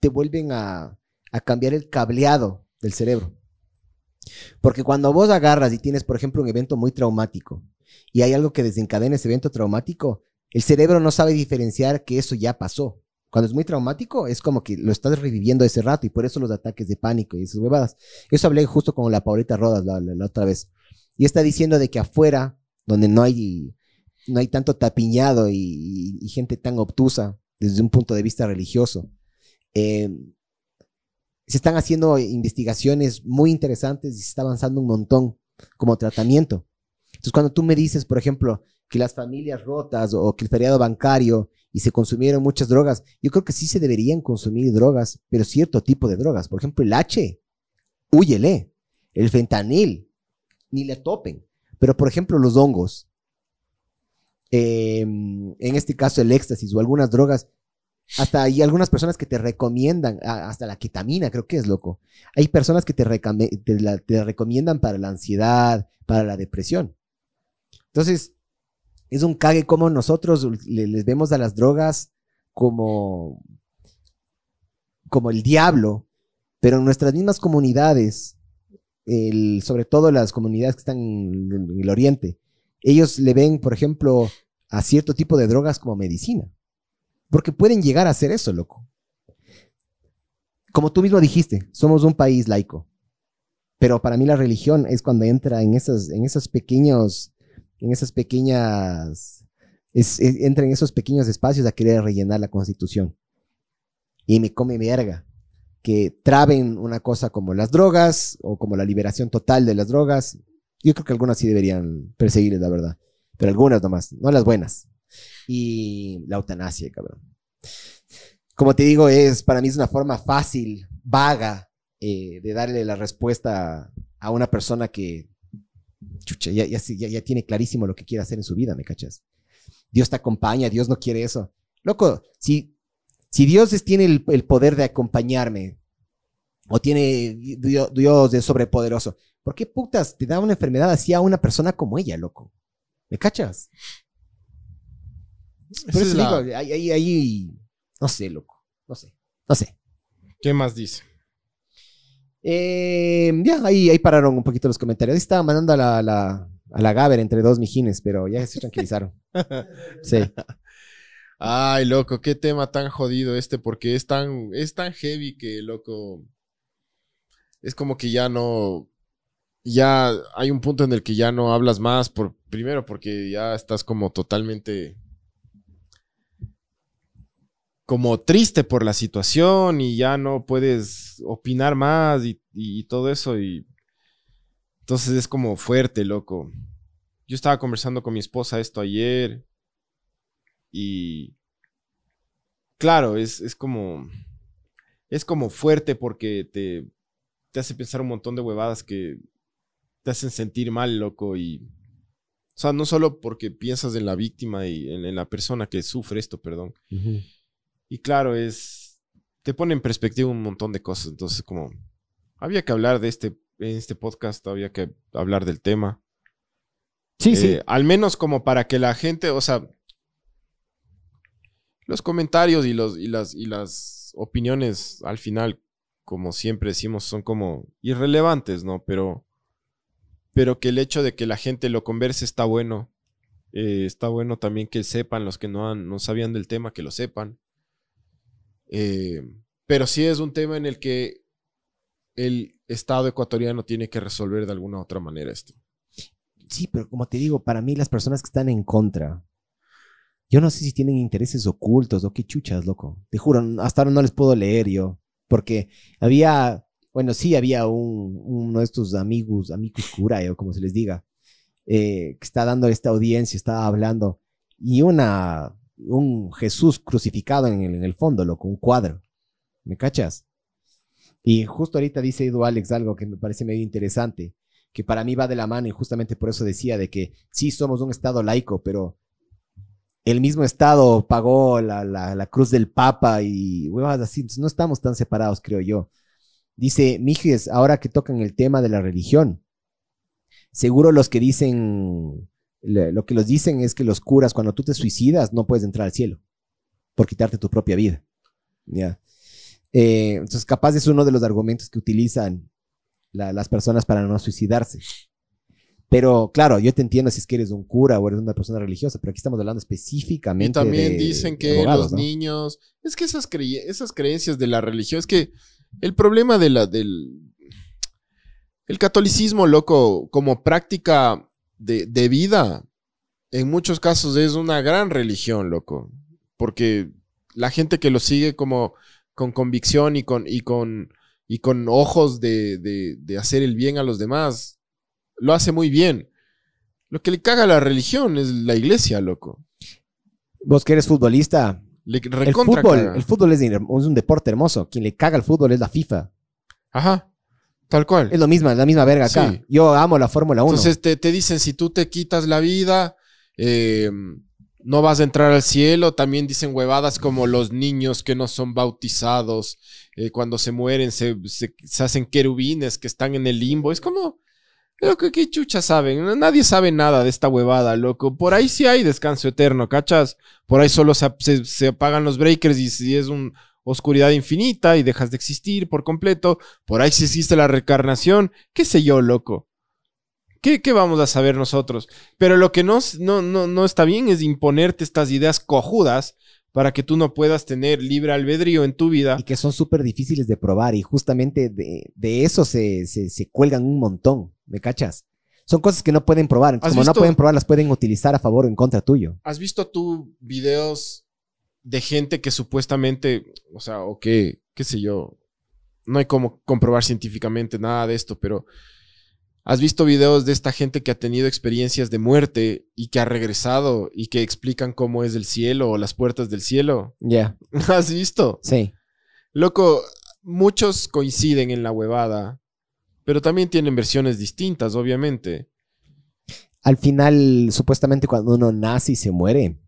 Speaker 3: te vuelven a, a cambiar el cableado del cerebro. Porque cuando vos agarras y tienes, por ejemplo, un evento muy traumático y hay algo que desencadena ese evento traumático, el cerebro no sabe diferenciar que eso ya pasó. Cuando es muy traumático, es como que lo estás reviviendo ese rato y por eso los ataques de pánico y esas huevadas. Eso hablé justo con la Paulita Rodas la, la- la otra vez. Y está diciendo de que afuera, donde no hay, no hay tanto tapiñado y, y- gente tan obtusa desde un punto de vista religioso, eh, se están haciendo investigaciones muy interesantes y se está avanzando un montón como tratamiento. Entonces, cuando tú me dices, por ejemplo, que las familias rotas o que el feriado bancario y se consumieron muchas drogas, yo creo que sí se deberían consumir drogas, pero cierto tipo de drogas. Por ejemplo, el H, huyele. El fentanil, ni le topen. Pero, por ejemplo, los hongos, eh, en este caso el éxtasis o algunas drogas, hasta hay algunas personas que te recomiendan, hasta la ketamina, creo que es loco. Hay personas que te, te te recomiendan para la ansiedad, para la depresión. Entonces, es un cague como nosotros le- les vemos a las drogas como, como el diablo, pero en nuestras mismas comunidades, sobre todo las comunidades que están en, el oriente, ellos le ven, por ejemplo, a cierto tipo de drogas como medicina. Porque pueden llegar a hacer eso, loco. Como tú mismo dijiste, somos un país laico. Pero para mí la religión es cuando entra en en esos pequeños, en esas pequeñas, es- es- entra en esos pequeños espacios a querer rellenar la constitución. Y me come verga. que traben una cosa como las drogas o como la liberación total de las drogas. Yo creo que algunas sí deberían perseguirles, la verdad. Pero algunas nomás, no las buenas. Y la eutanasia, cabrón. Como te digo, es para mí es una forma fácil, vaga, eh, de darle la respuesta a una persona que chucha, ya, ya, ya, ya tiene clarísimo lo que quiere hacer en su vida, ¿me cachas? Dios te acompaña, Dios no quiere eso. Loco, si, si Dios es- tiene el, el poder de acompañarme, o tiene Dios, Dios de sobrepoderoso, ¿por qué putas te da una enfermedad así a una persona como ella, loco? ¿Me cachas? Por eso
Speaker 2: es la-
Speaker 3: digo, ahí, ahí, ahí, no sé, loco, no sé, no sé.
Speaker 2: ¿Qué más dice?
Speaker 3: Eh, ya, ahí, ahí pararon un poquito los comentarios. Ahí estaba mandando a la, la, a la Gaber entre dos mijines, pero ya se tranquilizaron. Sí.
Speaker 2: Ay, loco, qué tema tan jodido este, porque es tan, es tan heavy que, loco, es como que ya no, ya hay un punto en el que ya no hablas más, por, primero porque ya estás como totalmente, como triste por la situación y ya no puedes opinar más y, todo eso y entonces es como fuerte, loco. Yo estaba conversando con mi esposa esto ayer y claro, es, es como es como fuerte porque te, te hace pensar un montón de huevadas que te hacen sentir mal, loco, y o sea, no solo porque piensas en la víctima y en la persona que sufre esto, perdón. Y claro, es te pone en perspectiva un montón de cosas, entonces como había que hablar de este en este podcast, había que hablar del tema.
Speaker 3: Sí, sí.
Speaker 2: Eh, Al menos como para que la gente, o sea, los comentarios y, los, y, las, y las opiniones al final, como siempre decimos, son como irrelevantes, ¿no? Pero, pero que el hecho de que la gente lo converse está bueno. Eh, está bueno también que sepan los que no, han, no sabían del tema, que lo sepan. Eh, pero sí es un tema en el que el Estado ecuatoriano tiene que resolver de alguna u otra manera esto.
Speaker 3: Sí, pero como te digo, para mí las personas que están en contra, yo no sé si tienen intereses ocultos o qué chuchas, loco. Te juro, hasta ahora no les puedo leer yo, porque había, bueno, sí había un, uno de estos amigos, amigos cura, o como se les diga, eh, que está dando esta audiencia, estaba hablando, y una, un Jesús crucificado en el, en el fondo, loco, un cuadro. ¿Me cachas? Y justo ahorita dice Edu Alex algo que me parece medio interesante que para mí va de la mano y justamente por eso decía de que sí somos un Estado laico, pero el mismo Estado pagó la, la- la cruz del Papa y huevas así, no estamos tan separados, creo yo. Dice Mijes, ahora que tocan el tema de la religión, seguro los que dicen, lo que los dicen es que los curas, cuando tú te suicidas, no puedes entrar al cielo por quitarte tu propia vida. ¿ya? Eh, entonces, capaz es uno de los argumentos que utilizan la- las personas para no suicidarse. Pero claro, yo te entiendo si es que eres un cura o eres una persona religiosa, pero aquí estamos hablando específicamente.
Speaker 2: Y también
Speaker 3: de-
Speaker 2: dicen que
Speaker 3: abogados,
Speaker 2: los
Speaker 3: ¿no?
Speaker 2: niños. Es que esas, crey- esas creencias de la religión. Es que el problema de la, del. El catolicismo, loco, como práctica de, de vida, en muchos casos es una gran religión, loco. Porque la gente que lo sigue como con convicción y con, y con, y con ojos de, de- de hacer el bien a los demás, lo hace muy bien. Lo que le caga a la religión es la iglesia, loco.
Speaker 3: Vos que eres futbolista,
Speaker 2: Le
Speaker 3: el fútbol,
Speaker 2: caga.
Speaker 3: el fútbol es, es un deporte hermoso. Quien le caga al fútbol es la FIFA.
Speaker 2: Ajá. Tal cual.
Speaker 3: Es lo mismo, es la misma verga acá.
Speaker 2: Sí.
Speaker 3: Yo amo la Fórmula 1.
Speaker 2: Entonces te, te dicen, si tú te quitas la vida, eh, no vas a entrar al cielo. También dicen huevadas como los niños que no son bautizados, eh, cuando se mueren se, se- se hacen querubines que están en el limbo. Es como, loco, ¿qué chucha saben? Nadie sabe nada de esta huevada, loco. Por ahí sí hay descanso eterno, ¿cachas? Por ahí solo se, se- apagan los breakers y si es una oscuridad infinita y dejas de existir por completo. Por ahí sí existe la reencarnación. ¿Qué sé yo, loco? ¿Qué, qué vamos a saber nosotros? Pero lo que no, s- no, no, no está bien es imponerte estas ideas cojudas para que tú no puedas tener libre albedrío en tu vida.
Speaker 3: y que son súper difíciles de probar y justamente de, de eso se, se, se cuelgan un montón, ¿me cachas? Son cosas que no pueden probar, entonces,
Speaker 2: ¿Has
Speaker 3: como no pueden probar, las pueden utilizar a favor o en contra tuyo.
Speaker 2: ¿Has visto tú videos de gente que supuestamente, o sea, o qué, qué sé yo, no hay como comprobar científicamente nada de esto, pero has visto videos de esta gente que ha tenido experiencias de muerte y que ha regresado y que explican cómo es el cielo o las puertas del cielo.
Speaker 3: Ya,
Speaker 2: ¿Has visto?
Speaker 3: sí.
Speaker 2: Loco, muchos coinciden en la huevada, pero también tienen versiones distintas, obviamente.
Speaker 3: Al final, supuestamente cuando uno nace y se muere,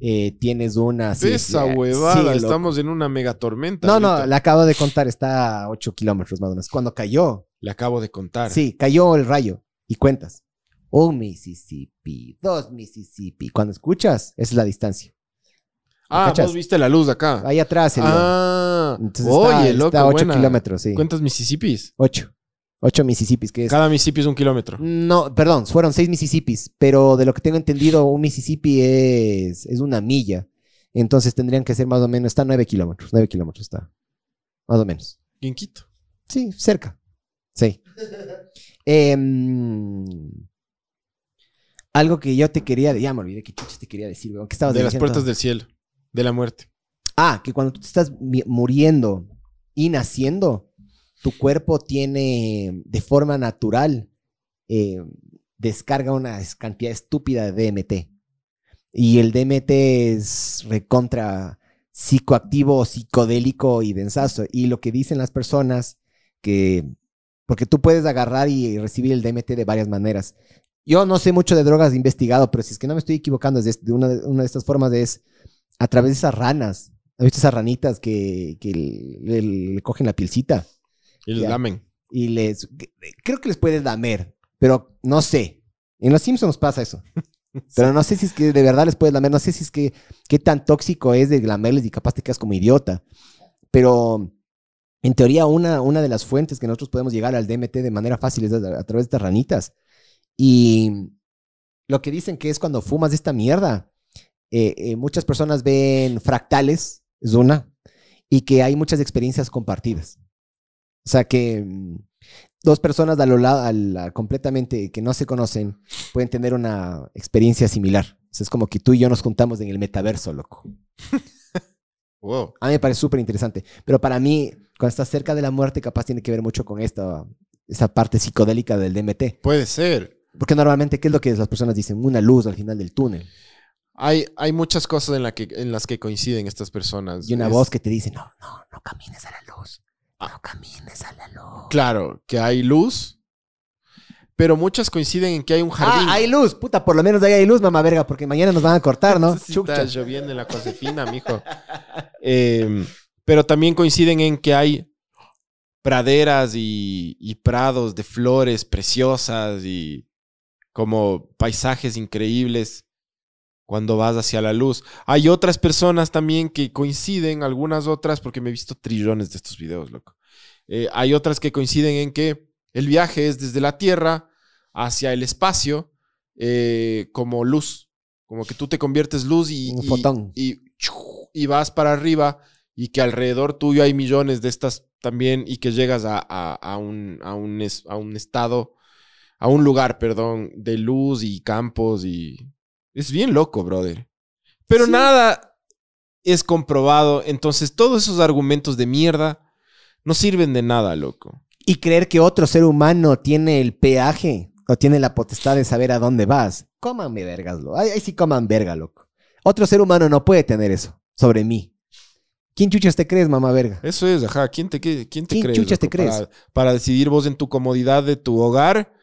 Speaker 3: eh, tienes una... sí,
Speaker 2: Esa
Speaker 3: sí,
Speaker 2: huevada,
Speaker 3: sí,
Speaker 2: estamos en una mega tormenta.
Speaker 3: No, no, la acabo de contar, está a 8 kilómetros más o menos. Cuando cayó,
Speaker 2: Le acabo de contar.
Speaker 3: sí, cayó el rayo y cuentas. Un Mississippi, dos Mississippi. Cuando escuchas, esa es la distancia.
Speaker 2: Ah,
Speaker 3: ¿cachas?
Speaker 2: vos viste la luz acá.
Speaker 3: Ahí atrás, el
Speaker 2: Ah,
Speaker 3: Entonces
Speaker 2: oye,
Speaker 3: está,
Speaker 2: loco,
Speaker 3: está a 8
Speaker 2: buena.
Speaker 3: kilómetros, sí.
Speaker 2: ¿Cuántos Mississippis?
Speaker 3: 8. 8 Mississippis, que es...
Speaker 2: Cada Mississippi es un kilómetro.
Speaker 3: No, perdón, fueron 6 Mississippis, pero de lo que tengo entendido, un Mississippi es, es una milla. Entonces tendrían que ser más o menos, está 9 kilómetros, 9 kilómetros está. Más o menos.
Speaker 2: ¿Quién quito?
Speaker 3: Sí, cerca. Sí. Em, algo que yo te quería, ya me olvidé qué chuches te quería decir, weón. ¿Qué estabas
Speaker 2: De las puertas del cielo. De la muerte.
Speaker 3: Ah, que cuando tú te estás muriendo y naciendo, tu cuerpo tiene de forma natural, eh, descarga una cantidad estúpida de DMT. Y el DMT es recontra psicoactivo, psicodélico y densazo. Y lo que dicen las personas que, porque tú puedes agarrar y recibir el DMT de varias maneras. Yo no sé mucho de drogas, investigado, pero si es que no me estoy equivocando, es de, de una, de- una de estas formas es a través de esas ranas. ¿Has visto esas ranitas que, que le cogen la pielcita?
Speaker 2: Y les
Speaker 3: Ya.
Speaker 2: lamen.
Speaker 3: Y les... Creo que les puedes lamer, pero no sé. En Los Simpsons pasa eso. Pero no sé si es que de verdad les puedes lamer. No sé si es que qué tan tóxico es de lamerles y capaz te quedas como idiota. Pero en teoría una, una de las fuentes que nosotros podemos llegar al DMT de manera fácil es a, a través de estas ranitas. Y lo que dicen que es cuando fumas esta mierda, eh, eh, muchas personas ven fractales, es una, y que hay muchas experiencias compartidas. O sea que mm, dos personas a lo lado, a la- completamente que no se conocen pueden tener una experiencia similar. O sea, es como que tú y yo nos juntamos en el metaverso, loco.
Speaker 2: Wow.
Speaker 3: A mí me parece súper interesante. Pero para mí, cuando estás cerca de la muerte, capaz tiene que ver mucho con esta, esta parte psicodélica del DMT.
Speaker 2: Puede ser.
Speaker 3: Porque normalmente, ¿qué es lo que las personas dicen? Una luz al final del túnel.
Speaker 2: Hay, hay muchas cosas en, la que, en las que coinciden estas personas.
Speaker 3: Y una
Speaker 2: Es-
Speaker 3: voz que te dice, no, no, no camines a la luz.
Speaker 2: Ah.
Speaker 3: No camines a la luz.
Speaker 2: Claro, que hay luz, pero muchas coinciden en que hay un jardín.
Speaker 3: Ah, hay luz. Puta, por lo menos ahí hay luz, mamá verga, porque mañana nos van a cortar, ¿no?
Speaker 2: Sí,
Speaker 3: Chucha.
Speaker 2: Está lloviendo en la Josefina, mijo. Eh, pero también coinciden en que hay praderas y, y prados de flores preciosas y como paisajes increíbles cuando vas hacia la luz. Hay otras personas también que coinciden, algunas otras, porque me he visto trillones de estos videos, loco. Eh, hay otras que coinciden en que el viaje es desde la Tierra hacia el espacio eh, como luz. Como que tú te conviertes luz y,
Speaker 3: Un
Speaker 2: y-
Speaker 3: fotón.
Speaker 2: y, y vas para arriba y que alrededor tuyo hay millones de estas también y que llegas a, a- a un, a, un es- a un estado, a un lugar, perdón, de luz y campos y... Es bien loco, brother. Pero
Speaker 3: Sí.
Speaker 2: nada es comprobado, entonces todos esos argumentos de mierda no sirven de nada, loco.
Speaker 3: Y creer que otro ser humano tiene el peaje o tiene la potestad de saber a dónde vas. Cómanme vergas, loco. Ahí, ahí sí coman verga, loco. Otro ser humano no puede tener eso sobre mí. ¿Quién chuchas te crees, mamá verga?
Speaker 2: Eso es, ajá. ¿Quién te, quién te
Speaker 3: ¿Quién
Speaker 2: crees?
Speaker 3: chuchas te crees?
Speaker 2: Para, para decidir vos en tu comodidad de tu hogar.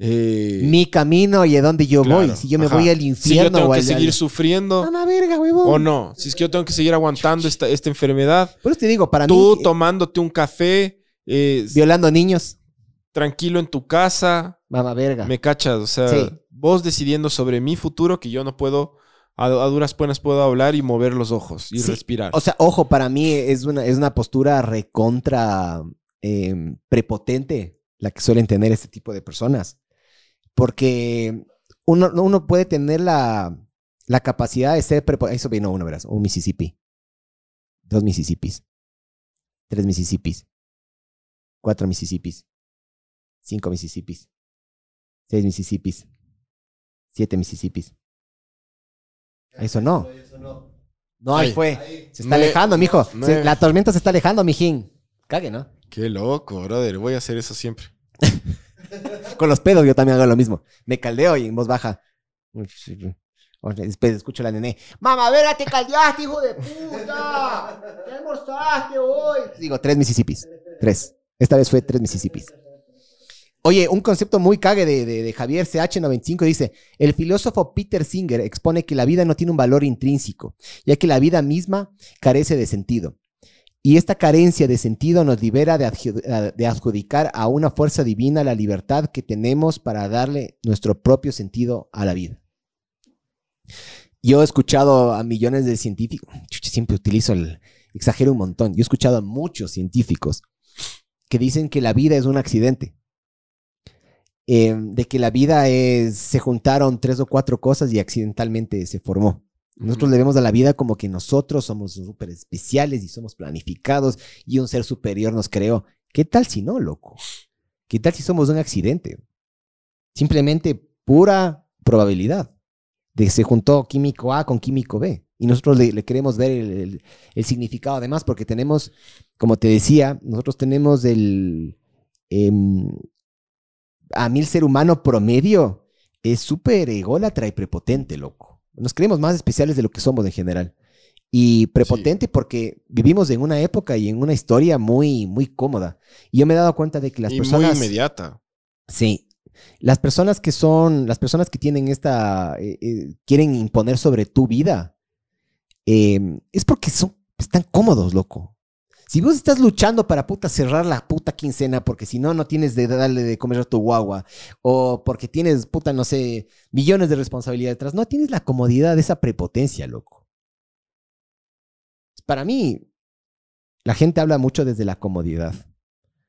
Speaker 2: Eh,
Speaker 3: Mi camino y a dónde yo
Speaker 2: claro,
Speaker 3: voy. Si yo me
Speaker 2: ajá.
Speaker 3: voy al
Speaker 2: Si yo
Speaker 3: infierno
Speaker 2: tengo
Speaker 3: o
Speaker 2: que
Speaker 3: al...
Speaker 2: seguir
Speaker 3: al-
Speaker 2: sufriendo
Speaker 3: verga, huevón.
Speaker 2: o no. Si es que yo tengo que seguir aguantando esta, esta enfermedad.
Speaker 3: Por eso te digo, para
Speaker 2: Tú
Speaker 3: mí, eh,
Speaker 2: tomándote un café, eh,
Speaker 3: violando niños,
Speaker 2: tranquilo en tu casa,
Speaker 3: mamá verga.
Speaker 2: me cachas. O sea,
Speaker 3: Sí.
Speaker 2: vos decidiendo sobre mi futuro que yo no puedo, a, a duras penas puedo hablar y mover los ojos y
Speaker 3: Sí,
Speaker 2: respirar.
Speaker 3: O sea, ojo, para mí es una, es una postura recontra eh, prepotente la que suelen tener este tipo de personas. Porque uno, uno puede tener la, la capacidad de ser prepotente. Eso vino uno, verás. Un Mississippi. Dos Mississippis. Tres Mississippis. Cuatro Mississippis. Cinco Mississippis. Seis Mississippis. Siete Mississippis. Eso no.
Speaker 5: Eso no.
Speaker 3: No, ahí
Speaker 2: Ahí.
Speaker 3: fue.
Speaker 5: Ahí.
Speaker 3: Se está alejando, mijo. Se- la tormenta se está alejando, mijín. Cague, ¿no?
Speaker 2: Qué loco, brother. Voy a hacer eso siempre.
Speaker 3: Con los pedos yo también hago lo mismo. Me caldeo y en voz baja. Después escucho a la nene. Mamá, verga, te caldeaste, hijo de puta. ¿Qué almorzaste hoy? Digo, tres Mississippis. Tres. Esta vez fue tres Mississippis. Oye, un concepto muy cague de- de Javier CH95 dice, el filósofo Peter Singer expone que la vida no tiene un valor intrínseco, ya que la vida misma carece de sentido. Y esta carencia de sentido nos libera de, adju- de adjudicar a una fuerza divina la libertad que tenemos para darle nuestro propio sentido a la vida. Yo he escuchado a millones de científicos, siempre utilizo el, exagero un montón, yo he escuchado a muchos científicos que dicen que la vida es un accidente. Eh, de que la vida es, se juntaron tres o cuatro cosas y accidentalmente se formó. Nosotros le vemos a la vida como que nosotros somos súper especiales y somos planificados y un ser superior nos creó. ¿Qué tal si no, loco? ¿Qué tal si somos un accidente? Simplemente pura probabilidad de que se juntó químico A con químico B. Y nosotros le, queremos ver el significado además porque tenemos, como te decía, nosotros tenemos el... em, a mí el ser humano promedio es súper ególatra y prepotente, loco. Nos creemos más especiales de lo que somos en general. Y prepotente porque vivimos en una época y en una historia muy, muy cómoda. Y yo me he dado cuenta de que las
Speaker 2: y
Speaker 3: personas...
Speaker 2: muy inmediata.
Speaker 3: Sí. Las personas que son, las personas que tienen esta, eh, eh, quieren imponer sobre tu vida, eh, es porque son, están cómodos, loco. Si vos estás luchando para puta cerrar la puta quincena porque si no, no tienes de darle de comer a tu guagua o porque tienes puta, no sé, millones de responsabilidades detrás, no tienes la comodidad de esa prepotencia, loco. Para mí, la gente habla mucho desde la comodidad.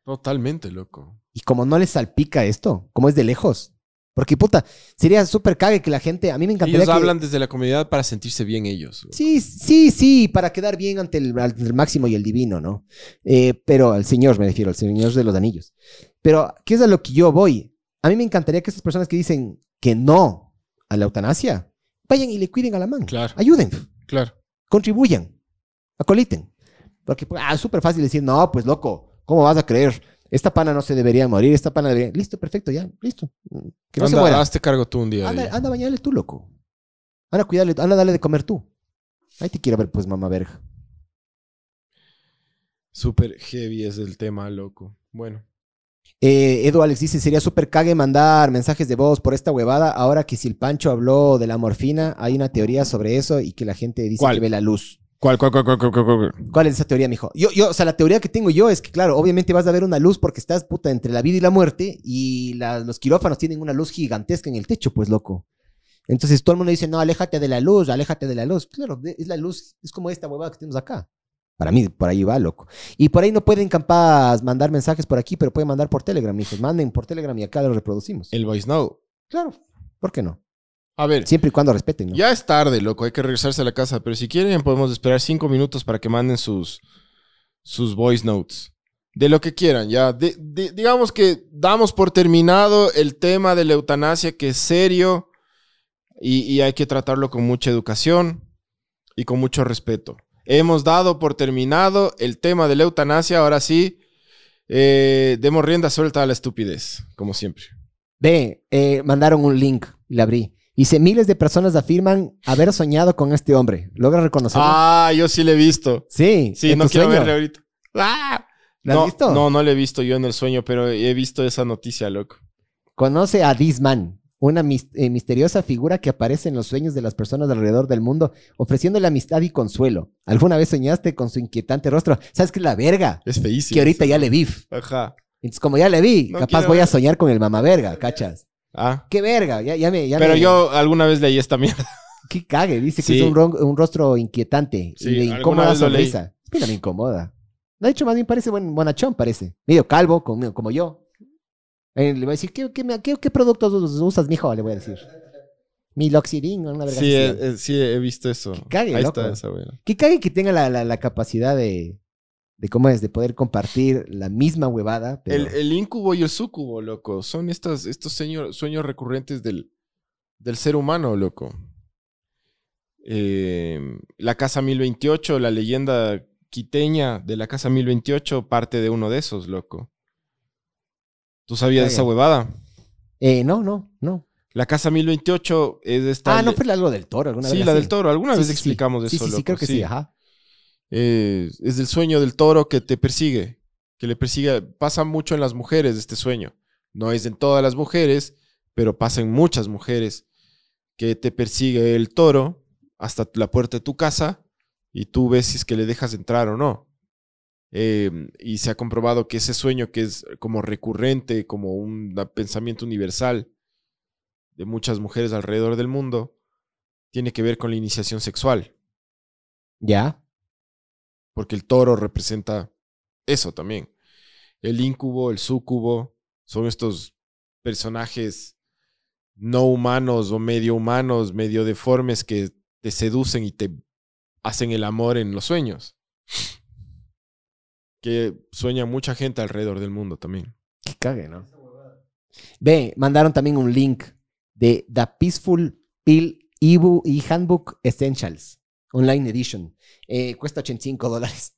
Speaker 2: Totalmente, loco.
Speaker 3: Y como no les salpica esto, como es de lejos. Porque puta, sería súper cague que la gente, a mí me encantaría
Speaker 2: Ellos
Speaker 3: que...
Speaker 2: hablan desde la comunidad para sentirse bien ellos.
Speaker 3: Sí, sí, sí, para quedar bien ante el, ante el máximo y el divino, ¿no? Eh, pero al Señor me refiero, al Señor de los Anillos. Pero, ¿qué es a lo que yo voy? A mí me encantaría que esas personas que dicen que no a la eutanasia, vayan y le cuiden a la mano.
Speaker 2: Claro.
Speaker 3: Ayuden,
Speaker 2: Claro.
Speaker 3: contribuyan, acoliten. Porque ah, es súper fácil decir, no, pues loco, ¿cómo vas a creer? Esta pana no se debería morir, esta pana debería... Listo, perfecto, ya, listo. Que no se
Speaker 2: Anda,
Speaker 3: muera.
Speaker 2: hazte cargo tú un día.
Speaker 3: Anda, anda a bañarle tú, loco. Anda a cuidarle, anda a darle de comer tú. Ahí te quiero ver, pues, mamá verga.
Speaker 2: Súper heavy es el tema, loco. Bueno.
Speaker 3: Eh, Edu Alex dice, sería súper cague mandar mensajes de voz por esta huevada. Ahora que si el Pancho habló de la morfina, hay una teoría sobre eso y que la gente dice
Speaker 2: ¿Cuál?
Speaker 3: que ve la luz.
Speaker 2: ¿Cuál, cuál, cuál, cuál, cuál, cuál, cuál?
Speaker 3: ¿Cuál es esa teoría, mijo? Yo, yo, o sea, la teoría que tengo yo es que, claro, obviamente vas a ver una luz porque estás, puta, entre la vida y la muerte y la- los quirófanos tienen una luz gigantesca en el techo, pues, loco. Entonces todo el mundo dice, no, aléjate de la luz, aléjate de la luz. Claro, es la luz, es como esta huevada que tenemos acá. Para mí, por ahí va, loco. Y por ahí no pueden capaz mandar mensajes por aquí, pero pueden mandar por Telegram, mijos. Manden por Telegram y acá lo reproducimos.
Speaker 2: El voice note.
Speaker 3: Claro, ¿por qué no?
Speaker 2: A ver,
Speaker 3: Siempre y cuando respeten, ¿no?
Speaker 2: ya es tarde, loco. Hay que regresarse a la casa. Pero si quieren, podemos esperar cinco minutos para que manden sus, sus voice notes. De lo que quieran, ya. De- de- digamos que damos por terminado el tema de la eutanasia, que es serio y, y hay que tratarlo con mucha educación y con mucho respeto. Hemos dado por terminado el tema de la eutanasia. Ahora sí, eh, demos rienda suelta a la estupidez, como siempre.
Speaker 3: Ve, eh, mandaron un link y la abrí. Dice, miles de personas afirman haber soñado con este hombre. ¿Logra reconocerlo?
Speaker 2: Ah, yo sí le he visto.
Speaker 3: sí,
Speaker 2: Sí, no quiero
Speaker 3: sueño.
Speaker 2: verle ahorita. ¡Ah!
Speaker 3: ¿La has visto?
Speaker 2: No, no la he visto yo en el sueño, pero he visto esa noticia, loco.
Speaker 3: Conoce a This Man, una eh, misteriosa figura que aparece en los sueños de las personas alrededor del mundo, ofreciéndole amistad y consuelo. ¿Alguna vez soñaste con su inquietante rostro? ¿Sabes qué es la verga?
Speaker 2: Es feísimo.
Speaker 3: Que ahorita ya le vi.
Speaker 2: Ajá.
Speaker 3: Entonces, como ya le vi,
Speaker 2: No
Speaker 3: capaz voy a soñar con el mamá verga, ¿cachas?
Speaker 2: Ah.
Speaker 3: ¡Qué verga! Ya, ya me, ya
Speaker 2: Pero
Speaker 3: me-
Speaker 2: yo alguna vez leí esta mierda.
Speaker 3: ¡Qué cague! Dice que es un, ron- un rostro inquietante
Speaker 2: Sí,
Speaker 3: y de incómoda sonrisa. Mira, me incomoda. De hecho, más bien parece buen bonachón, parece. Medio calvo, como, como yo. Eh, le voy a decir, ¿qué, qué, qué- qué productos us- usas, mijo? Le voy a decir. Mi Loxidin, una verga
Speaker 2: Sí, eh, eh, sí, he visto eso.
Speaker 3: cague,
Speaker 2: Ahí
Speaker 3: loco.
Speaker 2: está esa buena.
Speaker 3: Qué cague que tenga la, la- la capacidad de, de, ¿cómo es? De poder compartir la misma huevada. Pero...
Speaker 2: El, el incubo y el sucubo, loco, son estas, estos sueños, sueños recurrentes del, del ser humano, loco. Eh, la casa 1028, la leyenda quiteña de la casa 1028 parte de uno de esos, loco. ¿Tú sabías de esa huevada?
Speaker 3: Eh, no, no, no.
Speaker 2: La casa 1028 es de esta...
Speaker 3: Ah, no fue algo del toro. alguna
Speaker 2: Sí,
Speaker 3: vez
Speaker 2: la
Speaker 3: así?
Speaker 2: del toro. Alguna
Speaker 3: Sí,
Speaker 2: vez
Speaker 3: sí, sí.
Speaker 2: explicamos
Speaker 3: Sí,
Speaker 2: eso,
Speaker 3: sí, sí,
Speaker 2: loco,
Speaker 3: creo que sí, ajá.
Speaker 2: Es del sueño del toro que te persigue, que le persigue, pasa mucho en las mujeres este sueño. No es en todas las mujeres, pero pasa en muchas mujeres que te persigue el toro hasta la puerta de tu casa y tú ves si es que le dejas entrar o no. Eh, y se ha comprobado que ese sueño que es como recurrente, como un pensamiento universal de muchas mujeres alrededor del mundo, tiene que ver con la iniciación sexual
Speaker 3: Ya.
Speaker 2: Porque el toro representa eso también. El incubo, el súcubo, son estos personajes no humanos o medio humanos, medio deformes que te seducen y te hacen el amor en los sueños. Que sueña mucha gente alrededor del mundo también.
Speaker 3: Que cague, ¿no? Ve, mandaron también un link de The Peaceful Pill Ibu y Handbook Essentials Online Edition. Eh, cuesta 85 dólares.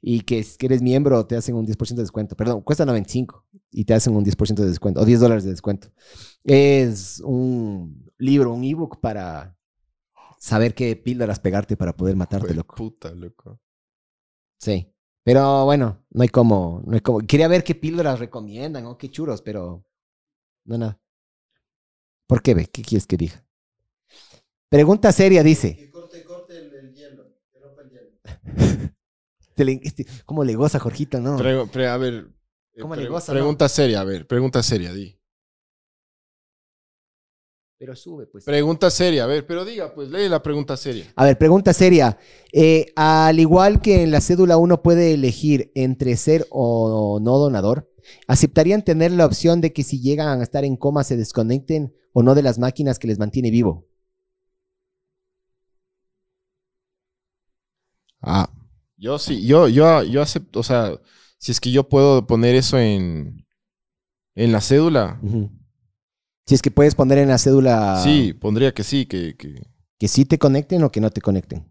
Speaker 3: Y que si eres miembro te hacen un 10% de descuento. Perdón, cuesta 95 y te hacen un 10% de descuento o 10 dólares de descuento. Es un libro, un ebook para saber qué píldoras pegarte para poder matarte, loco.
Speaker 2: Puta, loco.
Speaker 3: Sí. Pero bueno, no hay como, no hay como. Quería ver qué píldoras recomiendan o qué churos, pero no nada. ¿Por qué ve? ¿Qué quieres que diga? Pregunta seria, dice.
Speaker 5: Que corte, corte el, el hielo. Que rompa el hielo.
Speaker 3: Te le- este, ¿Cómo le goza, Jorgito? No.
Speaker 2: Pre- pre- a ver. eh, pregunta seria, a ver, pregunta seria, di.
Speaker 3: Pero sube, pues.
Speaker 2: Pregunta seria, a ver, pero diga, pues lee la pregunta seria.
Speaker 3: A ver, pregunta seria. Eh, al igual que en la cédula uno puede elegir entre ser o no donador, ¿aceptarían tener la opción de que si llegan a estar en coma se desconecten o no de las máquinas que les mantiene vivo?
Speaker 2: Ah, yo sí, yo, yo, yo acepto, o sea, si es que yo puedo poner eso en, en la cédula.
Speaker 3: Si es que puedes poner en la cédula
Speaker 2: sí, pondría que sí, que, que...
Speaker 3: que sí te conecten o que no te conecten.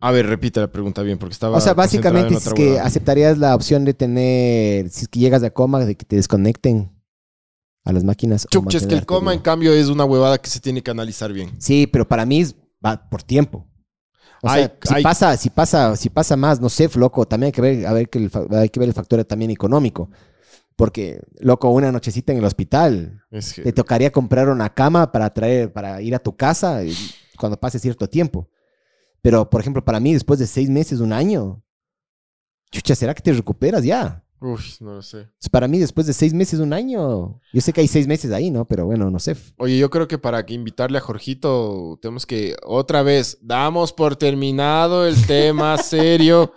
Speaker 2: A ver, repite la pregunta bien, porque estaba
Speaker 3: O sea, básicamente, si es que aceptarías la opción de tener, si es que llegas a coma, de que te desconecten a las máquinas.
Speaker 2: Chuch, es que el coma, en cambio, es una huevada que se tiene que analizar bien.
Speaker 3: Sí, pero para mí es- va por tiempo. O
Speaker 2: Hay-
Speaker 3: sea, si
Speaker 2: hay-
Speaker 3: pasa, si pasa, si pasa más, no sé, loco, también hay que ver, a ver que el, hay que ver el factor también económico. Porque, loco, una nochecita en el hospital,
Speaker 2: Es que-
Speaker 3: te tocaría comprar una cama para traer, para ir a tu casa cuando pase cierto tiempo. Pero, por ejemplo, para mí, después de seis meses, un año, chucha, ¿será que te recuperas ya?
Speaker 2: Uy, no lo sé.
Speaker 3: Pues Para mí, después de seis meses, un año, yo sé que hay seis meses ahí, ¿no? Pero bueno, no sé.
Speaker 2: Oye, yo creo que para que invitarle a Jorgito, tenemos que otra vez, damos por terminado el tema serio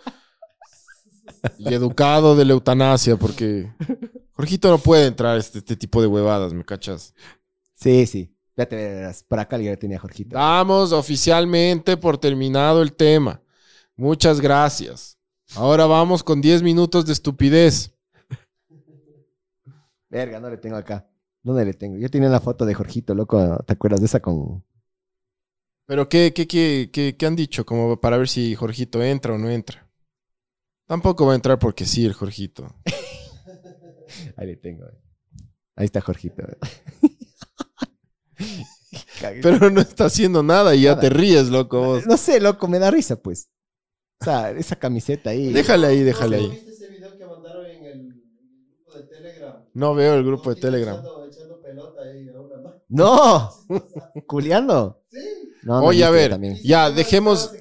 Speaker 2: y educado de la eutanasia, porque Jorgito no puede entrar a este, este tipo de huevadas, ¿me cachas?
Speaker 3: Sí, sí. Ya te verás. Por acá ya tenía Jorgito.
Speaker 2: Damos oficialmente por terminado el tema. Muchas gracias. Ahora vamos con 10 minutos de estupidez.
Speaker 3: Verga, no le tengo acá. ¿Dónde le tengo? Yo tenía la foto de Jorgito, loco. ¿Te acuerdas de esa con...?
Speaker 2: Pero ¿qué, qué, qué, qué, qué han dicho? Como para ver si Jorgito entra o no entra. Tampoco va a entrar porque sí, el Jorgito.
Speaker 3: Ahí le tengo. Ahí está Jorgito. Cagué.
Speaker 2: Pero no está haciendo nada y ya te ríes, loco. vos.
Speaker 3: No sé, loco, me da risa, pues. O sea, esa camiseta ahí.
Speaker 2: Déjale ahí, déjale
Speaker 5: ¿No
Speaker 2: ahí.
Speaker 5: viste ese video que mandaron en el grupo de Telegram?
Speaker 2: No veo el grupo de Telegram.
Speaker 5: Echando, echando pelota ahí a una ma-
Speaker 3: ¡No! ¿Culeando?
Speaker 5: Sí.
Speaker 3: No, no he
Speaker 2: Oye, a ver,
Speaker 3: también.
Speaker 2: Ya, dejemos-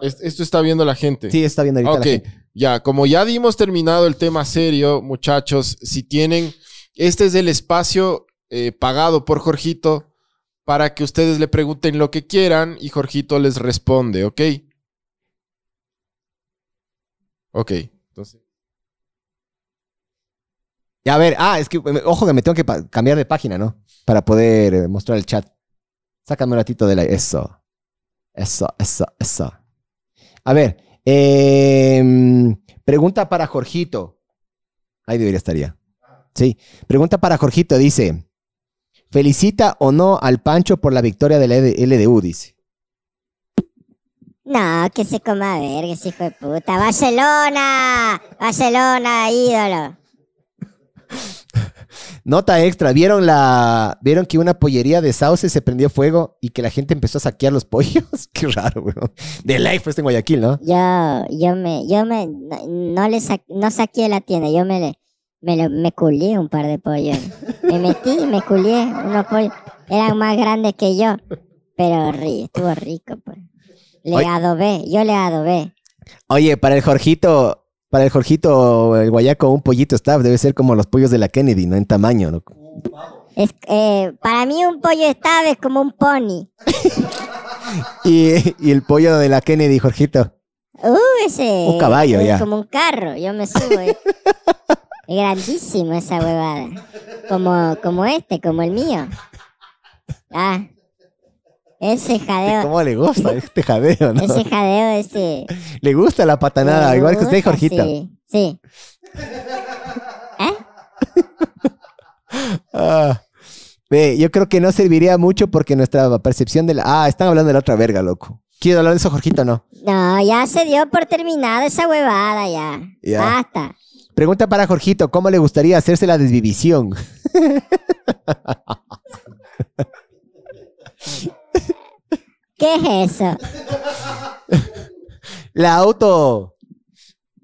Speaker 2: Esto está viendo la gente.
Speaker 3: Sí, está viendo ahorita
Speaker 2: Ok,
Speaker 3: la gente.
Speaker 2: ya, como ya dimos terminado el tema serio, muchachos, si tienen, este es el espacio eh, pagado por Jorgito para que ustedes le pregunten lo que quieran y Jorgito les responde, ¿ok? Ok, entonces.
Speaker 3: Ya, a ver, ah, es que, eh, ojo que me tengo que cambiar de página, ¿no? Para poder eh, mostrar el chat. Sácame un ratito de la... Eso. Eso, eso, eso. A ver, em, pregunta para Jorgito. Ahí debería estar ya. Sí, pregunta para Jorgito, dice. ¿Felicita o no al Pancho por la victoria de la LDU? Dice.
Speaker 4: No, que se coma verga, ese hijo de puta. Barcelona, Barcelona, ídolo.
Speaker 3: Nota extra, ¿vieron la vieron que una pollería de sauce se prendió fuego y que la gente empezó a saquear los pollos? Qué raro, weón. De life pues en Guayaquil, ¿no?
Speaker 4: Yo, yo me, yo me, no, no le sa- no saqué la tienda, yo me, le- me, lo, me culié un par de pollos. Me metí y me culié unos pollos. Eran más grandes que yo, pero ri- estuvo rico, pues. Le
Speaker 3: Oye.
Speaker 4: adobé, yo le adobé.
Speaker 3: Oye, para el Jorgito, para el Jorgito, el guayaco, un pollito staff debe ser como los pollos de la Kennedy, ¿no? En tamaño, ¿no?
Speaker 4: Es, eh, para mí un pollo estable es como un pony.
Speaker 3: Y, y el pollo de la Kennedy, Jorgito.
Speaker 4: Uh, ese.
Speaker 3: Un caballo,
Speaker 4: es
Speaker 3: ya.
Speaker 4: Como un carro, yo me subo. eh. es grandísimo esa huevada. Como, como este, como el mío. Ah. Ese jadeo.
Speaker 3: ¿Cómo le gusta este jadeo, no?
Speaker 4: Ese jadeo, ese.
Speaker 3: Le gusta la patanada, igual que usted, Jorgito.
Speaker 4: Sí. sí. ¿Eh?
Speaker 3: Ah. Ve, yo creo que no serviría mucho porque nuestra percepción de la... Ah, están hablando de la otra verga, loco. ¿Quieres hablar de eso, Jorgito, no?
Speaker 4: No, ya se dio por terminada esa huevada, ya.
Speaker 3: Ya.
Speaker 4: Basta.
Speaker 3: Pregunta para Jorgito, ¿cómo le gustaría hacerse la desvivisión?
Speaker 4: ¿Qué es eso?
Speaker 3: La auto...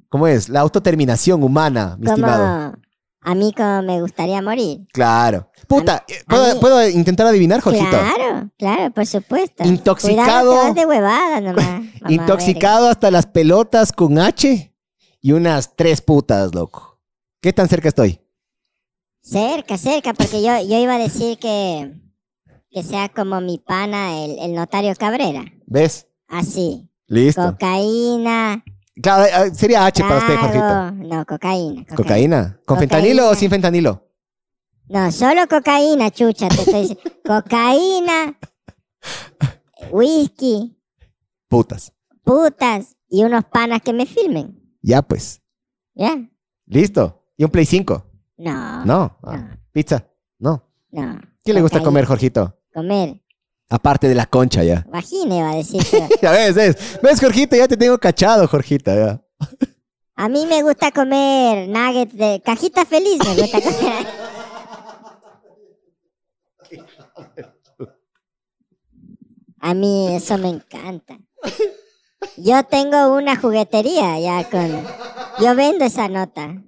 Speaker 3: ¿Cómo es? La autoterminación humana, mi estimado.
Speaker 4: a mí como me gustaría morir.
Speaker 3: Claro. Puta, eh, ¿puedo, intentar adivinar, Jorgito?
Speaker 4: Claro, claro, por supuesto.
Speaker 3: Intoxicado.
Speaker 4: Cuidado, te vas de huevada nomás. mamá
Speaker 3: Intoxicado hasta las pelotas con H y unas tres putas, loco. ¿Qué tan cerca estoy?
Speaker 4: Cerca, cerca, porque yo, yo iba a decir que, que sea como mi pana, el, el notario Cabrera.
Speaker 3: ¿Ves?
Speaker 4: Así.
Speaker 3: Listo.
Speaker 4: Cocaína.
Speaker 3: Claro, eh, sería H para usted, Jorgito.
Speaker 4: No, cocaína. cocaína.
Speaker 3: ¿Cocaína? ¿Con
Speaker 4: Cocaína.
Speaker 3: fentanilo o sin fentanilo?
Speaker 4: No, solo cocaína, chucha, te estoy diciendo. cocaína, whisky,
Speaker 3: Putas.
Speaker 4: putas y unos panas que me filmen.
Speaker 3: Ya, pues.
Speaker 4: ¿Ya?
Speaker 3: Listo. ¿Y un Play 5?
Speaker 4: No.
Speaker 3: No. Ah,
Speaker 4: No.
Speaker 3: ¿Pizza? No.
Speaker 4: No.
Speaker 3: ¿Qué le gusta comer, Jorgito?
Speaker 4: Comer.
Speaker 3: Aparte de la concha, ya.
Speaker 4: Vagina iba a decir, pero
Speaker 3: Ya ves, ves. ¿Ves, Jorgito? Ya te tengo cachado, Jorgito. Ya.
Speaker 4: a mí me gusta comer nuggets de cajita feliz, me gusta comer. A mí eso me encanta. Yo tengo una juguetería ya con... Yo vendo esa nota.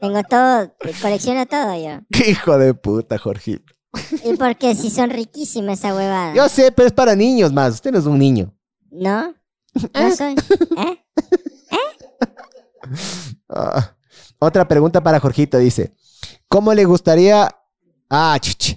Speaker 4: Tengo todo, colecciono todo yo.
Speaker 3: Hijo de puta, Jorgito.
Speaker 4: Y porque si son riquísimas esa huevada.
Speaker 3: Yo sé, pero es para niños más. Usted no es un niño.
Speaker 4: ¿No? No soy. ¿Eh?
Speaker 3: Ah. Otra pregunta para Jorgito, dice. ¿Cómo le gustaría... Ah, chuch.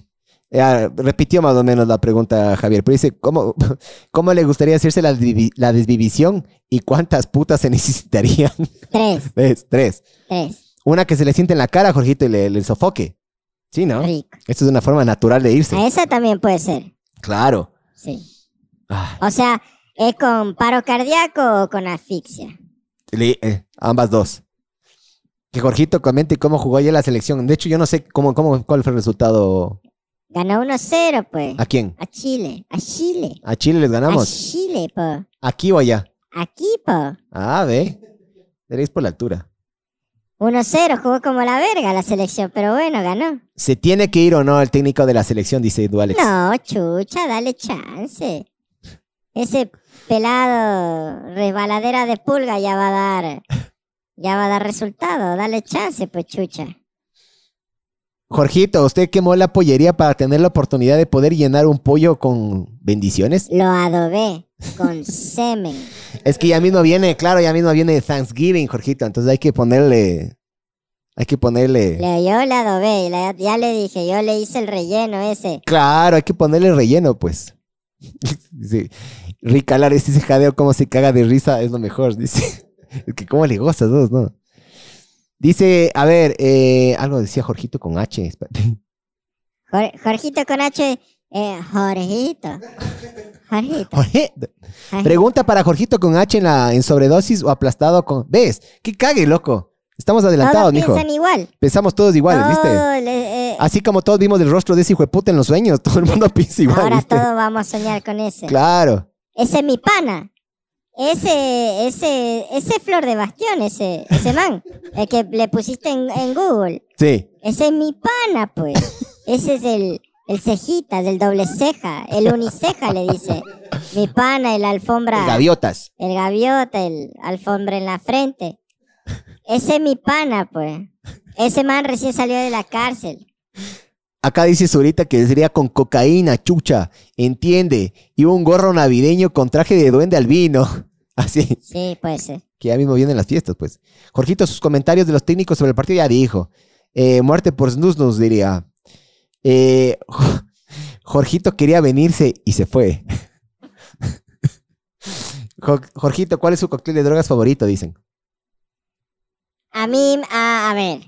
Speaker 3: Repitió más o menos la pregunta, Javier, pero dice, ¿cómo, cómo le gustaría hacerse la, la desvivisión y cuántas putas se necesitarían?
Speaker 4: Tres,
Speaker 3: ¿Ves? Tres.
Speaker 4: tres.
Speaker 3: Una que se le siente en la cara, Jorgito, y le, le sofoque. Sí, ¿no?
Speaker 4: Rico.
Speaker 3: Esto es una forma natural de irse.
Speaker 4: A esa también puede ser.
Speaker 3: Claro.
Speaker 4: Sí.
Speaker 3: Ah,
Speaker 4: O sea, ¿es con paro cardíaco o con asfixia?
Speaker 3: le- eh, ambas dos. Que Jorgito comente cómo jugó ayer la selección. De hecho, yo no sé cómo, cómo, cuál fue el resultado.
Speaker 4: Ganó 1-0, pues.
Speaker 3: ¿A quién?
Speaker 4: A Chile. A Chile.
Speaker 3: ¿A Chile les
Speaker 4: A
Speaker 3: ganamos?
Speaker 4: Chile, po.
Speaker 3: ¿Aquí o allá?
Speaker 4: Aquí, po.
Speaker 3: Ah, ve. Seréis por la altura.
Speaker 4: 1-0, jugó como la verga la selección, pero bueno, ganó.
Speaker 3: ¿Se tiene que ir o no el técnico de la selección? Dice Edu Alex.
Speaker 4: No, chucha, dale chance. Ese pelado resbaladera de pulga ya va a dar, ya va a dar resultado. Dale chance, pues chucha.
Speaker 3: Jorgito, ¿usted quemó la pollería para tener la oportunidad de poder llenar un pollo con bendiciones?
Speaker 4: Lo adobé con semen.
Speaker 3: Es que ya mismo viene, claro, ya mismo viene Thanksgiving, Jorgito. Entonces hay que ponerle. Hay que ponerle.
Speaker 4: Le- yo le adobé, le- ya le dije, yo le hice el relleno ese.
Speaker 3: Claro, hay que ponerle relleno, pues. Dice, Ricalar, este ese jadeo, cómo se caga de risa, es lo mejor, dice. Es que cómo le gozas vos, ¿no? Dice, a ver, eh, algo decía Jorgito con H.
Speaker 4: Jorgito con H, eh, Jorgito. Jorgito.
Speaker 3: Jorge,
Speaker 4: Jorgito.
Speaker 3: Pregunta para Jorgito con H en, la, en sobredosis o aplastado con... ¿Ves? ¡Qué cague, loco! Estamos adelantados,
Speaker 4: Todos
Speaker 3: mijo.
Speaker 4: piensan igual.
Speaker 3: Pensamos todos iguales, ¿viste?
Speaker 4: Le- eh,
Speaker 3: Así como todos vimos el rostro de ese hijo de puta en los sueños, todo el mundo piensa igual,
Speaker 4: ahora
Speaker 3: ¿viste?
Speaker 4: todos vamos a soñar con ese.
Speaker 3: Claro.
Speaker 4: Ese es mi pana. Ese, ese, ese Flor de Bastión, ese, ese man, el que le pusiste en, en Google.
Speaker 3: Sí.
Speaker 4: Ese es mi pana, pues. Ese es el, el cejitas, el doble ceja, el uniceja, le dice. Mi pana, el alfombra.
Speaker 3: Gaviotas.
Speaker 4: El gaviota, el alfombra en la frente. Ese es mi pana, pues. Ese man recién salió de la cárcel.
Speaker 3: Acá dice Zurita que sería con cocaína, chucha. Entiende. Y un gorro navideño con traje de duende albino. Así.
Speaker 4: Sí, puede ser.
Speaker 3: Que ya mismo vienen las fiestas, pues. Jorgito, sus comentarios de los técnicos sobre el partido ya dijo. Eh, muerte por snus nos diría. Eh, Jorgito quería venirse y se fue. Jo- Jorgito, ¿cuál es su cóctel de drogas favorito? Dicen.
Speaker 4: A mí, a, ver,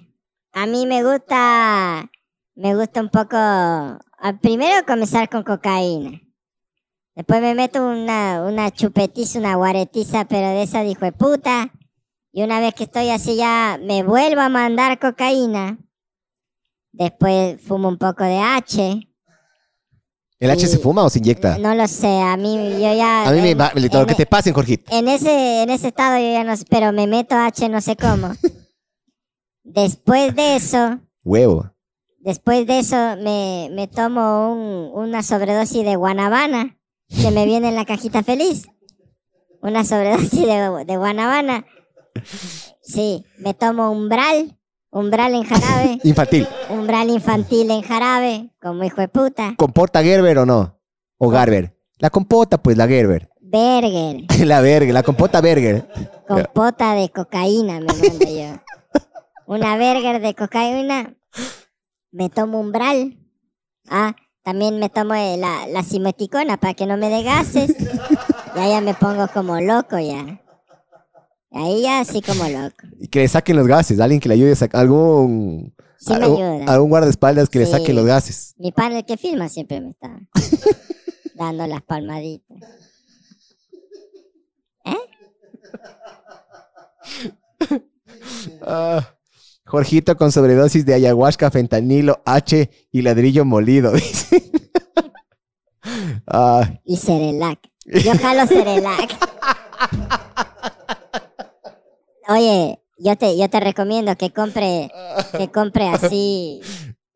Speaker 4: a mí me gusta, me gusta un poco, primero comenzar con cocaína. Después me meto una, una chupetiza, una guaretiza, pero de esa dijo puta. Y una vez que estoy así ya, me vuelvo a mandar cocaína. Después fumo un poco de H.
Speaker 3: ¿El H se fuma o se inyecta?
Speaker 4: No lo sé, a mí, yo ya...
Speaker 3: A mí me
Speaker 4: en-
Speaker 3: va, lo
Speaker 4: en-
Speaker 3: que te pasen, Jorgito.
Speaker 4: en ese, en ese estado yo ya no sé, pero me meto H no sé cómo. Después de eso,
Speaker 3: Huevo.
Speaker 4: después de eso me, me tomo un- una sobredosis de guanabana que me viene en la cajita feliz. Una sobredosis de, de guanabana. Sí, me tomo umbral, umbral en jarabe,
Speaker 3: Infantil.
Speaker 4: umbral infantil en jarabe, como hijo de puta.
Speaker 3: ¿Compota Gerber o no? ¿O Garber? La compota, pues, la Gerber.
Speaker 4: Berger,
Speaker 3: la verga, la compota Berger.
Speaker 4: compota de cocaína me mando yo. Una burger de cocaína. Me tomo umbral. Ah, también me tomo eh, la, la simeticona para que no me dé gases. Y ahí ya me pongo como loco ya. Ahí ya así como loco.
Speaker 3: Y que le saquen los gases. Alguien que le ayude a sacar. Algún.
Speaker 4: Sí
Speaker 3: algún,
Speaker 4: ayuda.
Speaker 3: algún guardaespaldas que le saque los gases.
Speaker 4: Mi padre el que filma siempre me está dando las palmaditas.
Speaker 3: Ah, Jorgito con sobredosis de ayahuasca, fentanilo, H y ladrillo molido. dice. Ah,
Speaker 4: Y Cerelac. Yo jalo Cerelac. Oye, yo te, yo te recomiendo que compre, que compre así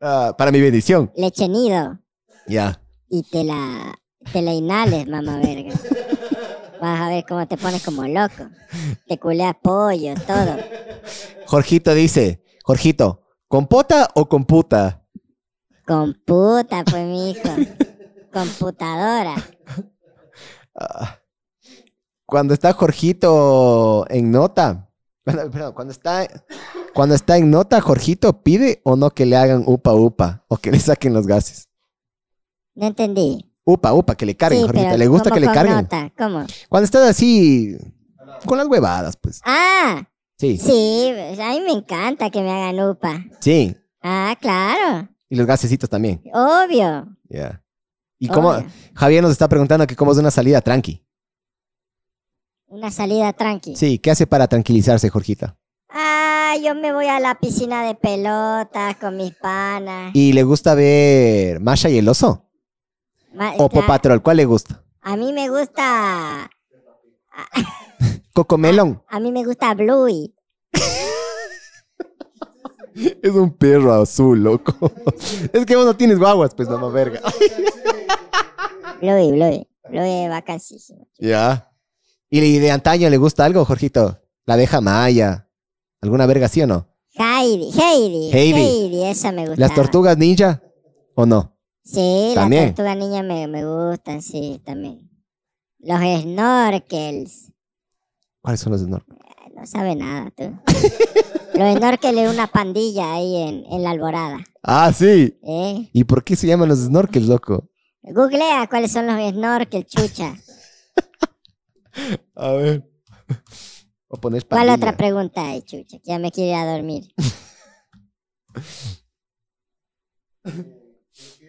Speaker 3: ah, para mi bendición.
Speaker 4: leche nido
Speaker 3: Ya.
Speaker 4: y te la, te la inhales, mamá verga. Vas a ver cómo te pones como loco. Te culeas pollo, todo.
Speaker 3: Jorgito dice, Jorgito, ¿compota o computa?
Speaker 4: Computa, pues, mi hijo. Computadora.
Speaker 3: Ah, cuando está Jorgito en nota, cuando, perdón, cuando está, cuando está en nota, Jorgito pide o no que le hagan upa upa o que le saquen los gases.
Speaker 4: No entendí.
Speaker 3: Upa upa, que le carguen,
Speaker 4: Sí,
Speaker 3: Jorgito. ¿Le gusta
Speaker 4: ¿cómo
Speaker 3: que le carguen?
Speaker 4: nota? ¿Cómo?
Speaker 3: Cuando estás así, con las huevadas, pues.
Speaker 4: Ah,
Speaker 3: Sí,
Speaker 4: sí, a mí me encanta que me hagan upa.
Speaker 3: sí.
Speaker 4: Ah, claro,
Speaker 3: Y los gasecitos también.
Speaker 4: obvio.
Speaker 3: Ya. ¿Y cómo? Javier nos está preguntando que cómo es una salida tranqui.
Speaker 4: Una salida tranqui.
Speaker 3: Sí, ¿qué hace para tranquilizarse, Jorgita?
Speaker 4: Ah, yo me voy a la piscina de pelotas con mis panas.
Speaker 3: ¿Y le gusta ver Masha y el oso?
Speaker 4: Ma-
Speaker 3: ¿O
Speaker 4: cla-
Speaker 3: Popatrol? ¿Cuál le gusta?
Speaker 4: A mí me gusta.
Speaker 3: Cocomelón.
Speaker 4: A mí me gusta Bluey.
Speaker 3: Es un perro azul, loco. es que vos no tienes guaguas, pues, mamá verga.
Speaker 4: Bluey, Bluey. Bluey es vacancísimo.
Speaker 3: Ya. ¿Y de antaño le gusta algo, Jorgito? La abeja maya. ¿Alguna verga sí o no?
Speaker 4: Heidi, Heidi.
Speaker 3: Heidi.
Speaker 4: Heidi, esa me gusta.
Speaker 3: ¿Las tortugas ninja o no?
Speaker 4: Sí,
Speaker 3: También.
Speaker 4: las tortugas niñas me, me gustan, sí, también. Los snorkels.
Speaker 3: ¿Cuáles son los snorkels?
Speaker 4: No sabe nada, tú. Los snorkels es una pandilla ahí en, en la alborada.
Speaker 3: Ah, sí.
Speaker 4: ¿eh?
Speaker 3: ¿Y por qué se llaman los snorkels, loco?
Speaker 4: Googlea cuáles son los snorkels, chucha.
Speaker 3: A ver. Voy a poner
Speaker 4: ¿Cuál otra pregunta hay, chucha? Que ya me quiero ir a dormir.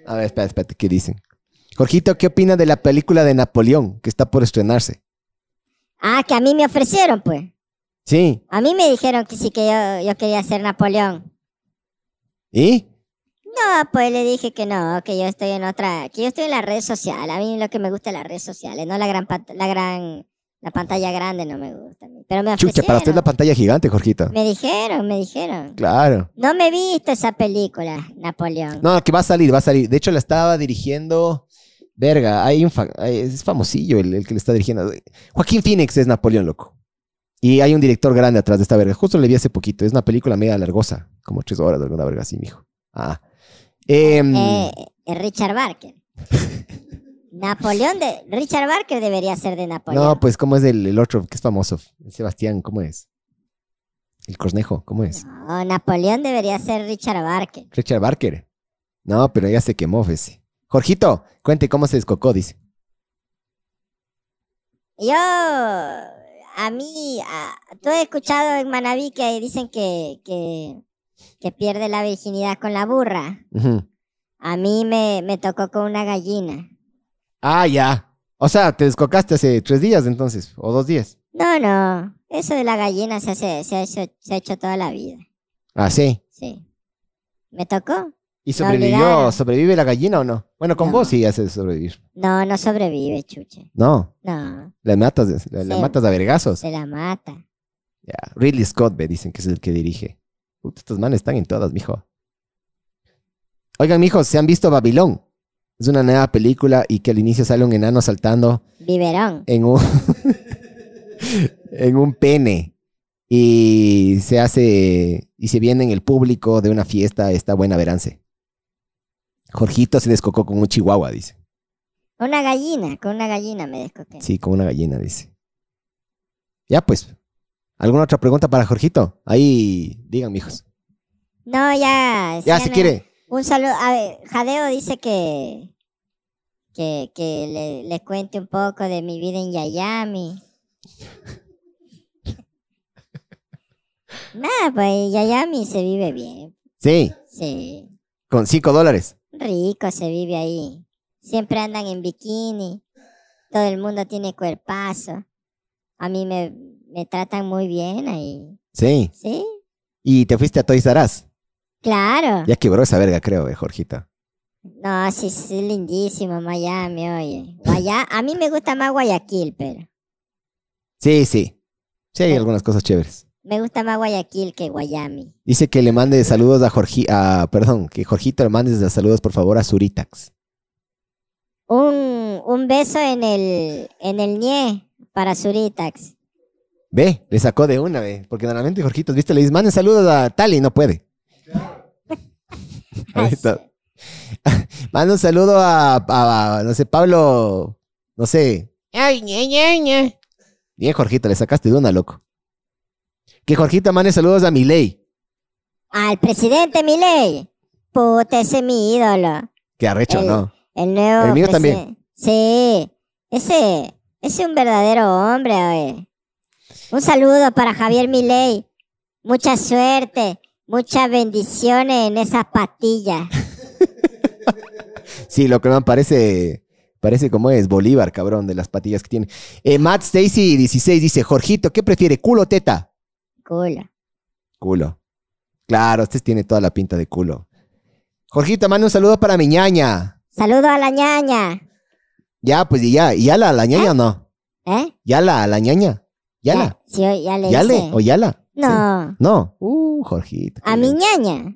Speaker 3: A ver, espérate, espérate, ¿qué dicen? Jorgito, ¿qué opina de la película de Napoleón que está por estrenarse?
Speaker 4: Ah, que a mí me ofrecieron, pues.
Speaker 3: Sí.
Speaker 4: A mí me dijeron que sí que yo, yo quería ser Napoleón.
Speaker 3: ¿Y?
Speaker 4: No, pues le dije que no, que yo estoy en otra, que yo estoy en las redes sociales. A mí lo que me gusta es las redes sociales, no la gran, la gran La pantalla grande no me gusta. Pero me
Speaker 3: Chucha, para usted es la pantalla gigante, Jorgito.
Speaker 4: Me dijeron, me dijeron.
Speaker 3: Claro.
Speaker 4: No me he visto esa película, Napoleón.
Speaker 3: No, que va a salir, va a salir. De hecho, la estaba dirigiendo. Verga, hay un fa- es famosillo el, el que le está dirigiendo. Joaquín Phoenix es Napoleón, loco. Y hay un director grande atrás de esta verga. Justo le vi hace poquito. Es una película media largosa, como tres horas de alguna verga así, mijo. Ah. Em,
Speaker 4: Eh, eh, Richard Barker. Napoleón de. Richard Barker debería ser de Napoleón.
Speaker 3: no, pues, ¿cómo es el, el otro que es famoso? El Sebastián, ¿cómo es? El Cornejo, ¿cómo es?
Speaker 4: No, Napoleón debería ser Richard Barker.
Speaker 3: Richard Barker. No, pero ya se quemó, ese. Jorgito, cuente cómo se descocó, dice.
Speaker 4: Yo, a mí, a- tú has escuchado en Manaví que dicen que, que, que pierde la virginidad con la burra. A mí me, me tocó con una gallina.
Speaker 3: Ah, ya. O sea, te descocaste hace tres días entonces, o dos días.
Speaker 4: No, no, eso de la gallina se, hace- se, ha, hecho, se ha hecho toda la vida.
Speaker 3: Ah, sí.
Speaker 4: Sí. ¿Me tocó?
Speaker 3: ¿Y
Speaker 4: Me
Speaker 3: sobrevivió? ¿Sobrevive la gallina o no? Bueno, con
Speaker 4: No.
Speaker 3: vos sí hace sobrevivir.
Speaker 4: No, no sobrevive, chuche.
Speaker 3: No,
Speaker 4: No,
Speaker 3: la matas, la, la matas a vergazos.
Speaker 4: se la mata.
Speaker 3: Ya. Ridley Scott, ve, dicen que es el que dirige. Puta, estos manes están en todas, mijo. Oigan, mijos, ¿se han visto Babilón? Es una nueva película y que al inicio sale un enano saltando
Speaker 4: Biberón.
Speaker 3: en un, en un pene y se hace y se viene en el público de una fiesta esta buena verance. Jorgito se descocó con un chihuahua, dice.
Speaker 4: Una gallina, con una gallina me descoqué.
Speaker 3: Sí, con una gallina, dice. Ya pues. ¿Alguna otra pregunta para Jorgito? Ahí digan, mijos.
Speaker 4: No, ya.
Speaker 3: Ya, si
Speaker 4: no.
Speaker 3: quiere.
Speaker 4: Un saludo. A ver, Jadeo dice que. Que, que le, cuente un poco de mi vida en Yayami. Nada, pues en Yayami se vive bien.
Speaker 3: Sí,
Speaker 4: Sí.
Speaker 3: con cinco dólares.
Speaker 4: Rico se vive ahí. Siempre andan en bikini. Todo el mundo tiene cuerpazo. A mí me, me tratan muy bien ahí.
Speaker 3: Sí.
Speaker 4: ¿Sí?
Speaker 3: Y te fuiste a Toys R Us.
Speaker 4: Claro.
Speaker 3: Ya quebró esa verga, creo, eh, Jorgito.
Speaker 4: No, sí, sí, lindísimo Miami, oye. Guaya- a mí me gusta más Guayaquil, pero
Speaker 3: Sí, sí. Sí, hay algunas cosas chéveres.
Speaker 4: me gusta más Guayaquil que Guayami.
Speaker 3: Dice que le mande saludos a Jorgito, perdón, que Jorgito le mande saludos, por favor, a Zuritax.
Speaker 4: Un, un beso en el, en el ñe para Zuritax.
Speaker 3: Ve, le sacó de una, ve. Porque normalmente Jorgito, viste, le dice, manden saludos a tal y no puede. Ahorita. Manda un saludo a, a- a, no sé, Pablo, no sé. Ay, ñe, ñe, ñe. Bien, Jorgito, le sacaste de una, loco. Que Jorgito mande saludos a Milei.
Speaker 4: Al presidente Milei. Puta, ese es mi ídolo.
Speaker 3: Que arrecho,
Speaker 4: El-
Speaker 3: ¿no?
Speaker 4: El nuevo
Speaker 3: El mío también.
Speaker 4: Sí. Ese, ese es un verdadero hombre, oye. Un saludo para Javier Milei. Mucha suerte. Muchas bendiciones en esas patillas.
Speaker 3: Sí, lo que me parece, parece como es Bolívar, cabrón, de las patillas que tiene. Eh, Matt Stacy 16 dice, Jorgito, ¿qué prefiere, culo o teta?
Speaker 4: Culo.
Speaker 3: Culo. Claro, este tiene toda la pinta de culo. Jorgito, manda un saludo para mi ñaña.
Speaker 4: Saludo a la ñaña.
Speaker 3: Ya, pues y ya, ¿y yala a la ñaña o no?
Speaker 4: ¿Eh?
Speaker 3: ¿Yala a la ñaña? ¿Yala?
Speaker 4: Ya, sí, ya le
Speaker 3: ¿Yale
Speaker 4: hice.
Speaker 3: o yala? Sí.
Speaker 4: No.
Speaker 3: No. Uh, Jorgito.
Speaker 4: A mi ñaña.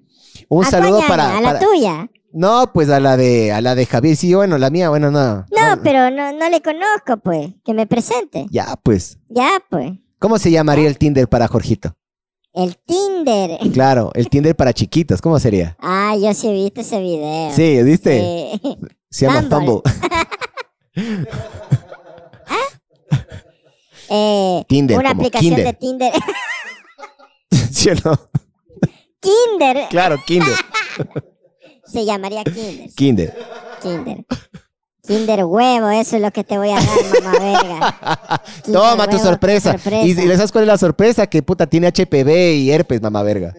Speaker 3: Un
Speaker 4: ¿A
Speaker 3: saludo
Speaker 4: cuál ñaña?
Speaker 3: para,
Speaker 4: A la
Speaker 3: para-
Speaker 4: tuya.
Speaker 3: No, pues a la de a la de Javier. Sí, bueno, la mía, bueno, no.
Speaker 4: No, pero no, no le conozco, pues. Que me presente.
Speaker 3: Ya, pues.
Speaker 4: Ya, pues.
Speaker 3: ¿Cómo se llamaría el Tinder para Jorgito?
Speaker 4: El Tinder.
Speaker 3: Claro, el Tinder para chiquitos, ¿cómo sería?
Speaker 4: Ah, yo sí he visto ese video.
Speaker 3: Sí, ¿viste?
Speaker 4: Sí.
Speaker 3: Se llama
Speaker 4: Bumble.
Speaker 3: Fumble.
Speaker 4: Eh,
Speaker 3: Tinder,
Speaker 4: una
Speaker 3: como
Speaker 4: aplicación
Speaker 3: Kinder.
Speaker 4: de Tinder.
Speaker 3: ¿Sí o no?
Speaker 4: Kinder.
Speaker 3: Claro, Kinder.
Speaker 4: Se llamaría Kinder.
Speaker 3: Kinder.
Speaker 4: Kinder. Kinder huevo, eso es lo que te voy a dar, mamá verga. Kinder
Speaker 3: Toma tu sorpresa. Y, y le sabes cuál es la sorpresa? Que puta tiene HPV y herpes, mamá verga.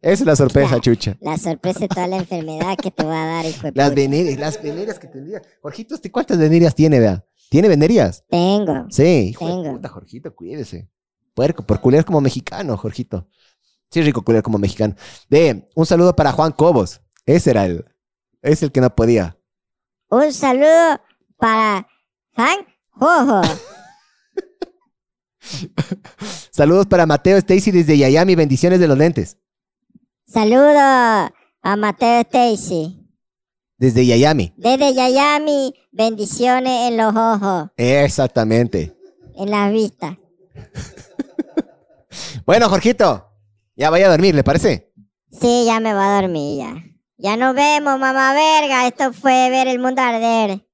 Speaker 3: Esa es la sorpresa,
Speaker 4: Claro.
Speaker 3: chucha.
Speaker 4: La sorpresa de toda la enfermedad que te va a dar, hijo de
Speaker 3: Las venerias, las venerias que tendría. Jorgito, ¿este ¿cuántas venerias tiene, vea? ¿Tiene venerias?
Speaker 4: Tengo.
Speaker 3: Sí, hijo de
Speaker 4: Tengo.
Speaker 3: puta, Jorgito, cuídese. Puerco, por culiar como mexicano, Jorgito. Sí, rico culiar como mexicano. De, un saludo para Juan Cobos. Ese era el, es el que no podía.
Speaker 4: Un saludo para Han Jojo.
Speaker 3: Saludos para Mateo Stacy desde Yayami. Bendiciones de los lentes.
Speaker 4: Saludo a Mateo Stacy.
Speaker 3: Desde Yayami.
Speaker 4: Desde Yayami, bendiciones en los ojos,
Speaker 3: Exactamente.
Speaker 4: en las vistas.
Speaker 3: Bueno, Jorgito. Ya vaya a dormir, ¿le parece?
Speaker 4: Sí, ya me voy a dormir ya. Ya nos vemos, mamá verga. Esto fue ver el mundo arder.